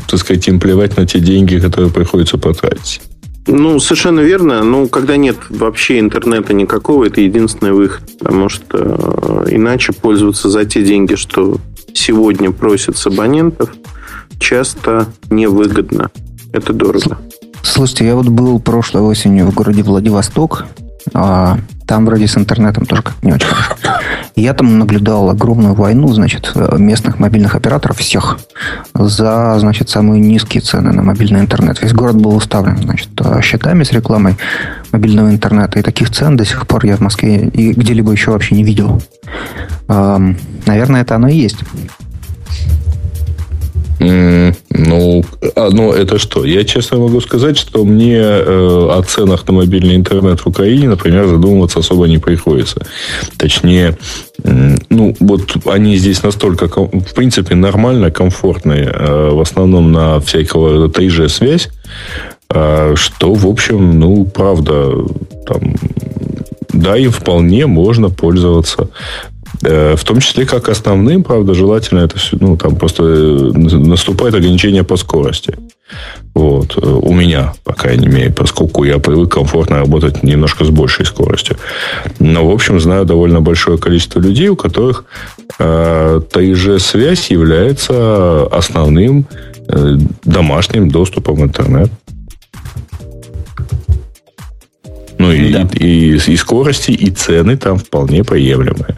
так сказать, им плевать на те деньги, которые приходится потратить? Ну, совершенно верно. Ну, когда нет вообще интернета никакого, это единственный выход. Потому что э, иначе пользоваться за те деньги, что сегодня просят с абонентов, часто невыгодно. Это дорого. Слушайте, я вот был прошлой осенью в городе Владивосток. А, там вроде с интернетом тоже как не очень хорошо. Я там наблюдал огромную войну, значит, местных мобильных операторов всех за, значит, самые низкие цены на мобильный интернет. Весь город был уставлен, значит, счетами с рекламой мобильного интернета. И таких цен до сих пор я в Москве и где-либо еще вообще не видел. Наверное, это оно и есть. Ну, а, ну, это что? Я честно могу сказать, что мне э, о ценах на мобильный интернет в Украине, например, задумываться особо не приходится. Точнее, э, ну, вот они здесь настолько, в принципе, нормально, комфортные, э, в основном на всякого 3G-связь, э, что, в общем, ну, правда, там, да, им вполне можно пользоваться. Э, в том числе как основным, правда, желательно это все, ну, там просто э, наступает ограничение по скорости. Вот. Э, у меня, по крайней мере, поскольку я привык комфортно работать немножко с большей скоростью. Но, в общем, знаю довольно большое количество людей, у которых э, 3G-связь является основным э, домашним доступом в интернет. Ну и, да. и, и, и скорости, и цены там вполне приемлемые.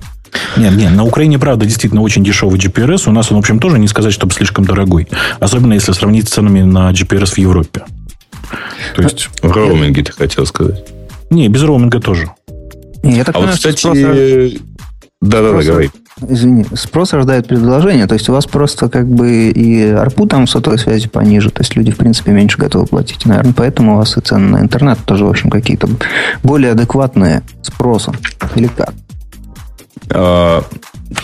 Нет, нет, на Украине, правда, действительно очень дешевый GPRS. У нас он, в общем, тоже не сказать, чтобы слишком дорогой. Особенно если сравнить с ценами на GPRS в Европе. То есть... В роуминге ты хотел сказать? Не, без роуминга тоже. Не, я так а понимаю, вот, кстати... Да-да-да, говори. Извини, спрос рождает предложение, то есть у вас просто как бы и арпу там сотовой связи пониже, то есть люди, в принципе, меньше готовы платить. Наверное, поэтому у вас и цены на интернет тоже, в общем, какие-то более адекватные спросом. Или как? А,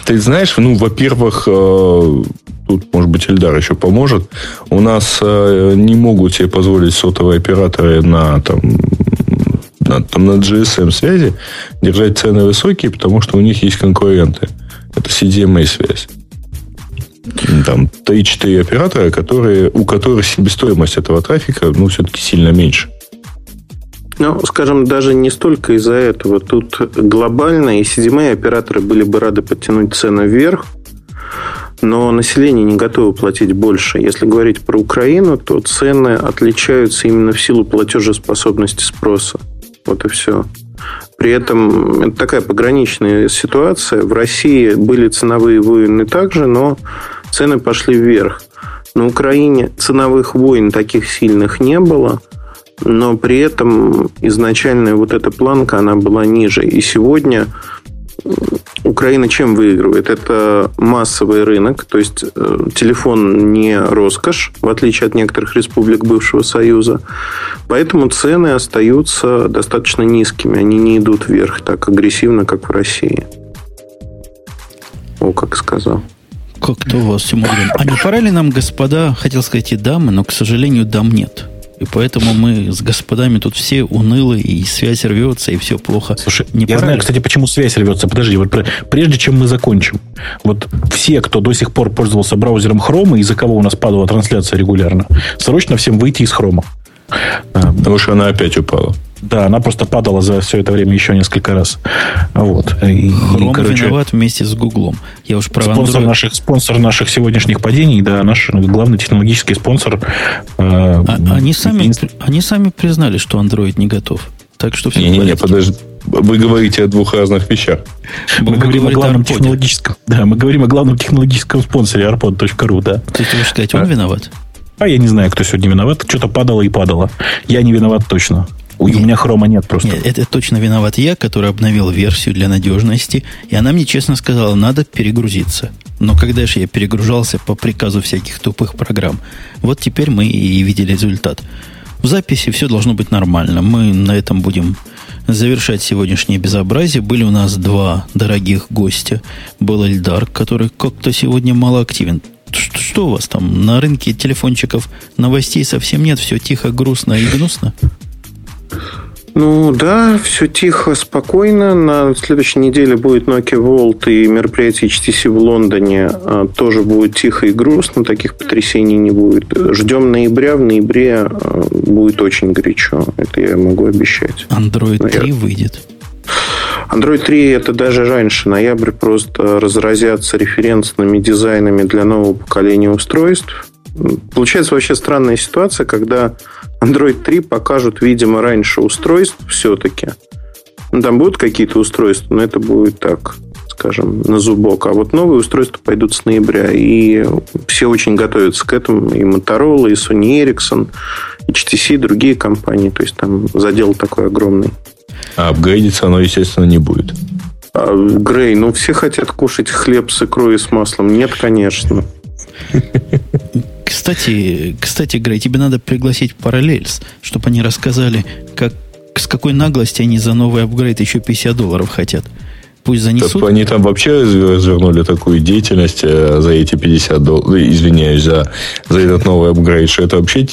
ты знаешь, ну, во-первых, э, тут, может быть, Эльдар еще поможет. У нас э, не могут себе позволить сотовые операторы на, там, на, там, на GSM связи держать цены высокие, потому что у них есть конкуренты. Это CDMA связь. Там 3-4 оператора, которые, у которых себестоимость этого трафика ну, все-таки сильно меньше. Ну, скажем, даже не столько из-за этого. Тут глобально и CDMA операторы были бы рады подтянуть цену вверх, но население не готово платить больше. Если говорить про Украину, то цены отличаются именно в силу платежеспособности спроса. Вот и все. При этом это такая пограничная ситуация. В России были ценовые войны также, но цены пошли вверх. На Украине ценовых войн таких сильных не было, но при этом изначальная вот эта планка, она была ниже. И сегодня Украина чем выигрывает? Это массовый рынок, то есть э, телефон не роскошь, в отличие от некоторых республик бывшего Союза. Поэтому цены остаются достаточно низкими, они не идут вверх так агрессивно, как в России. О, как сказал. Как-то у вас, Тимурин. А не пора ли нам, господа, хотел сказать и дамы, но, к сожалению, дам нет. И поэтому мы с господами тут все унылы, и связь рвется, и все плохо. Слушай, не я знаю, кстати, почему связь рвется. Подожди, вот прежде чем мы закончим, вот все, кто до сих пор пользовался браузером Chrome, из-за кого у нас падала трансляция регулярно, срочно всем выйти из Chrome. Потому что она опять упала. Да, она просто падала за все это время еще несколько раз. Вот. И, Chrome короче, виноват вместе с Гуглом. Я уж про спонсор, Android... наших, спонсор наших сегодняшних падений, да, наш главный технологический спонсор. Э, а, они, сами, они сами признали, что Android не готов. Так что все не, не, не, подожди. Вы говорите о двух разных вещах. Мы, мы говорим о главном технологическом. Да, мы говорим о главном технологическом спонсоре arpod.ru, да. То есть вы считаете, он а? виноват? А я не знаю, кто сегодня виноват. Что-то падало и падало. Я не виноват точно. У нет, меня хрома нет просто. Нет, это точно виноват я, который обновил версию для надежности. И она мне честно сказала, надо перегрузиться. Но когда же я перегружался по приказу всяких тупых программ, вот теперь мы и видели результат. В записи все должно быть нормально. Мы на этом будем завершать сегодняшнее безобразие. Были у нас два дорогих гостя. Был Эльдар, который как-то сегодня мало активен. Что, что у вас там? На рынке телефончиков новостей совсем нет, все тихо, грустно и гнусно? Ну да, все тихо, спокойно. На следующей неделе будет Nokia World и мероприятие HTC в Лондоне. А, тоже будет тихо и грустно, таких потрясений не будет. Ждем ноября. В ноябре а, будет очень горячо. Это я могу обещать. Android 3 Наверное. выйдет. Android 3 это даже раньше. Ноябрь просто разразятся референсными дизайнами для нового поколения устройств. Получается вообще странная ситуация, когда Android 3 покажут, видимо, раньше устройств все-таки. Ну, там будут какие-то устройства, но это будет так, скажем, на зубок. А вот новые устройства пойдут с ноября. И все очень готовятся к этому. И Motorola, и Sony Ericsson, и HTC, и другие компании. То есть там задел такой огромный. А апгрейдиться оно, естественно, не будет. А, Грей, ну все хотят кушать хлеб с икрой и с маслом. Нет, конечно. Кстати, кстати, Грей, тебе надо пригласить Parallels, чтобы они рассказали, как, с какой наглости они за новый апгрейд еще 50 долларов хотят. Пусть занесут. Так они там вообще развернули такую деятельность э, за эти 50 долларов, ну, извиняюсь, за, за этот новый апгрейд, что это вообще,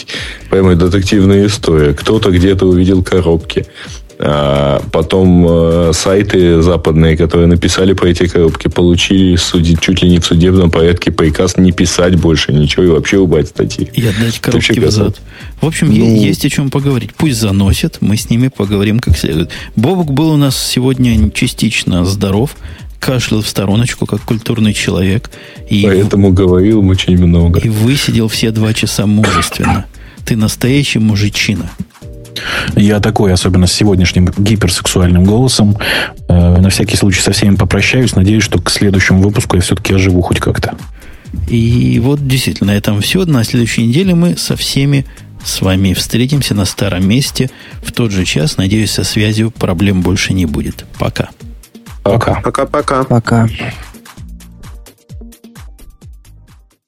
пойму, детективная история. Кто-то где-то увидел коробки. А потом э, сайты западные, которые написали по эти коробки, получили суди, чуть ли не в судебном порядке приказ не писать больше ничего и вообще убрать статьи. И отдать коробки назад. В общем, ну... есть о чем поговорить. Пусть заносят, мы с ними поговорим как следует. Бобок был у нас сегодня частично здоров, кашлял в стороночку, как культурный человек. И Поэтому в... говорил очень много. И высидел все два часа мужественно. Ты настоящий мужичина. Я такой, особенно с сегодняшним гиперсексуальным голосом. Э, на всякий случай со всеми попрощаюсь. Надеюсь, что к следующему выпуску я все-таки оживу хоть как-то. И вот действительно, на этом все. На следующей неделе мы со всеми с вами встретимся на старом месте в тот же час. Надеюсь, со связью проблем больше не будет. Пока. Пока. Пока-пока. Пока.